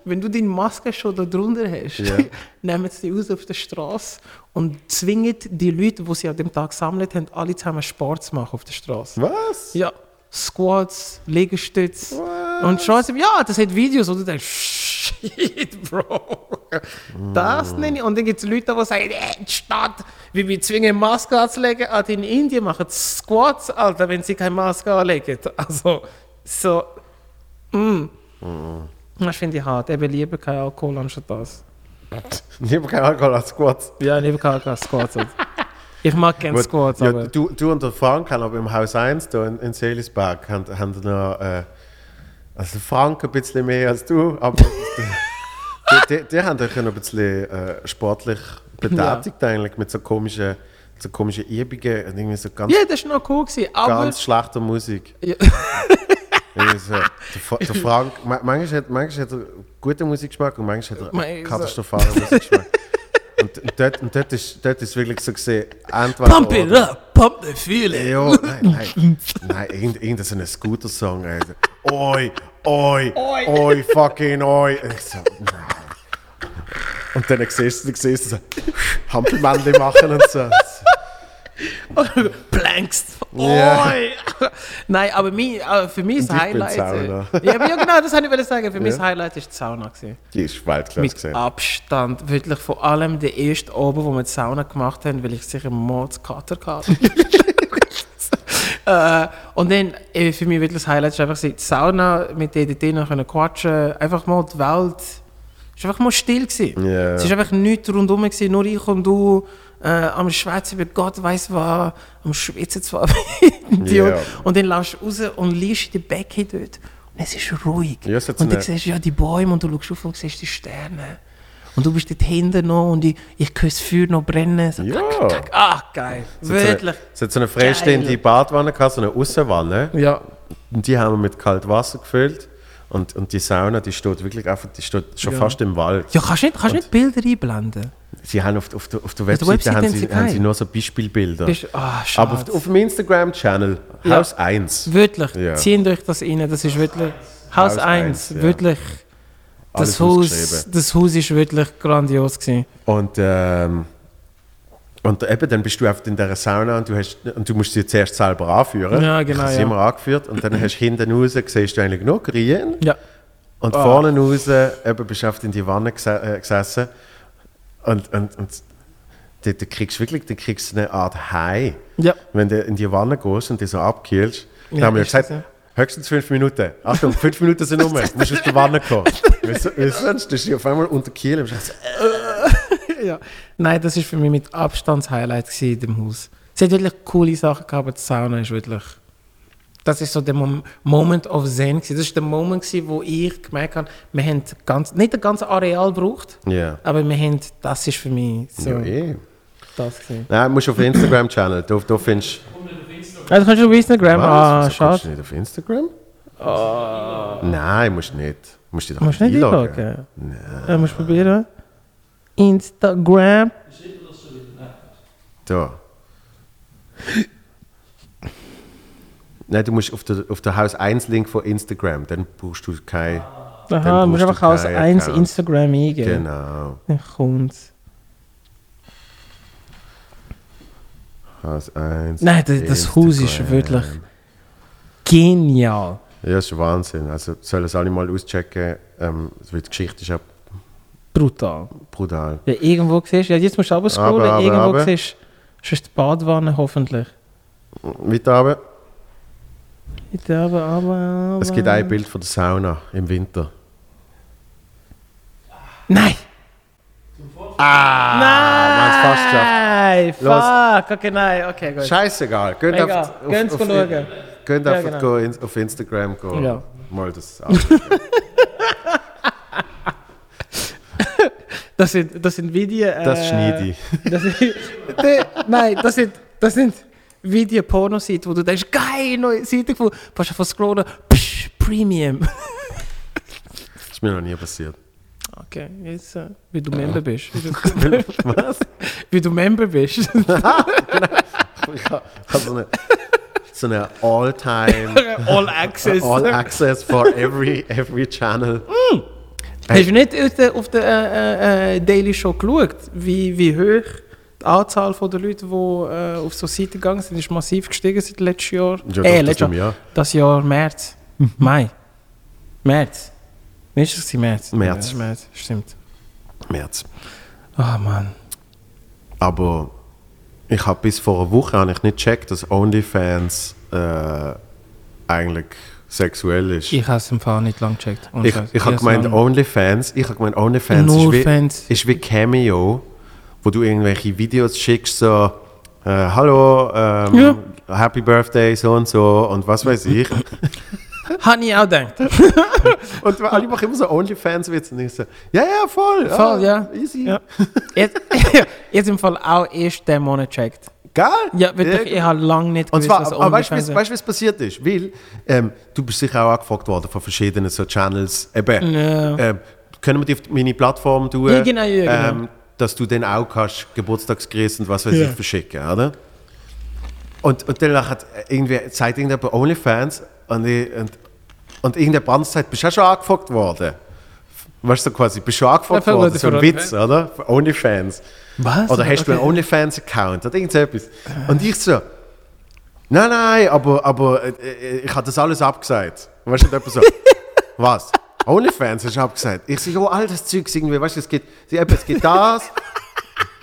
wenn du deine Maske schon da drunter hast, Ja. nehmen sie die raus auf der Straße und zwingen die Leute, die sie an dem Tag gesammelt haben, alle zusammen Sport zu machen auf der Straße. Was? Ja, Squats, Liegestütze. What? Und so, ja, das hat Videos, wo du denkst, shit, Bro. Das nenne ich. Und dann gibt es Leute, die sagen, äh, statt, wie wir zwingen, Maske anzulegen, Alter, in Indien machen Squats, Alter, wenn sie keine Maske anlegen. Also, so, mm. Das finde ich hart. Eben lieber kein Alkohol anstatt das. Lieber kein Alkohol als Squats. Ja, lieber kein Alkohol als Squats. Ich mag gerne Gut, Squats, ja, aber... du, du und der Frank haben aber im Haus 1 da in, in Seelisberg haben, haben noch, äh, also Frank ein bisschen mehr als du, aber die, die, die haben euch ja noch ein bisschen äh, sportlich betätigt eigentlich mit so komischen, so komischen Übungen und irgendwie so ganz, Ja, das war noch cool, gewesen, aber... ganz schlechter Musik. Ja. So, der, der Frank, ma- manchmal hat, manchmal hat er guten Musikgeschmack und manchmal hat er katastrophalen Musikgeschmack. Und, und, dort, und dort, ist, dort ist wirklich so gesehen, entweder Pump it oder. up, pump the feeling. Ja, nein, nein. Nein, irgend- irgendein so ein Scooter-Song. Alter. Oi, oi, oi, fucking oi. Und ich so, nein. Und dann siehst du, siehst du so Hampelmännchen machen und so. Plankst. Ja. Oi. Nein, aber mein, äh, für mich bin Highlight. Sauna. Äh, ja, aber ja, genau, das wollte ich sagen. Für mich Ja. das Highlight ist die Sauna. Gewesen. Die ist Weltklasse Mit gesehen. Abstand. Wirklich vor allem der erste Oben, wo wir die Sauna gemacht haben, weil ich sicher Mordskater hatte. äh, und dann äh, für mich wirklich das Highlight ist einfach die Sauna mit denen drinnen können quatschen. Einfach mal die Welt. Es war einfach mal still. Gewesen. Ja. Es war einfach nichts rundherum, gewesen, nur ich und du. Äh, am Schwätzen über Gott weiß was, am Schwitzen zwar. Ja. Und dann laufst du raus und liegst in der Becke dort. Und es ist ruhig. Ja, und dann eine- siehst du ja die Bäume und du schaust auf und siehst die Sterne. Und du bist dort hinten noch und ich, ich höre das Feuer noch brennen. So, Ja. kack, kack, Ah, geil. Wirklich. Es hat so eine freistehende Geil. Badwanne gehabt, so eine Aussenwanne. Ja. Und die haben wir mit kaltem Wasser gefüllt. Und, und die Sauna, die steht wirklich einfach, die steht schon Ja. fast im Wald. Ja, kannst du nicht, kannst du nicht Bilder einblenden? Sie haben auf, auf, der, auf der der Webseite Webseite haben sie, haben sie nur so Beispielbilder. Bist, schade. Aber auf, auf dem Instagram-Channel, Ja. Haus 1. Wirklich, Ja. ziehen euch das rein. Das ist wirklich. Haus Haus 1, eins, ja. wirklich. Das Haus, das Haus ist wirklich grandios gewesen. Und, ähm, und eben, dann bist du einfach in dieser Sauna und du, hast, und du musst sie zuerst selber anführen. Ja, genau, Ich habe sie immer angeführt und dann hast du hinten raus, siehst du eigentlich nur Grien. Ja. Und Ah. vorne raus eben, bist du einfach in die Wanne gese äh, gesessen. Und, und, und da, da kriegst du wirklich da kriegst du eine Art High. Ja. Wenn du in die Wanne gehst und die so abkühlst. Ja, dann haben wir ist gesagt, ja. höchstens fünf Minuten. Achtung, fünf Minuten sind um. Du musst aus der Wanne kommen. Weil so- weil sonst bist du auf einmal unter Kiel und bist so, ja. Nein, das war für mich mit Abstand das Highlight gewesen in dem Haus. Es hat wirklich coole Sachen gehabt, aber die Sauna ist wirklich. Das ist so der Mom Moment of Zen. Gewesen. Das ist der Moment, gewesen, wo ich gemerkt habe, wir haben ganz, nicht das ganze Areal gebraucht, Ja. aber wir haben, das ist für mich so Ja, eh. das gewesen. Nein, du musst auf Instagram-Channel. Da, da findest kannst du auf Instagram, ah, Wieso kommst du schade. nicht auf Instagram? Nein, musst nicht. Musst dich doch Musst du nicht einloggen. einloggen? Ja, musst du probieren. Instagram. Da. Nein, du musst auf der, auf der Haus 1 Link von Instagram, dann brauchst du kein. Aha, Dann du musst einfach du keinen eins Account. Instagram eingeben. Genau. Dann kommt's. Haus 1. Nein, das- das Haus ist wirklich- Genial. Ja, das ist Wahnsinn. Also sollen es alle mal auschecken. Ähm, die Geschichte ist ja Brutal. brutal. Ja, irgendwo siehst ja, jetzt musst du aber scrollen, Aber, aber, irgendwo aber. siehst du ist die Badwanne hoffentlich. Weiter runter. Bitte, aber, aber, aber. Es gibt ein Bild von der Sauna im Winter. Nein! Ah, haben es fast geschafft. Nein! Fuck! Okay, nein, okay, gut. Scheißegal. Geht Egal, einfach gehen's schauen. Geht Ja, einfach genau. in, auf Instagram gehen. Ja. Mal das. Das sind, das sind Videos. Äh, Das schneide ich. Das sind, De- nein, das sind, das sind Video-Porno-Seiten, wo du denkst, geil, neue Seite gefunden. Fast einfach scrollen, psch, Premium. Das ist mir noch nie passiert. Okay, jetzt, äh, wie du Member bist. Was? Wie du Member bist. Ich habe so eine, so eine All-Time, All Access. All-Access for every, every channel. Hast du nicht auf der, auf der äh, äh, Daily Show geschaut, wie, wie hoch die Anzahl von der Leute, die äh, auf so Seiten gegangen sind, ist massiv gestiegen seit letztem Jahr? Ja, äh, letztes Jahr. ich an. Das Jahr März. Mai. März. Wie ist das? März? März. Ja, März, stimmt. März. Ah, Mann. Aber ich habe bis vor einer Woche habe ich nicht gecheckt, dass OnlyFans äh, eigentlich sexuell ist. Ich habe es im Fall nicht lang gecheckt. Ich, Scheiß. ich habe gemeint, OnlyFans, ich habe gemeint, OnlyFans ist wie, ist wie Cameo, wo du irgendwelche Videos schickst, so, äh, hallo, ähm, Ja. Happy Birthday, so und so und was weiß ich. Habe ich auch gedacht. und alle machen immer so OnlyFans-Witze und ich so, ja, ja, voll. Voll, ja. Easy. Ja. Jetzt, jetzt im Fall auch erst den Monat gecheckt. Geil. Ja, wirklich, ich habe lange nicht Und gewusst, zwar, du, OnlyFans was- weißt du, was passiert ist? Weil ähm, du bist sicher auch angefragt worden von verschiedenen so Channels. Eben, Ja. ähm, können wir die auf meine Plattform tun? Ja, genau, ja, genau. Ähm, dass du dann auch kannst Geburtstagsgrüße und was weiß Ja. ich verschicken, oder? Und, und dann hat irgendwie, zeigt irgendjemand OnlyFans und, ich, und, und irgendeine Band sagt, bist du auch schon angefragt worden? Weißt du, quasi, bist du schon angefragt Ja, für- worden? So ein Witz, oder? Für OnlyFans. Was? Oder hast du einen Okay. OnlyFans-Account oder irgendetwas? Und ich so, nein, nein, aber, aber äh, äh, ich habe das alles abgesagt. Weißt du, und so, was? OnlyFans hast du abgesagt? Ich so, ja, all das Zeug irgendwie, weißt du, es gibt, sie- eben, es gibt das.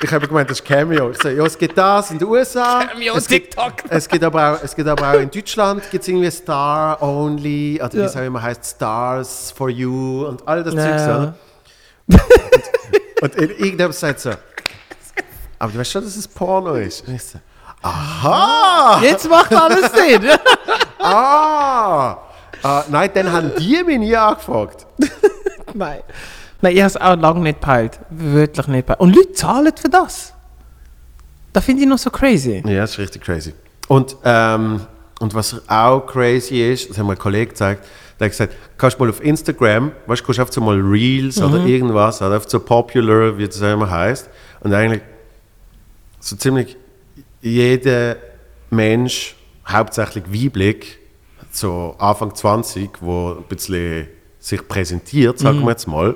Ich habe gemeint, das ist Cameo. Ich so, ja, es gibt das in den USA. Cameo, es gibt, TikTok. Es gibt, aber auch, es gibt aber auch in Deutschland gibt's irgendwie Star Only, oder wie Ja. es auch immer heißt, Stars for You und all das Ja. Zeug. So, oder? Und irgendjemand sagt so, aber du weißt schon, dass es Porno ist? Und ich so, aha! Jetzt macht alles Sinn. Ah! Ah, nein, dann haben die mich nie angefragt. Nein. Nein, ich habe es auch lange nicht gepeilt. Wirklich nicht gepeilt. Und Leute zahlen für das. Das finde ich noch so crazy. Ja, das ist richtig crazy. Und, ähm, und was auch crazy ist, das hat mir ein Kollege gezeigt, der hat gesagt, kannst du mal auf Instagram, weißt du, kannst einfach so mal Reels oder irgendwas, oder einfach so popular, wie das immer heißt. Und eigentlich so ziemlich jeder Mensch, hauptsächlich weiblich, so Anfang 20, wo ein bisschen sich präsentiert, sagen wir jetzt mal,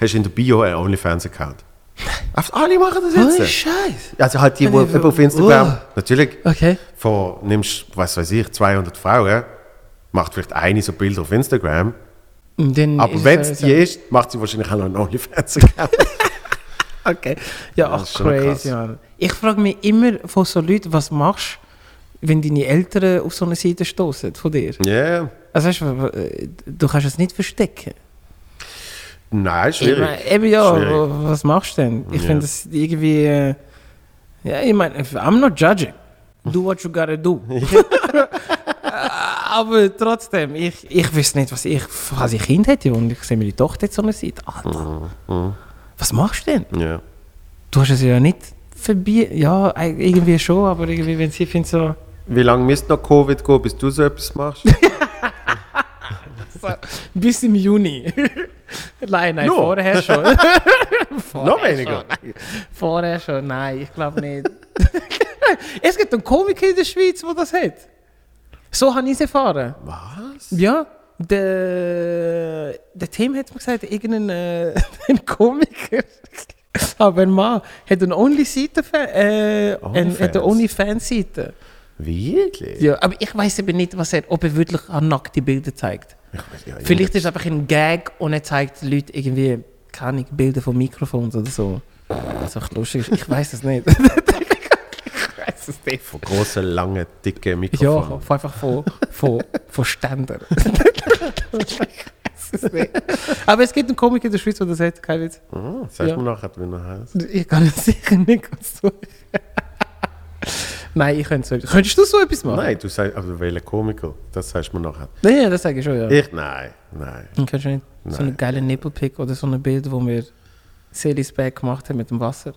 hast du in der Bio einen OnlyFans-Account. Alle machen das jetzt. Holy Scheiß. Also halt die, die auf Instagram, oh. natürlich, Okay. von, nimmst, was weiß ich, 200 Frauen, macht vielleicht eine so Bilder auf Instagram, dann aber wenn es die ist, macht sie wahrscheinlich auch noch einen OnlyFans-Account. Okay. Ja, ach, crazy. Mann. Ich frage mich immer von so Leuten, was machst du, wenn deine Eltern auf so eine Seite stoßen von dir? Ja, Also weißt du, du kannst es nicht verstecken. nein, Ich schwierig. mein, eben ja, Schwierig. was machst du denn? Ich Ja. finde das irgendwie. Äh, ja, ich meine, I'm not judging. Do what you gotta do. Aber trotzdem, ich, ich wüsste nicht, was ich, als ich Kind hätte und ich sehe meine Tochter jetzt so eine Seite. Alter, Mhm, was machst du denn? Ja. Du hast es ja nicht verbieten. Ja, irgendwie schon, aber irgendwie, wenn sie findet so. Wie lange müsste noch Covid gehen, bis du so etwas machst? Bis im Juni. nein, nein, Nur? vorher schon. noch weniger. vorher schon, nein, ich glaube nicht. es gibt einen Komiker in der Schweiz, der das hat. So habe ich es erfahren. Was? Ja, der, der Tim hat mir gesagt, irgendein äh, Komiker, aber ein Mann, hat eine Only-Seite, äh, Onlyfans? hat eine Only-Fans-Seite. Wirklich? Ja, aber ich weiß eben nicht, was er, ob er wirklich an nackte Bilder zeigt. Weiß, ja, Vielleicht ist es einfach ein Gag und er zeigt den Leuten irgendwie, keine Ahnung, Bilder von Mikrofons oder so. Was auch lustig ist. Ich weiß es nicht. ich weiß es nicht. Von grossen, langen, dicken Ja, Mikrofonen. von- einfach von, von, von weiß es nicht. Aber es gibt einen Komiker in der Schweiz, der das hat, kein Witz. Ah, sagst Ja. mir nachher, wie er heißt? Ich kann es sicher nicht ganz suchen. Nein, ich könnte so etwas. Könntest du so etwas machen? Nein, du sagst, aber welcher Komiker? Das sagst du mir nachher. Nein, ja, das sage ich schon, ja. Ich? Nein, nein. Dann kannst du nicht so einen geilen Nippelpick oder so ein Bild, wo wir Celis Bag gemacht haben mit dem Wasser.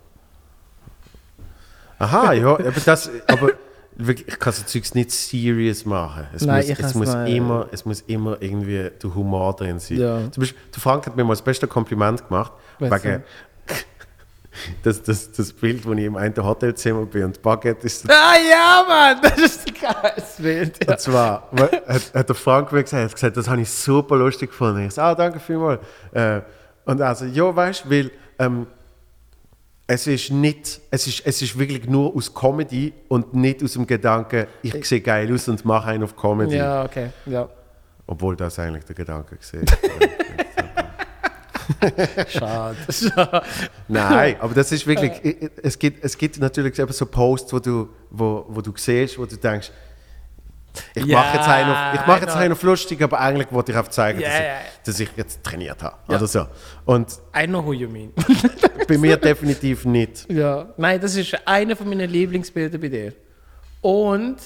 Aha, ja, aber das, aber wirklich, ich kann so Zeugs nicht serious machen. Es Nein, muss, ich es muss nicht. immer, es muss immer irgendwie der Humor drin sein. Ja. Zum Beispiel, der Frank hat mir mal das beste Kompliment gemacht, Was wegen das, das, das Bild, wo ich im einen Hotelzimmer bin und Baguette ist Ah ja, Mann, das ist ein geiles Bild. Ja. Und zwar hat, hat der Frank mir gesagt, hat gesagt, das habe ich super lustig gefunden. Ich so, ah, danke vielmals. Äh, und also, ja, weißt du, weil ähm, es ist nicht, es ist, es ist wirklich nur aus Comedy und nicht aus dem Gedanken, ich sehe geil aus und mache einen auf Comedy. Ja, okay. Ja. Obwohl das eigentlich der Gedanke war. Schade. Schade. Nein, aber das ist wirklich, i- es gibt, es gibt natürlich eben so Posts, wo du, wo, wo du siehst, wo du denkst, ich Ja, mache jetzt einen auf, ich mache jetzt know. einen auf lustig, aber eigentlich wollte ich auf zeigen, Ja, dass, ja, ich, dass ich jetzt trainiert habe. Ja. Oder so. Und I know who you mean. bei mir definitiv nicht. ja. Nein, das ist einer von meinen Lieblingsbilder bei dir. Und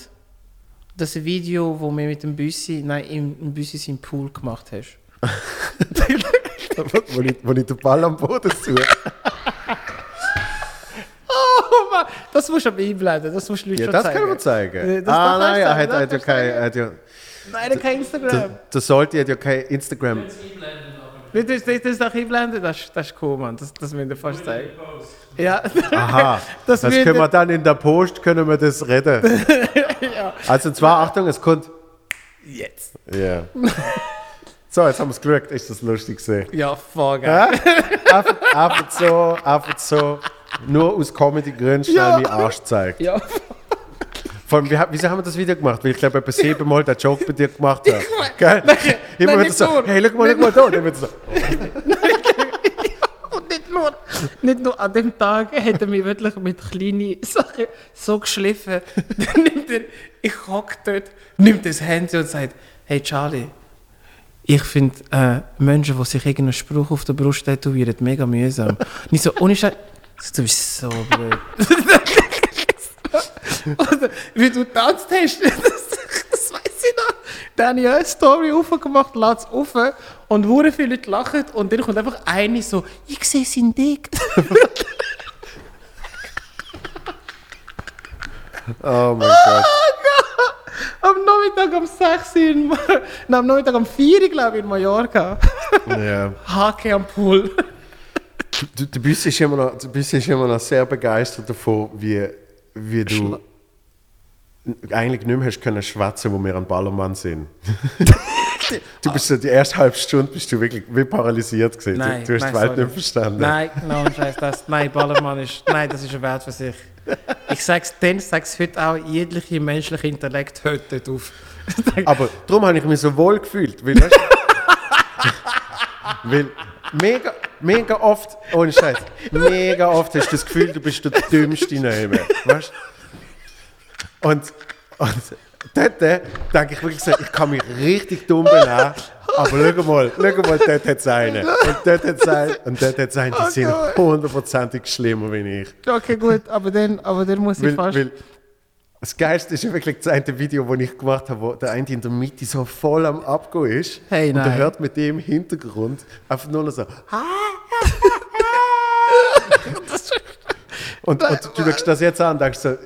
das Video, wo wir mit dem Büssi, nein, im, im Büssi seinen Pool gemacht hast. wo, ich, wo ich den Ball am Boden suche. Oh Mann, das musst du aber einblenden, das musst du Leuten Ja, schon das zeigen. kann man zeigen. Ja, das ah, nein, ich er hat, ja kein, sagen. er hat ja, Nein, kein Instagram. der, sollte hat ja kein Instagram. Das, das, das auch einblenden, das, ist- das ist cool, Mann. Das, das müssen wir fast zeigen. Ja, Aha, Das das, können wir dann in der Post, können wir das reden. Also und zwar, Achtung, es kommt... jetzt. Ja. So, jetzt haben wir es geschaut. Ist das lustig gesehen? Ja, voll geil. Einfach, einfach so, einfach so, nur aus Comedy-Gründen schnell Ja. meinen Arsch zeigt. Ja, Vor allem, wie, wieso haben wir das Video gemacht? Weil ich glaube, etwa siebenmal den Joke bei dir gemacht habe. weiß- Gell? Immer nein, wieder nicht so, nur. hey, schau mal, schau mal da. Und dann wird so, und nicht nur, nicht nur an dem Tag hat er mich wirklich mit kleinen Sachen so geschliffen. Dann nimmt er, ich hock dort, nimmt das Handy und sagt, hey Charlie, ich finde äh, Menschen, die sich irgendeinen Spruch auf der Brust tätowieren, mega mühsam. Nicht so, ohne Scheiß, du bist so blöd. Oder wie du tanzt hast, das, das weiß ich noch. Dann habe ich eine Story aufgemacht, lade es auf und hure viele Leute lachen und dann kommt einfach eine so, ich sehe sein Dick. Oh mein Gott. Am Nachmittag um 6 Uhr, in, nein, am Nachmittag um 4 Uhr, glaube ich, in Mallorca. Ja. Hake am Pool. Du, der Büssi ist, immer noch- der Büssi ist immer noch sehr begeistert davon, wie, wie du eigentlich nicht mehr hast können schwätzen, wo wir an Ballermann sind. du bist so die erste halbe Stunde bist du wirklich wie paralysiert gewesen. Nein, du, du hast nein, die Welt sorry. nicht verstanden. Nein, no, scheiß das. Nein, Ballermann ist, nein, das ist ein Wert für sich. Ich sag's dann, sag's heute auch, jegliche menschliche Intellekt hört dort auf. Aber darum habe ich mich so wohl gefühlt. Weil, weißt, weil mega, mega oft, ohne Scheiß, mega oft hast du das Gefühl, du bist der Dümmste neben. Weißt Und, und dort äh, denke ich wirklich so, ich kann mich richtig dumm benehmen. Aber schau mal, schau mal, dort hat es einen. Und dort hat es einen. Und dort hat es einen, die sind hundertprozentig schlimmer wie ich. Okay, gut, aber dann, aber dann muss ich Weil, fast... weil das Geilste ist ja wirklich das eine Video, das ich gemacht habe, wo der eine in der Mitte so voll am Abgehen ist. Hey, und er hört mit dem im Hintergrund einfach nur noch so. und, und du schaust das jetzt an und denkst so,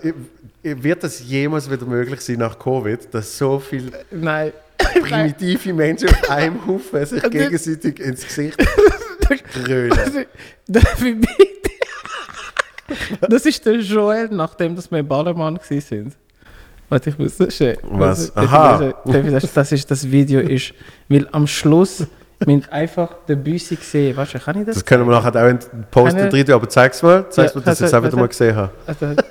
wird das jemals wieder möglich sein nach Covid, dass so viele Nein. primitive Menschen auf einem Haufen sich gegenseitig ins Gesicht? Das, für mich, das ist der Joel, nachdem dass wir Ballermann waren. Warte, ich muss das schnell. Was? Ich- Aha. Das, ist, das Video ist, weil am Schluss müssen einfach den Büssi sehen. Weißt du, kann ich das? Das können wir nachher auch in den Post drin tun, aber zeig's mal. Zeig's Ja, mir, dass ich es also- auch wieder mal also- gesehen habe.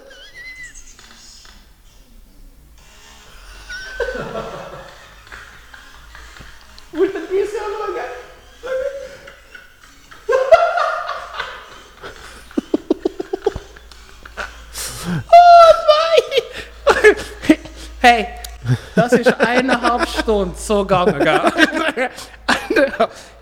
Hey, das ist eineinhalb Stunden so gegangen.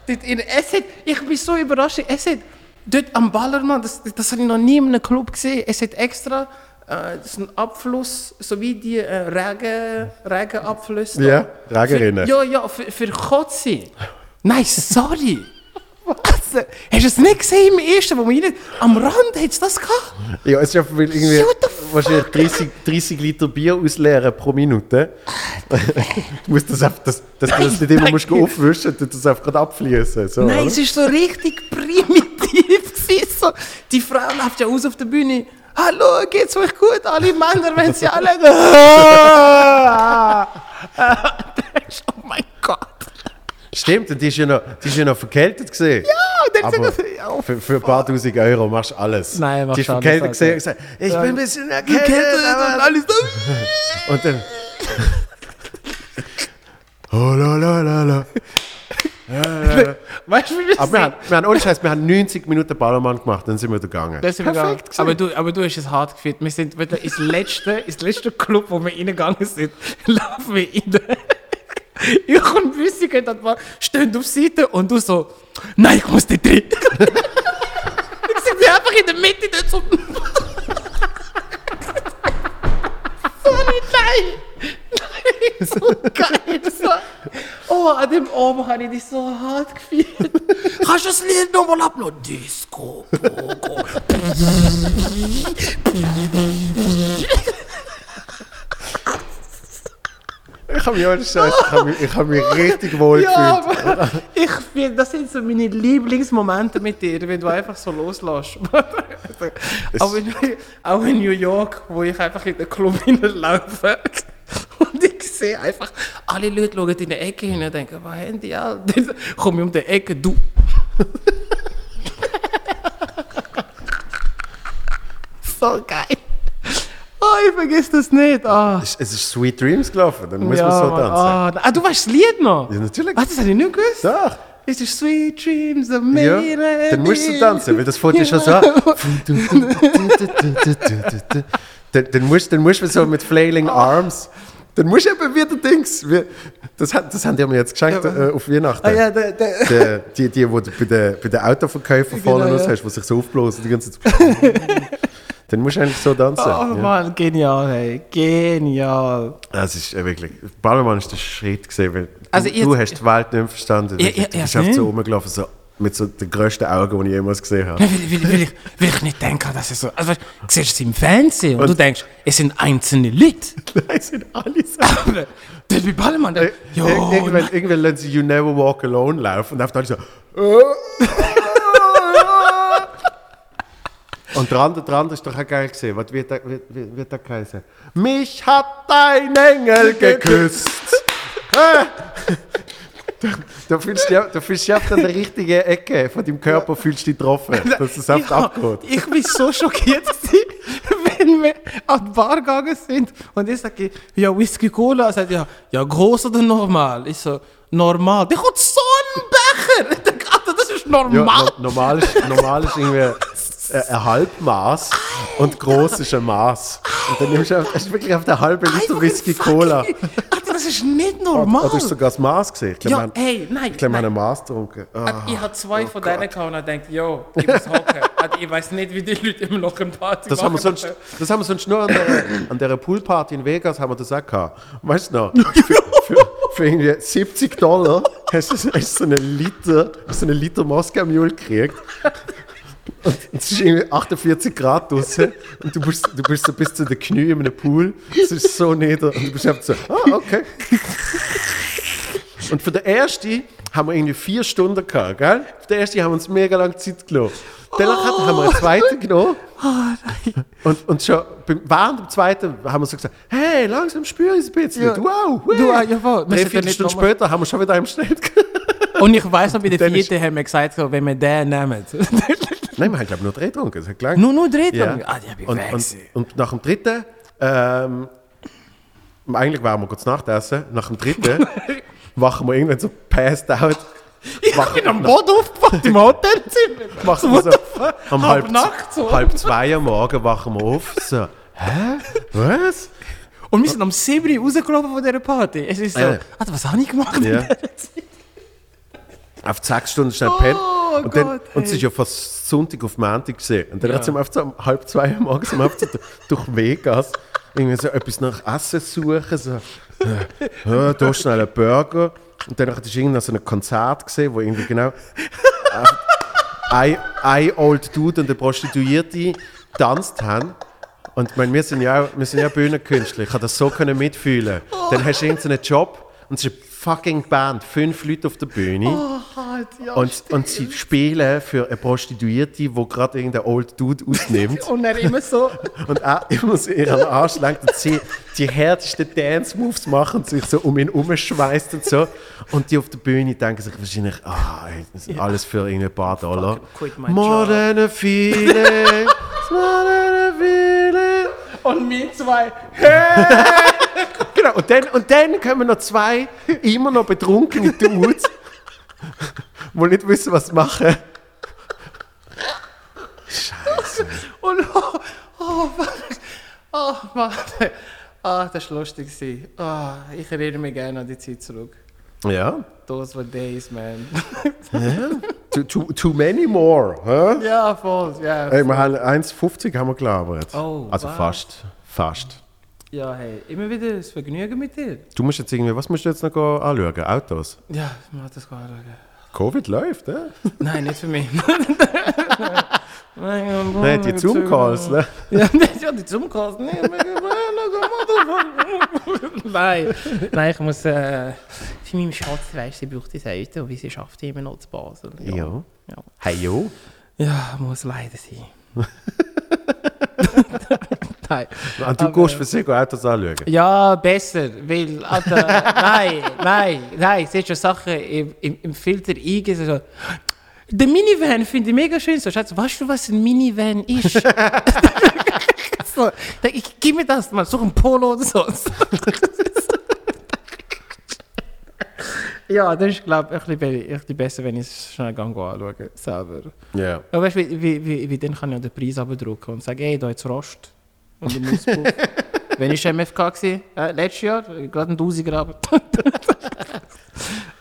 in es hat, ich bin so überrascht. Es hat dort am Ballermann, das, das habe ich noch nie in einem Club gesehen. Es hat extra äh, das ist ein Abfluss, so wie die äh, Regen, Regenabflüsse. Ja, Regenrinnen. Ja, ja, für, für Kotze. Nein, sorry. Was? Hast du es nicht gesehen im ersten, wo wir rein... Am Rand hat es das gehabt? Ja, es ist ja irgendwie the wahrscheinlich 30, 30 Liter Bier ausleeren pro Minute. du musst das einfach, das, dass du das nicht immer musst aufwischen, du das einfach gerade abfließen. So, Nein, oder? es war so richtig primitiv. gewesen, So. Die Frau läuft ja aus auf der Bühne. Hallo, geht's euch gut? Alle Männer, wenn sie alle. oh mein Gott. Stimmt, und die ist ja noch, die ist ja noch verkältet gesehen. Ja, und dann Aber sagt er, ja, für, für ein paar tausend Euro machst du alles. Nein, machst Die ist verkältet gesehen und gesagt, ich bin ein bisschen erkältet. und aber- alles so. Und dann. Oh, la, la, la, la. Weißt du, wie wir Aber wir haben, wir haben ohne Scheiß, wir haben 90 Minuten Ballermann gemacht, dann sind wir gegangen. Das sind wir gegangen. Perfekt aber du, aber du hast es hart gefühlt. Wir sind wieder ins letzte, ins letzte Club, wo wir reingegangen sind, laufen wir rein. Ich und gehen dann mal, stehen auf Seite und du so, nein, ich muss nicht drin. ich sind wir einfach in der Mitte dort so. Sorry, nein. Nein, so geil. So. Oh, an dem Abend habe ich dich so hart gefühlt. Kannst du das Lied nochmal uploaden? Disco, Pogo. Ich habe mich ohne Scheiß, ich habe mich, ich habe mich richtig wohl Ja, gefühlt. aber ich finde, das sind so meine Lieblingsmomente mit dir, wenn du einfach so loslässt. auch, in, auch in New York, wo ich einfach in den Club hineinlaufe und ich sehe einfach, alle Leute schauen in die Ecke hin und denken, was haben die alle? Komme ich um die Ecke, du. so geil. Oh, ich vergiss das nicht. Ah. Es es ist Sweet Dreams gelaufen, dann muss ja, man so Mann. tanzen. Ah, ah, du weißt das Lied noch? Ja, natürlich. Ah, das habe ich nicht gewusst. Doch. Es ist Sweet Dreams of Ja, me. dann musst du tanzen, weil das fängt ja schon so an. dann, dann, musst, dann musst du so mit Flailing Arms, dann musst du eben wieder Dings, das, das haben die mir jetzt geschenkt Ja, äh, auf Weihnachten. Ah ja, der, der, die, die, wo du bei den bei den Autoverkäufern vorne Genau, raus ja. hast, die sich so aufblasen die ganze Zeit. Dann musst du eigentlich so tanzen. oh ja. Mann, genial, hey. Genial. Das ist äh, wirklich. Ballermann ist der Schritt gesehen, weil Also du, ich- du hast die Welt nicht verstanden. Ja, du ja, du ja, bist einfach nicht. so rumgelaufen, so, mit so den grössten Augen, die ich jemals gesehen habe. Nein, will, will, will, ich, will ich nicht denken, dass es so. Also, weißt, du siehst es im Fernsehen und, Und- du denkst, es sind einzelne Leute. Nein, sind alle so. Aber das wie Ballermann. Der, jo, irgendwann, irgendwann lassen sie You Never Walk Alone laufen und einfach alle so. Und der andere, der ist doch auch geil gesehen. Was wird da, wird, wird, wird da geheißen? Mich hat ein Engel geküsst. Da, da fühlst du, ja- da fühlst du dich einfach an der richtigen Ecke von deinem Körper fühlst du dich getroffen, dass es einfach Ja, abgeht. Ich bin so schockiert, wenn wir an die Bar gegangen sind und ich sage, ja, Whisky Cola. Er sagt, ja, ja, groß oder normal? Ich so, normal. Der kommt so ein Becher. Denke, Alter, das ist Ja, normal. no, normal, ist, normal ist irgendwie äh, ein Halbmaß und groß ist ein Maß. Und dann nimmst du einfach, hast du wirklich auf der halbe Liter Whisky Cola. Alter, das ist nicht normal. Oder hast du sogar das Maß gesehen? Ich glaube, ja, haben- hey, nein. ich glaube, nein. ein Maß getrunken. Ah. Ich habe zwei von denen gehabt und dachte, yo, ich muss hocken. Ich weiß nicht, wie die Leute immer noch im Party Das haben, wir sonst, das haben wir sonst nur an der, an der Poolparty in Vegas haben wir das auch gehabt. Weißt du noch? Für, für, für irgendwie 70 Dollar hast du, hast so einen Liter, hast du einen Liter Moskau Mule gekriegt. Und es ist irgendwie 48 Grad draußen und du bist, du bist so bis zu den Knie in einem Pool. Es ist so nieder und du bist einfach so, ah, okay. Und für den ersten haben wir irgendwie vier Stunden gehabt, gell? Für den ersten haben wir uns mega lange Zeit gelassen. Danach hat- haben wir einen zweiten genommen und, und schon beim, während dem zweiten haben wir so gesagt, hey, langsam spüre ich es ein bisschen. Ja. Wow, Du, ah, ja, voll. Wir Drei, vier Stunden später haben wir schon wieder im Schnitt. Und ich weiss noch, bei der vierten haben wir gesagt, wenn wir den nehmen. Nein, wir haben glaube ich nur drei getrunken. Das hat gelangt. nur, nur dritt? Ja. Ah, die hab ich und, weg. und, und nach dem dritten, ähm, eigentlich waren wir kurz Nachtessen. Nach dem dritten wachen wir irgendwann so passed out. Ich bin am Boden aufgewacht im Hotelzimmer. Wachen wir so um halb Nacht so. halb zwei am Morgen wachen wir auf. So, hä? Was? Und wir sind am 7 Uhr rausgelaufen von dieser Party. Es ist so, Äh. Alter, was habe ich gemacht? in Ja. dieser Zeit? Auf sechs Stunden schnell pennen. Oh und, dann, es hey. ist ja fast Sonntag auf Montag gesehen. Und dann Ja. hat sie einfach so um halb zwei am Morgen sind wir einfach so durch Vegas irgendwie so etwas nach Essen suchen. So, äh, da schnell einen Burger. Und dann hat ich irgendein so ein Konzert gesehen, wo irgendwie genau äh, ein, ein Old Dude und eine Prostituierte tanzt haben. Und ich meine, wir sind ja auch, wir sind ja Bühnenkünstler. Ich kann das so können mitfühlen. Dann hast du irgendeinen Job und es ist fucking Band, fünf Leute auf der Bühne. und, und sie spielen für eine Prostituierte, die gerade irgendein Old Dude ausnimmt. Und er immer so, und er immer so ihren Arsch langt und sie die härtesten Dance-Moves machen und sich so um ihn umschweißt und so. Und die auf der Bühne denken sich wahrscheinlich, ah, ey, das ist alles für ein paar Dollar. More than a feeling, more than a feeling. und wir zwei, Genau, und dann, und dann kommen noch zwei immer noch betrunkene Dudes, die nicht wissen, was sie machen. und oh, oh, fuck. oh, warte. Ah, das war lustig. Ah, ich erinnere mich gerne an die Zeit zurück. Ja, Those were days, man. too, too, too many more. Huh? ja, voll. Ja, Hey, wir haben 1,50 haben wir gelabert. Oh, also was? fast. Fast. Ja, hey, immer wieder das Vergnügen mit dir. Du musst jetzt irgendwie, was musst du jetzt noch anschauen? Autos? Ja, mach das gar nicht. Covid läuft, eh? Nein, nicht für mich. Nein, Nein, die Zoom-Calls, ne? Ja, ja, die Zoom-Calls. Nein, nein, ich muss äh, für meinen Schatz, weißt du, sie braucht das Auto, wie sie schafft immer noch zu Basel. Ja. ja. Hey, jo. Ja, muss leider sein. Nein. Und du Aber- gehst für sich Autos anschauen? Ja, besser, weil, Alter, nein, nein, nein, siehst du Sachen im, im, im Filter eingeben, so, der Minivan finde ich mega schön, so, Schatz, weißt du, was ein Minivan ist? so, ich, gib mir das mal, such ein Polo oder so. ja, das ist, glaube ich, ein bisschen, besser, wenn ich es schnell gang anschaue, selber. Ja. Aber weißt du, wie, wie, wie, wie dann kann ich den Preis abdrucken und sagen, ey, da jetzt Rost. Und im Auspuff. Wenn ich MFK war, äh, letztes Jahr, gerade ein Tausiger aber.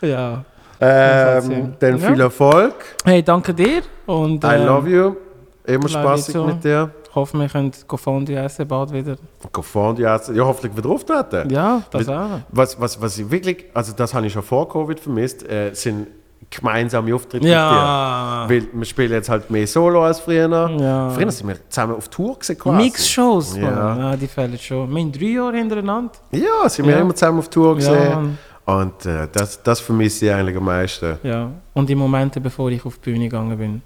ja. Ähm, dann Ja. viel Erfolg. Hey, danke dir. Und, I ähm, love you. Immer spaßig too. mit dir. Ich hoffe, wir können Fondue essen bald wieder. Go Fondue essen. Ja, hoffentlich wieder auftreten. Ja, das auch. Was, was, was ich wirklich, also das habe ich schon vor Covid vermisst, äh, sind gemeinsame Auftritte Ja. mit dir. Weil wir spielen jetzt halt mehr Solo als früher. Ja. Früher sind wir zusammen auf Tour gewesen, quasi. Mix-Shows, Ja. Ja, die fällen schon. Wir haben drei Jahre hintereinander. Ja, sind wir immer zusammen auf Tour gesehen. Und äh, das, das vermisse ich eigentlich am meisten. Ja. Und die Momente, bevor ich auf die Bühne gegangen bin.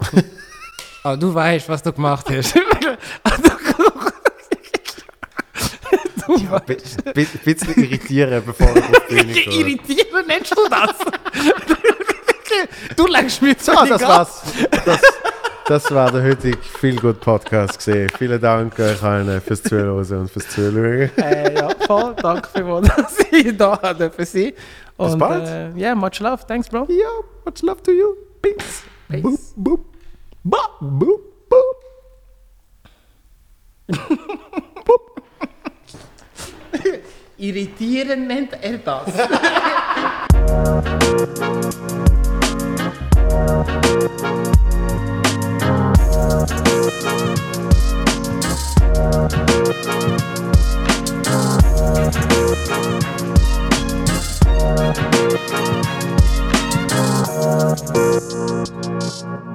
ah, du weißt, was du gemacht hast. Ja, bi- bi- ein bisschen irritieren, bevor ich auf die Bühne gehe. Irritieren nennst du das? du längst mir zu Ah, das war's. Das, das war der heutige Feel Good Podcast gesehen. Vielen Dank euch allen fürs Zuhören und fürs Zuschauen. Äh, ja, voll. Danke vielmals, dass ich da hatte für Sie. Und, bald. Äh, yeah, much love. Thanks, bro. Ja, much love to you. Peace. Peace. Boop, boop. Ba, boop, boop. irritierend etwas.